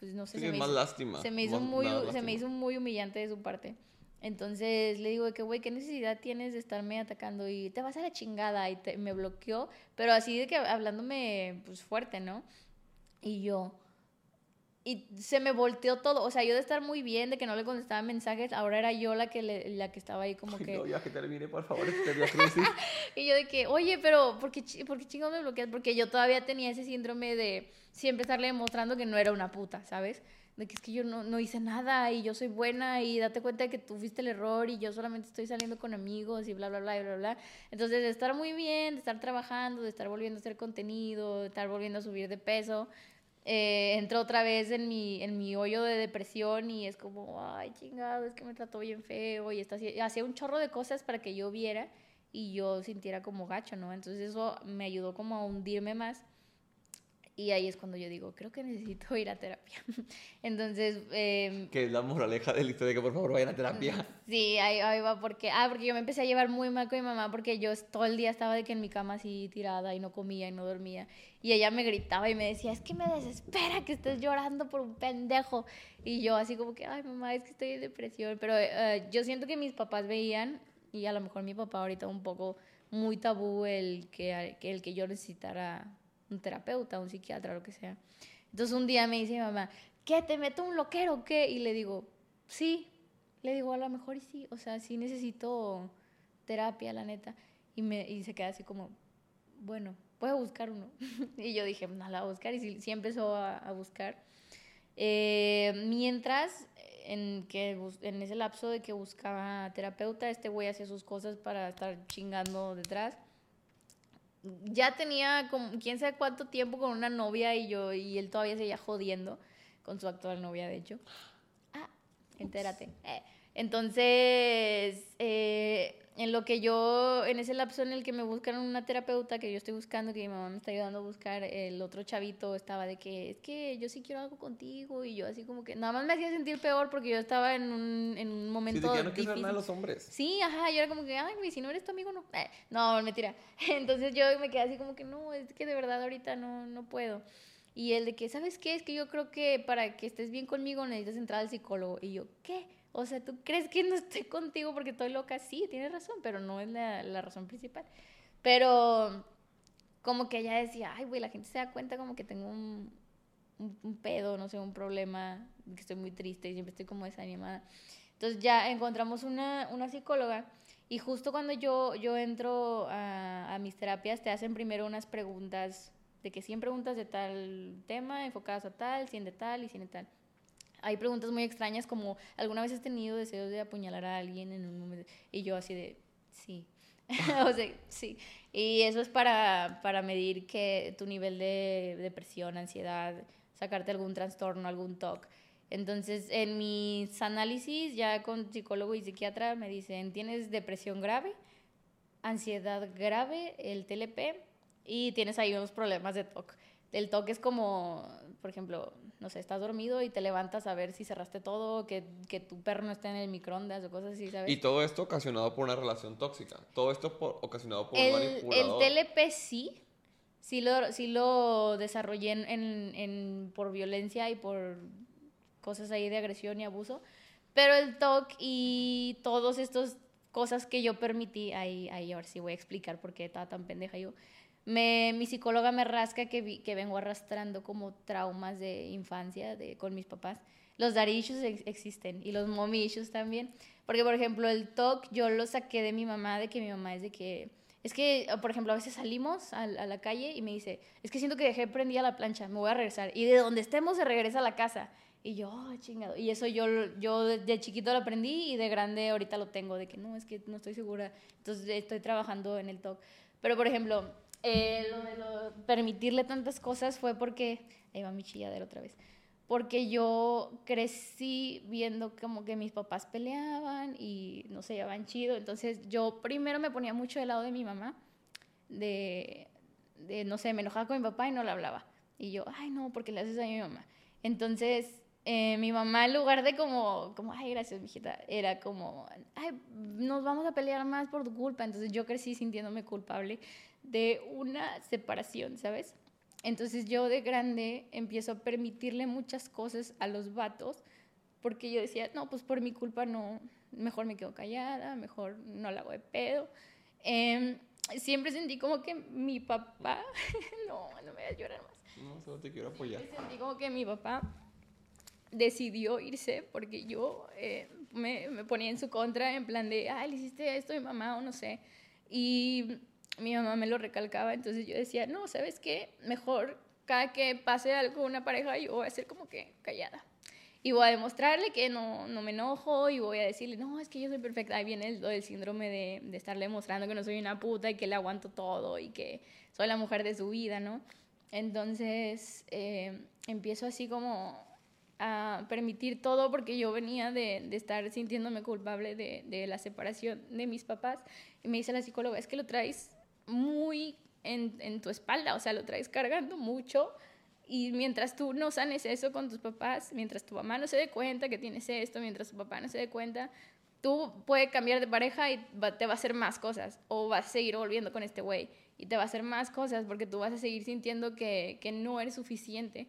pues no sé, Sí, se es me más hizo- lástima. se me hizo muy, se me hizo muy humillante de su parte. Entonces le digo de que, güey, ¿qué necesidad tienes de estarme atacando? Y te vas a la chingada. Y te- me bloqueó, pero así de que hablándome, pues fuerte, ¿no? Y yo. Y se me volteó todo. O sea, yo de estar muy bien, de que no le contestaba mensajes, ahora era yo la que, le- la que estaba ahí como Ay, que. No, ya que termine, por favor, este. Y yo de que, oye, pero ¿por qué, por qué me bloqueas? Porque yo todavía tenía ese síndrome de siempre estarle demostrando que no era una puta, ¿sabes? De que es que yo no, no hice nada y yo soy buena y date cuenta de que tú fuiste el error y yo solamente estoy saliendo con amigos y bla, bla, bla, y bla, bla. Entonces, de estar muy bien, de estar trabajando, de estar volviendo a hacer contenido, de estar volviendo a subir de peso, eh, entró otra vez en mi, en mi hoyo de depresión y es como, ay, chingado, es que me trató bien feo y está hacía un chorro de cosas para que yo viera y yo sintiera como gacho, ¿no? Entonces eso me ayudó como a hundirme más y ahí es cuando yo digo, creo que necesito ir a terapia. Entonces, eh, que es la moraleja de la historia, que por favor vayan a terapia. Sí, ahí, ahí va porque, ah, porque yo me empecé a llevar muy mal con mi mamá porque yo todo el día estaba de que en mi cama así tirada y no comía y no dormía. Y ella me gritaba y me decía, es que me desespera que estés llorando por un pendejo. Y yo así como que, ay mamá, es que estoy en depresión. Pero eh, yo siento que mis papás veían, y a lo mejor mi papá ahorita un poco muy tabú el que, que el que yo necesitara un terapeuta, un psiquiatra, lo que sea. Entonces un día me dice mi mamá, ¿qué? ¿Te meto un loquero o qué? Y le digo, sí. Le digo, a lo mejor y sí. O sea, sí necesito terapia, la neta. Y, me, y se queda así como, bueno, voy a buscar uno. y yo dije, no, la voy a buscar. Y sí, sí empezó a, a buscar. Eh, mientras, en, que, en ese lapso de que buscaba terapeuta, este güey hacía sus cosas para estar chingando detrás ya tenía como quién sabe cuánto tiempo con una novia y yo y él todavía seguía jodiendo con su actual novia de hecho. Ah entérate. Eh, Entonces, eh, en lo que yo, en ese lapso en el que me buscaron una terapeuta que yo estoy buscando, que mi mamá me está ayudando a buscar, el otro chavito estaba de que, es que yo sí quiero algo contigo, y yo así como que, nada más me hacía sentir peor porque yo estaba en un, en un momento sí, no difícil. nada a los hombres. Sí, ajá, yo era como que, ay, si no eres tu amigo, no. Eh, no, mentira. Entonces yo me quedé así como que, no, es que de verdad ahorita no, no puedo. Y el de que, ¿sabes qué? Es que yo creo que para que estés bien conmigo necesitas entrar al psicólogo. Y yo, ¿qué? O sea, ¿tú crees que no estoy contigo porque estoy loca? Sí, tienes razón, pero no es la, la razón principal. Pero como que ella decía, ay, güey, la gente se da cuenta como que tengo un, un, pedo, no sé, un problema, que estoy muy triste y siempre estoy como desanimada. Entonces ya encontramos una, una psicóloga y justo cuando yo, yo entro a, a mis terapias te hacen primero unas preguntas de que 100 preguntas de tal tema enfocadas a tal, 100 de tal y 100 de tal. Hay preguntas muy extrañas como, ¿alguna vez has tenido deseos de apuñalar a alguien en un momento? Y yo así de, sí. o sea, sí. Y eso es para, para medir que tu nivel de depresión, ansiedad, sacarte algún trastorno, algún TOC. Entonces, en mis análisis, ya con psicólogo y psiquiatra, me dicen, tienes depresión grave, ansiedad grave, el TLP, y tienes ahí unos problemas de TOC. El TOC es como, por ejemplo, no sé, estás dormido y te levantas a ver si cerraste todo, que, que tu perro no está en el microondas o cosas así, ¿sabes? Y todo esto ocasionado por una relación tóxica. Todo esto por, ocasionado por el, un manipulador. El TLP sí. Sí lo, sí lo desarrollé en, en, en, por violencia y por cosas ahí de agresión y abuso. Pero el TOC y todas estas cosas que yo permití, ahí, ahí ahora sí voy a explicar por qué estaba tan pendeja yo me, mi psicóloga me rasca que, que vengo arrastrando como traumas de infancia de, con mis papás. Los daddy existen y los mommy también. Porque, por ejemplo, el TOC yo lo saqué de mi mamá, de que mi mamá es de que... Es que, por ejemplo, a veces salimos a, la calle y me dice, es que siento que dejé prendida la plancha, me voy a regresar. Y de donde estemos se regresa a la casa. Y yo, oh, chingado. Y eso yo, yo de chiquito lo aprendí y de grande ahorita lo tengo, de que no, es que no estoy segura. Entonces estoy trabajando en el TOC. Pero, por ejemplo, eh, lo de permitirle tantas cosas fue porque, ahí va mi chilladera otra vez, porque yo crecí viendo como que mis papás peleaban y no se llevaban chido, entonces yo primero me ponía mucho del lado de mi mamá, de, no sé, me enojaba con mi papá y no le hablaba. Y yo, ay, no, porque le haces a mi mamá. Entonces, eh, mi mamá en lugar de como, como, ay, gracias, mijita, era como, ay, nos vamos a pelear más por tu culpa. Entonces yo crecí sintiéndome culpable de una separación, ¿sabes? Entonces yo de grande empiezo a permitirle muchas cosas a los vatos porque yo decía, no, pues por mi culpa no, mejor me quedo callada, mejor no la hago de pedo. Em, siempre sentí como que mi papá, no, no me voy a llorar más. No, solo te quiero apoyar. Sentí como que mi papá decidió irse porque yo eh, me, me, ponía en su contra en plan de, ay, le hiciste esto a mi mamá o no sé. Y mi mamá me lo recalcaba, entonces yo decía, no, ¿sabes qué? Mejor cada que pase algo con una pareja yo voy a ser como que callada. Y voy a demostrarle que no, no me enojo y voy a decirle, no, es que yo soy perfecta. Ahí viene el, el síndrome de, de estarle demostrando que no soy una puta y que le aguanto todo y que soy la mujer de su vida, ¿no? Entonces eh, empiezo así como a permitir todo porque yo venía de, de estar sintiéndome culpable de, de, la separación de mis papás. Y me dice la psicóloga, es que lo traes muy en, en, tu espalda, o sea, lo traes cargando mucho. Y mientras tú no sanes eso con tus papás, mientras tu mamá no se dé cuenta que tienes esto, mientras tu papá no se dé cuenta, tú puedes cambiar de pareja y te va a hacer más cosas. O vas a seguir volviendo con este güey y te va a hacer más cosas porque tú vas a seguir sintiendo que, que no eres suficiente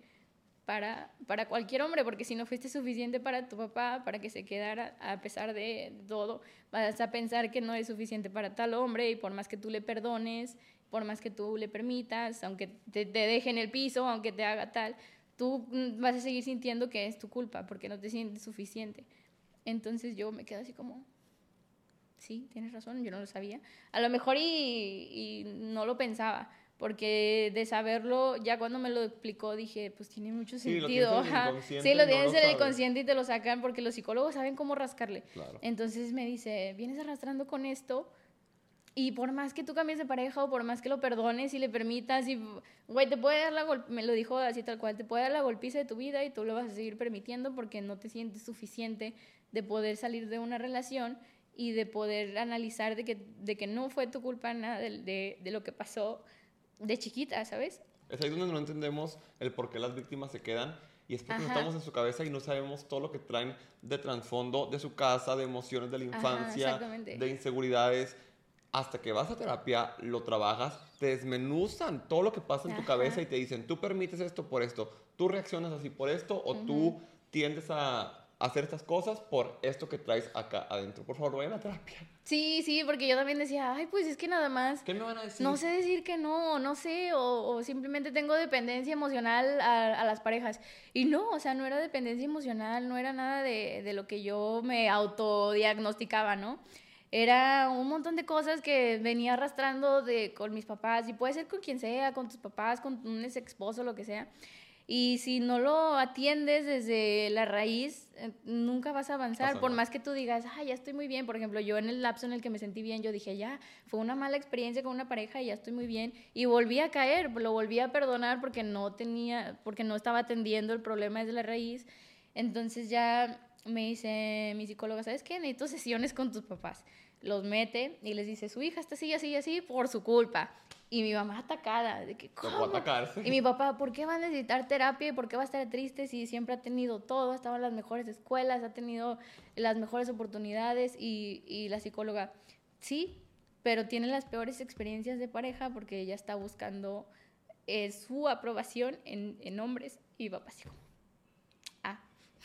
para, para cualquier hombre, porque si no fuiste suficiente para tu papá, para que se quedara a pesar de todo, vas a pensar que no es suficiente para tal hombre y por más que tú le perdones, por más que tú le permitas, aunque te, te deje en el piso, aunque te haga tal, tú vas a seguir sintiendo que es tu culpa porque no te sientes suficiente. Entonces yo me quedo así como, sí, tienes razón, yo no lo sabía. A lo mejor y no lo pensaba, porque de saberlo, ya cuando me lo explicó, dije, pues tiene mucho sentido. Sí, lo tienes en el inconsciente y te lo sacan porque los psicólogos saben cómo rascarle. Entonces me dice, vienes arrastrando con esto y por más que tú cambies de pareja o por más que lo perdones y le permitas, y, güey, te puede dar la golpiza, me lo dijo así tal cual, te puede dar la golpiza de tu vida y tú lo vas a seguir permitiendo porque no te sientes suficiente de poder salir de una relación y de poder analizar de que, de que no fue tu culpa nada de, de, de lo que pasó de chiquita, ¿sabes? Es ahí donde no entendemos el por qué las víctimas se quedan y es porque estamos en su cabeza y no sabemos todo lo que traen de trasfondo de su casa, de emociones de la infancia, de inseguridades. Hasta que vas a terapia, lo trabajas, te desmenuzan todo lo que pasa en tu cabeza y te dicen, tú permites esto por esto, tú reaccionas así por esto o tú tiendes a hacer estas cosas por esto que traes acá adentro. Por favor, vayan a terapia. Sí, sí, porque yo también decía, ay, pues es que nada más. ¿Qué me van a decir? No sé decir que no, no sé, o, simplemente tengo dependencia emocional a, las parejas. Y no, o sea, no era dependencia emocional, no era nada de, de lo que yo me autodiagnosticaba, ¿no? era un montón de cosas que venía arrastrando de, con mis papás, y puede ser con quien sea, con tus papás, con un ex esposo, lo que sea. Y si no lo atiendes desde la raíz, eh, nunca vas a avanzar. por más que tú digas, ah, ya estoy muy bien. Por ejemplo, yo en el lapso en el que me sentí bien, yo dije, ya, fue una mala experiencia con una pareja y ya estoy muy bien. Y volví a caer, lo volví a perdonar porque no tenía, porque no estaba atendiendo el problema desde la raíz. Entonces ya me dice mi psicóloga, ¿sabes qué? Necesito sesiones con tus papás. Los mete y les dice, su hija está así, así, así, por su culpa. Y mi mamá atacada, de que, ¿cómo? Y mi papá, ¿por qué va a necesitar terapia y por qué va a estar triste si siempre ha tenido todo? Ha estado en las mejores escuelas, ha tenido las mejores oportunidades. Y, y la psicóloga, sí, pero tiene las peores experiencias de pareja porque ella está buscando eh, su aprobación en, en hombres. Y papá así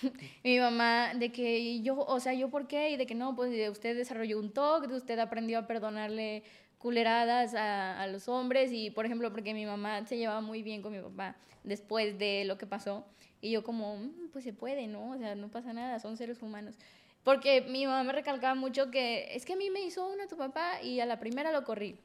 mi mamá, de que yo, o sea, yo por qué, y de que no, pues usted desarrolló un TOC, usted aprendió a perdonarle culeradas a, los hombres, y por ejemplo, porque mi mamá se llevaba muy bien con mi papá después de lo que pasó, y yo como, mm, pues se puede, ¿no? O sea, no pasa nada, son seres humanos. Porque mi mamá me recalcaba mucho que es que a mí me hizo una tu papá y a la primera lo corrí.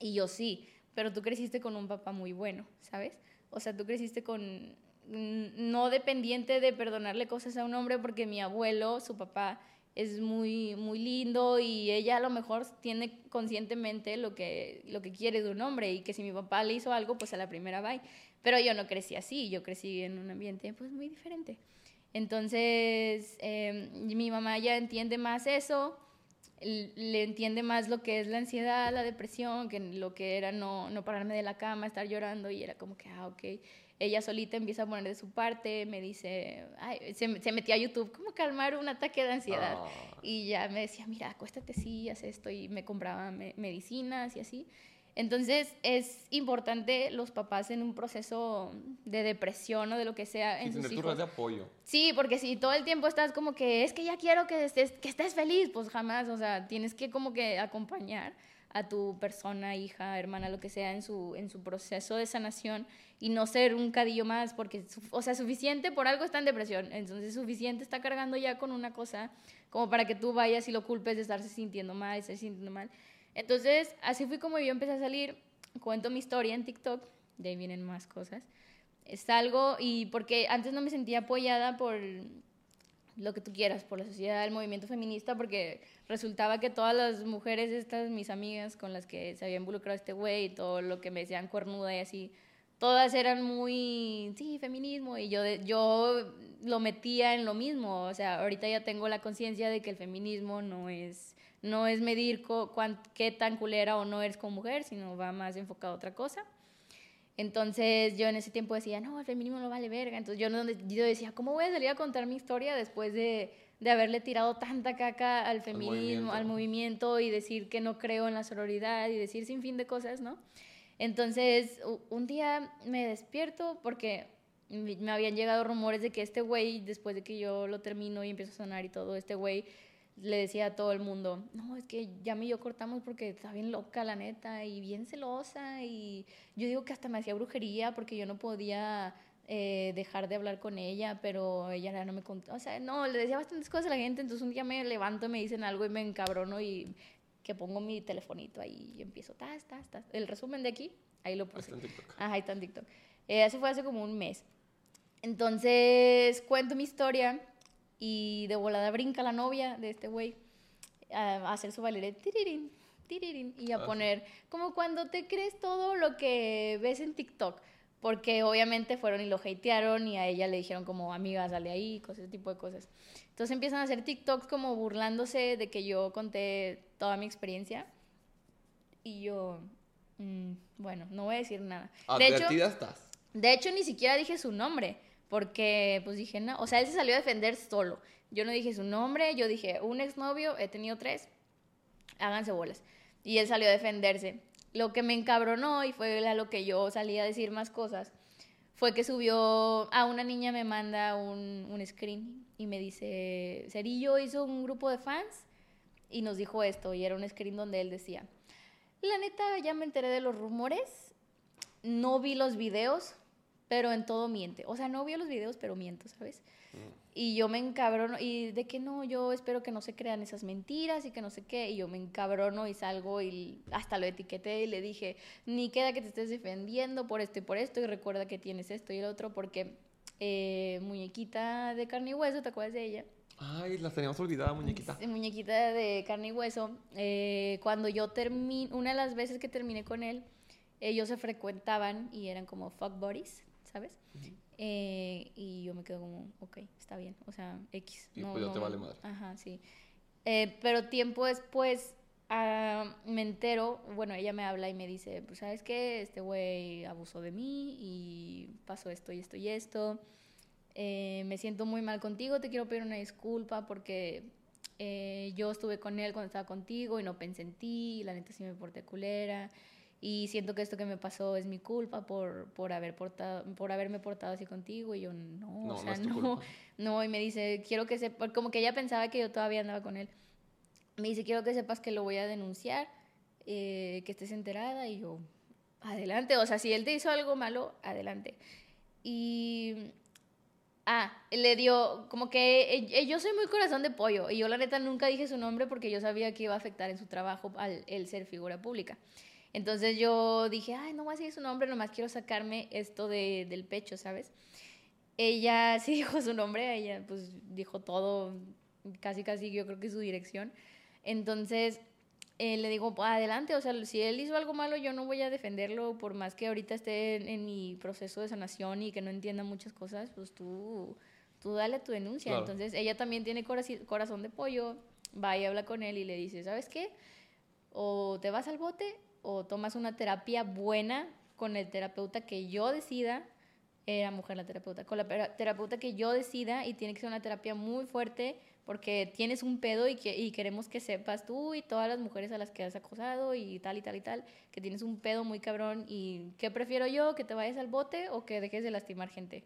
Y yo sí, pero tú creciste con un papá muy bueno, ¿sabes? O sea, tú creciste con no dependiente de perdonarle cosas a un hombre porque mi abuelo, su papá, es muy, muy lindo y ella a lo mejor tiene conscientemente lo que, lo que quiere de un hombre y que si mi papá le hizo algo, pues a la primera va. Pero yo no crecí así, yo crecí en un ambiente pues muy diferente. Entonces, em, mi mamá ya entiende más eso, le entiende más lo que es la ansiedad, la depresión, que lo que era no, no pararme de la cama, estar llorando y era como que, ah, ok ella solita empieza a poner de su parte, me dice, ay, se, se metió a YouTube, ¿cómo calmar un ataque de ansiedad? Ah. Y ya me decía, mira, acuéstate sí, haz esto, y me compraba medicinas y así. Entonces es importante los papás en un proceso de depresión o de lo que sea en sus hijos. de apoyo. Sí, porque si todo el tiempo estás como que es que ya quiero que estés, que estés feliz, pues jamás, o sea, tienes que como que acompañar a tu persona, hija, hermana, lo que sea, en su, en su proceso de sanación y no ser un cadillo más, porque, o sea, suficiente por algo está en depresión, entonces suficiente está cargando ya con una cosa como para que tú vayas y lo culpes de estarse sintiendo mal, estarse sintiendo mal. Entonces, así fui como yo empecé a salir, cuento mi historia en TikTok, de ahí vienen más cosas. Salgo y porque antes no me sentía apoyada por lo que tú quieras, por la sociedad, el movimiento feminista, porque resultaba que todas las mujeres, estas mis amigas con las que se había involucrado este güey, todo lo que me decían cuernuda y así, todas eran muy, sí, feminismo, y yo, yo lo metía en lo mismo, o sea, ahorita ya tengo la conciencia de que el feminismo no es, no es medir qué tan culera o no eres como mujer, sino va más enfocado a otra cosa. Entonces yo en ese tiempo decía, no, el feminismo no vale verga. Entonces yo, yo decía, ¿cómo voy a salir a contar mi historia después de, de haberle tirado tanta caca al feminismo, al movimiento. y decir que no creo en la sororidad y decir sin fin de cosas, ¿no? Entonces un día me despierto porque me habían llegado rumores de que este güey, después de que yo lo termino y empiezo a sonar y todo, este güey le decía a todo el mundo, no, es que ya me y yo cortamos porque está bien loca, la neta, y bien celosa, y yo digo que hasta me hacía brujería porque yo no podía eh, dejar de hablar con ella, pero ella no me contó, o sea, no, le decía bastantes cosas a la gente, entonces un día me levanto y me dicen algo y me encabrono y que pongo mi telefonito ahí y empiezo, tas, tas, tas, el resumen de aquí, ahí lo puse. Ahí está en TikTok. Ajá, ahí está en TikTok. Eh, eso fue hace como un mes. Entonces, cuento mi historia y de volada brinca la novia de este güey a hacer su baile tirirín, y a Ah, sí. poner como cuando te crees todo lo que ves en TikTok. Porque obviamente fueron y lo hatearon y a ella le dijeron como amiga, sale ahí, cosas, ese tipo de cosas. Entonces empiezan a hacer TikToks como burlándose de que yo conté toda mi experiencia. Y yo, mm, bueno, no voy a decir nada. De hecho, Advertida estás. de hecho, ni siquiera dije su nombre, porque pues dije, no, o sea, él se salió a defender solo. Yo no dije su nombre, yo dije, un exnovio, he tenido tres, háganse bolas. Y él salió a defenderse. Lo que me encabronó y fue a lo que yo salí a decir más cosas, fue que subió, a una niña me manda un, un screen y me dice, Cerillo hizo un grupo de fans y nos dijo esto, y era un screen donde él decía, la neta, ya me enteré de los rumores, no vi los videos, pero en todo miente. O sea, no vi los videos, pero miento, ¿sabes? Y yo me encabrono, y de que no, yo espero que no se crean esas mentiras y que no sé qué, y yo me encabrono y salgo y hasta lo etiqueté y le dije, ni queda que te estés defendiendo por esto y por esto, y recuerda que tienes esto y el otro, porque eh, muñequita de carne y hueso, ¿te acuerdas de ella? Ay, las teníamos olvidada, muñequita. Muñequita de carne y hueso. Eh, cuando yo terminé, una de las veces que terminé con él, ellos se frecuentaban y eran como fuck buddies, ¿sabes? Eh, y yo me quedo como, ok, está bien, o sea, X. Y pues ya te vale madre. Ajá, sí. Eh, pero tiempo después ah, me entero, bueno, ella me habla y me dice, pues, ¿sabes qué? Este güey abusó de mí y pasó esto y esto y esto. Eh, me siento muy mal contigo, te quiero pedir una disculpa porque eh, yo estuve con él cuando estaba contigo y no pensé en ti, y la neta sí me porté culera. Y siento que esto que me pasó es mi culpa por, por, haber portado, por haberme portado así contigo. Y yo, no, No, o no sea, es tu no, culpa. no. Y me dice, quiero que sepas, como que ella pensaba que yo todavía andaba con él. Me dice, quiero que sepas que lo voy a denunciar, eh, que estés enterada. Y yo, adelante. O sea, si él te hizo algo malo, adelante. Y Ah, le dio, como que eh, yo soy muy corazón de pollo y yo la neta nunca dije su nombre porque yo sabía que iba a afectar en su trabajo al el ser figura pública. Entonces yo dije, ay, no voy a decir su nombre, nomás quiero sacarme esto de, del pecho, ¿sabes? Ella sí dijo su nombre, ella pues dijo todo, casi casi yo creo que su dirección. Entonces eh, le digo, "Pues, adelante, o sea, si él hizo algo malo, yo no voy a defenderlo, por más que ahorita esté en, en mi proceso de sanación y que no entienda muchas cosas, pues tú, tú dale tu denuncia. Claro. Entonces ella también tiene corazón de pollo, va y habla con él y le dice, ¿sabes qué? O te vas al bote o tomas una terapia buena con el terapeuta que yo decida, era mujer la terapeuta, con la terapeuta que yo decida y tiene que ser una terapia muy fuerte porque tienes un pedo y, que, y queremos que sepas tú y todas las mujeres a las que has acosado y tal y tal y tal, que tienes un pedo muy cabrón y ¿qué prefiero yo? ¿Que te vayas al bote o que dejes de lastimar gente?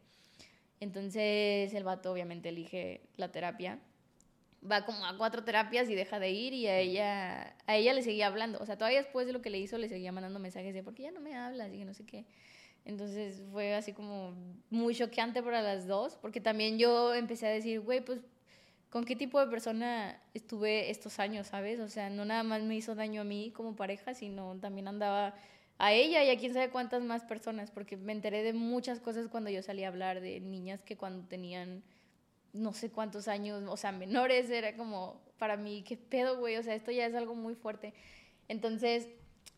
Entonces el vato obviamente elige la terapia. Va como a cuatro terapias y deja de ir y a ella, a ella le seguía hablando. O sea, todavía después de lo que le hizo le seguía mandando mensajes de ¿por qué ya no me hablas? Y que no sé qué. Entonces fue así como muy choqueante para las dos, porque también yo empecé a decir, güey, pues, ¿con qué tipo de persona estuve estos años, sabes? O sea, no nada más me hizo daño a mí como pareja, sino también andaba a ella y a quién sabe cuántas más personas, porque me enteré de muchas cosas cuando yo salí a hablar de niñas que cuando tenían no sé cuántos años, o sea, menores, era como, para mí, ¿qué pedo, güey? O sea, esto ya es algo muy fuerte. Entonces,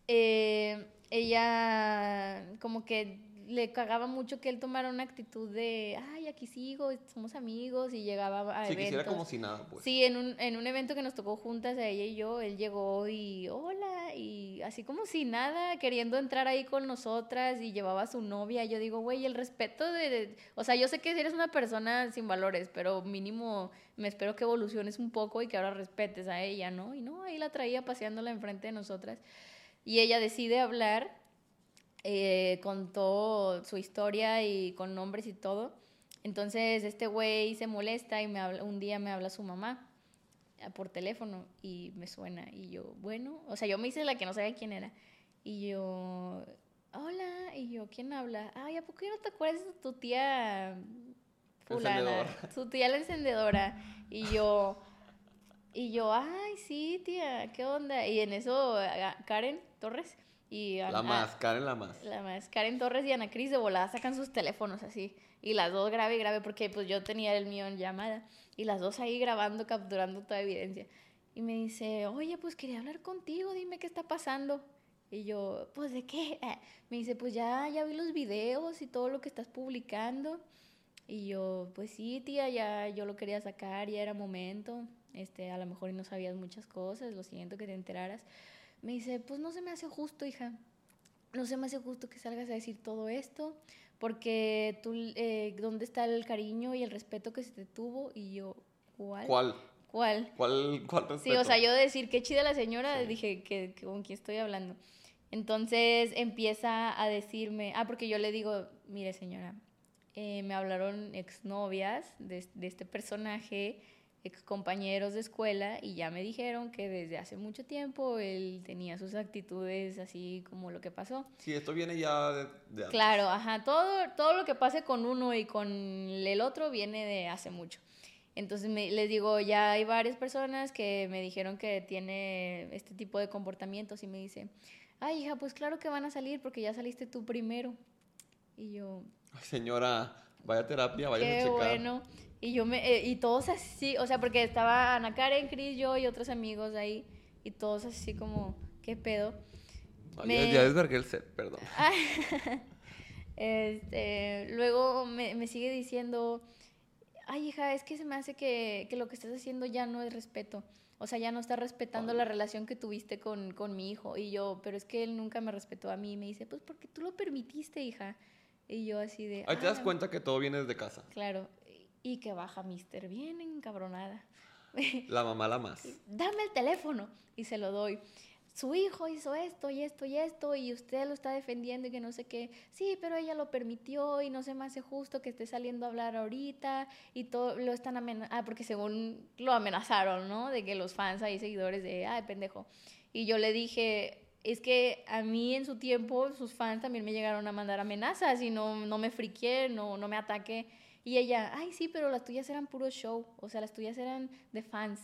eh, ella como que le cagaba mucho que él tomara una actitud de, ay, aquí sigo, somos amigos, y llegaba a Si eventos. quisiera como si nada, pues. Sí, en un, en un evento que nos tocó juntas a ella y yo, él llegó y hola, y así como si nada, queriendo entrar ahí con nosotras y llevaba a su novia. Yo digo, güey, el respeto de, de- O sea, yo sé que eres una persona sin valores, pero mínimo me espero que evoluciones un poco y que ahora respetes a ella, ¿no? Y no, ahí la traía paseándola enfrente de nosotras. Y ella decide hablar, eh, contó su historia y con nombres y todo. Entonces este güey se molesta y me habla, un día me habla su mamá por teléfono y me suena y yo, bueno, o sea, yo me hice la que no sabía quién era y yo, hola, y yo, ¿quién habla? Ay, ¿a poco ya no te acuerdas de tu tía fulana? Tu tía la encendedora y yo, y yo, ay, sí, tía, ¿qué onda? Y en eso Karen Torres y La Ana- más, Karen la más. la más Karen Torres y Ana Cris de volada sacan sus teléfonos así. Y las dos grave y grave porque pues yo tenía el mío en llamada. Y las dos ahí grabando, capturando toda evidencia. y me dice, oye, pues quería hablar contigo, dime qué está pasando. Y yo, pues de qué? Ah, me dice, pues ya, ya vi los videos y todo lo que estás publicando. Y yo, pues sí, tía, ya yo lo quería sacar, ya era momento. Este, a lo mejor no sabías muchas cosas, lo siento que te enteraras. Me dice, pues no se me hace justo, hija. No se me hace justo que salgas a decir todo esto, porque tú, eh, ¿dónde está el cariño y el respeto que se te tuvo? Y yo, ¿cuál? ¿Cuál? ¿Cuál? ¿Cuál, cuál respeto? Sí, o sea, yo decir, qué chida la señora, Sí. dije, que, que con quién estoy hablando. Entonces empieza a decirme, ah, porque yo le digo, mire señora, eh, me hablaron exnovias de, de este personaje, ex compañeros de escuela, y ya me dijeron que desde hace mucho tiempo él tenía sus actitudes así como lo que pasó. Sí, esto viene ya de, de antes. Claro, ajá, todo, todo lo que pase con uno y con el otro viene de hace mucho. Entonces me, les digo, ya hay varias personas que me dijeron que tiene este tipo de comportamientos y me dice, ay hija, pues claro que van a salir porque ya saliste tú primero. Y yo, Ay, señora, vaya terapia, vaya a qué checar. bueno. Y yo me, eh, y todos así, o sea, porque estaba Ana Karen, Chris, yo y otros amigos ahí, y todos así como, ¿qué pedo? Ay, Me- Ya, desvergué el set, perdón. Este, luego me, me sigue diciendo, ay hija, es que se me hace que, que lo que estás haciendo ya no es respeto. O sea, ya no estás respetando Ay. la relación que tuviste con, con mi hijo. Y yo, pero es que él nunca me respetó a mí. Y me dice, pues porque tú lo permitiste, hija. Y yo así de... Ahí te das "Ah, cuenta que todo viene desde casa. Claro. Y que baja Mister bien encabronada. La mamá la más. dame el teléfono y se lo doy. Su hijo hizo esto y esto y esto y usted lo está defendiendo y que no sé qué. Sí, pero ella lo permitió y no se me hace justo que esté saliendo a hablar ahorita y todo lo están amenazando. Ah, porque según lo amenazaron, ¿no? De que los fans ahí seguidores de, ay, pendejo. Y yo le dije, es que a mí en su tiempo sus fans también me llegaron a mandar amenazas y no, no me friqué, no, no me ataqué. Y ella, ay, sí, pero las tuyas eran puro show, o sea, las tuyas eran de fans.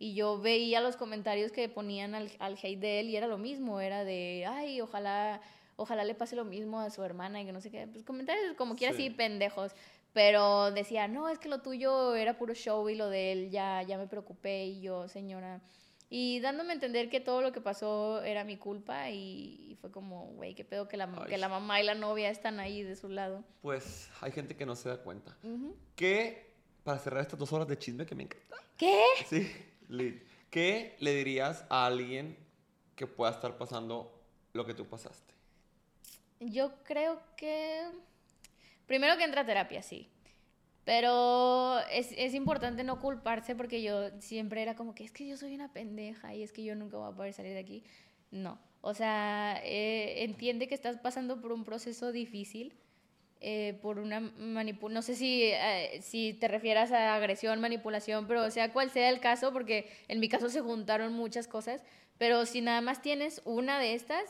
Y yo veía los comentarios que ponían al, al hate de él y era lo mismo, era de, ay, ojalá, ojalá le pase lo mismo a su hermana y que no sé qué. Pues comentarios como quiera Sí. así pendejos. Pero decía, no, es que lo tuyo era puro show y lo de él ya, ya me preocupé y yo, señora. Y dándome a entender que todo lo que pasó era mi culpa y, y fue como, güey, qué pedo que la, Ay. que la mamá y la novia están ahí de su lado. Pues hay gente que no se da cuenta. Ujú. ¿Qué, para cerrar estas dos horas de chisme que me encanta, ¿Qué? sí, Lid, ¿qué le dirías a alguien que pueda estar pasando lo que tú pasaste? Yo creo que... Primero que entra a terapia, sí. Pero es, es importante no culparse porque yo siempre era como que es que yo soy una pendeja y es que yo nunca voy a poder salir de aquí. No. O sea, eh, entiende que estás pasando por un proceso difícil, eh, por una manipulación. No sé si, eh, si te refieras a agresión, manipulación, pero sea cual sea el caso, porque en mi caso se juntaron muchas cosas. Pero si nada más tienes una de estas,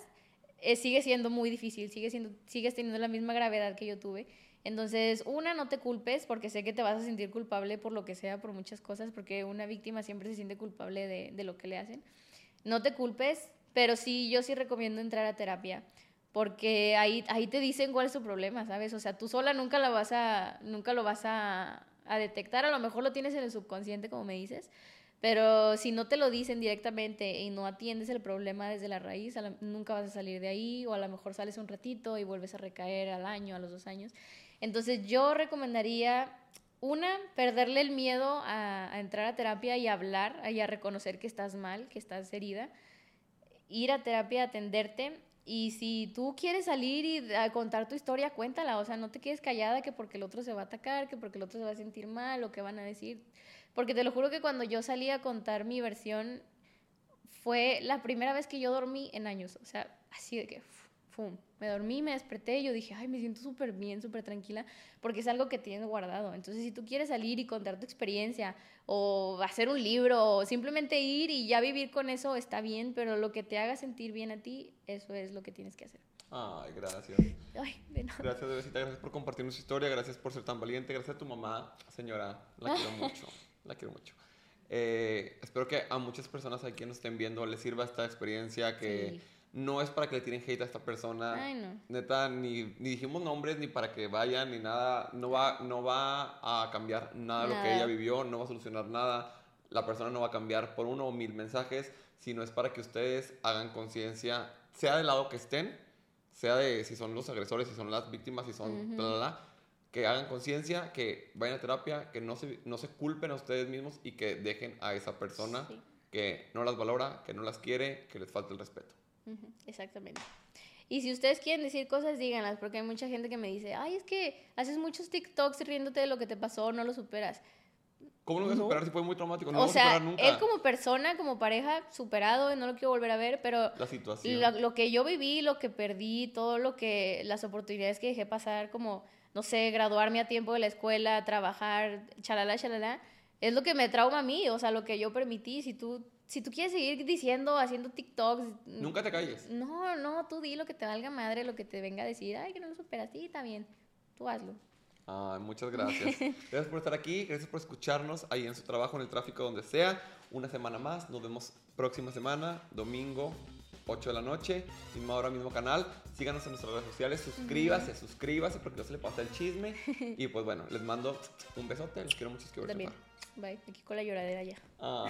eh, sigue siendo muy difícil, sigue siendo, sigues teniendo la misma gravedad que yo tuve. Entonces, una, no te culpes porque sé que te vas a sentir culpable por lo que sea, por muchas cosas, porque una víctima siempre se siente culpable de, de lo que le hacen. No te culpes, pero sí, yo sí recomiendo entrar a terapia, porque ahí, ahí te dicen cuál es tu problema, ¿sabes? O sea, tú sola nunca, la vas a, nunca lo vas a, a detectar, a lo mejor lo tienes en el subconsciente, como me dices, pero si no te lo dicen directamente y no atiendes el problema desde la raíz, nunca vas a salir de ahí o a lo mejor sales un ratito y vuelves a recaer al año, a los dos años. Entonces yo recomendaría, una, perderle el miedo a, entrar a terapia y hablar y a reconocer que estás mal, que estás herida. Ir a terapia, atenderte. Y si tú quieres salir y contar tu historia, cuéntala. O sea, no te quedes callada que porque el otro se va a atacar, que porque el otro se va a sentir mal o que van a decir. Porque te lo juro que cuando yo salí a contar mi versión, fue la primera vez que yo dormí en años. O sea, así de que, ¡fum! Me dormí, me desperté y yo dije, ay, me siento súper bien, súper tranquila, porque es algo que tienes guardado. Entonces, si tú quieres salir y contar tu experiencia, o hacer un libro, o simplemente ir y ya vivir con eso, está bien, pero lo que te haga sentir bien a ti, eso es lo que tienes que hacer. Ay, gracias. Ay, de nada. Gracias, Bebecita. Gracias por compartirnos su historia. Gracias por ser tan valiente. Gracias a tu mamá, señora. La quiero mucho. La quiero mucho. Eh, espero que a muchas personas aquí que nos estén viendo les sirva esta experiencia que Sí. No es para que le tiren hate a esta persona. Ay, no. Neta, ni, ni dijimos nombres ni para que vayan ni nada. No va, no va a cambiar nada lo que ella vivió, no va a solucionar nada. la persona no va a cambiar por uno o mil mensajes, sino es para que ustedes hagan conciencia, sea del lado que estén, sea de si son los agresores, si son las víctimas, si son... bla, bla, bla, que hagan conciencia, que vayan a terapia, que no se, no se culpen a ustedes mismos y que dejen a esa persona Sí. que no las valora, que no las quiere, que les falta el respeto. Exactamente. Y si ustedes quieren decir cosas, díganlas, porque hay mucha gente que me dice, ay, es que haces muchos TikToks riéndote de lo que te pasó, no lo superas. ¿Cómo lo voy a No. superar si fue muy traumático? No o lo voy a sea, nunca. él como persona, como pareja, superado, no lo quiero volver a ver, pero La situación. lo, lo que yo viví, lo que perdí, todo lo que, las oportunidades que dejé pasar, como, no sé, graduarme a tiempo de la escuela, trabajar, chalala, chalala, es lo que me trauma a mí, o sea, lo que yo permití. Si tú, si tú quieres seguir diciendo, haciendo TikToks, Nunca te calles. no, no, tú di lo que te valga madre, lo que te venga a decir, ay, que no lo superas, sí, está bien, tú hazlo. Ay, muchas gracias. Gracias por estar aquí, gracias por escucharnos ahí en su trabajo, en el tráfico, donde sea. Una semana más, nos vemos próxima semana, domingo, 8 de la noche, misma hora, mismo canal. Síganos en nuestras redes sociales, suscríbase, suscríbase porque no se le pasa el chisme. Y pues bueno, les mando un besote, los quiero mucho, los quiero También. Bye, aquí con la lloradera ya. Ah.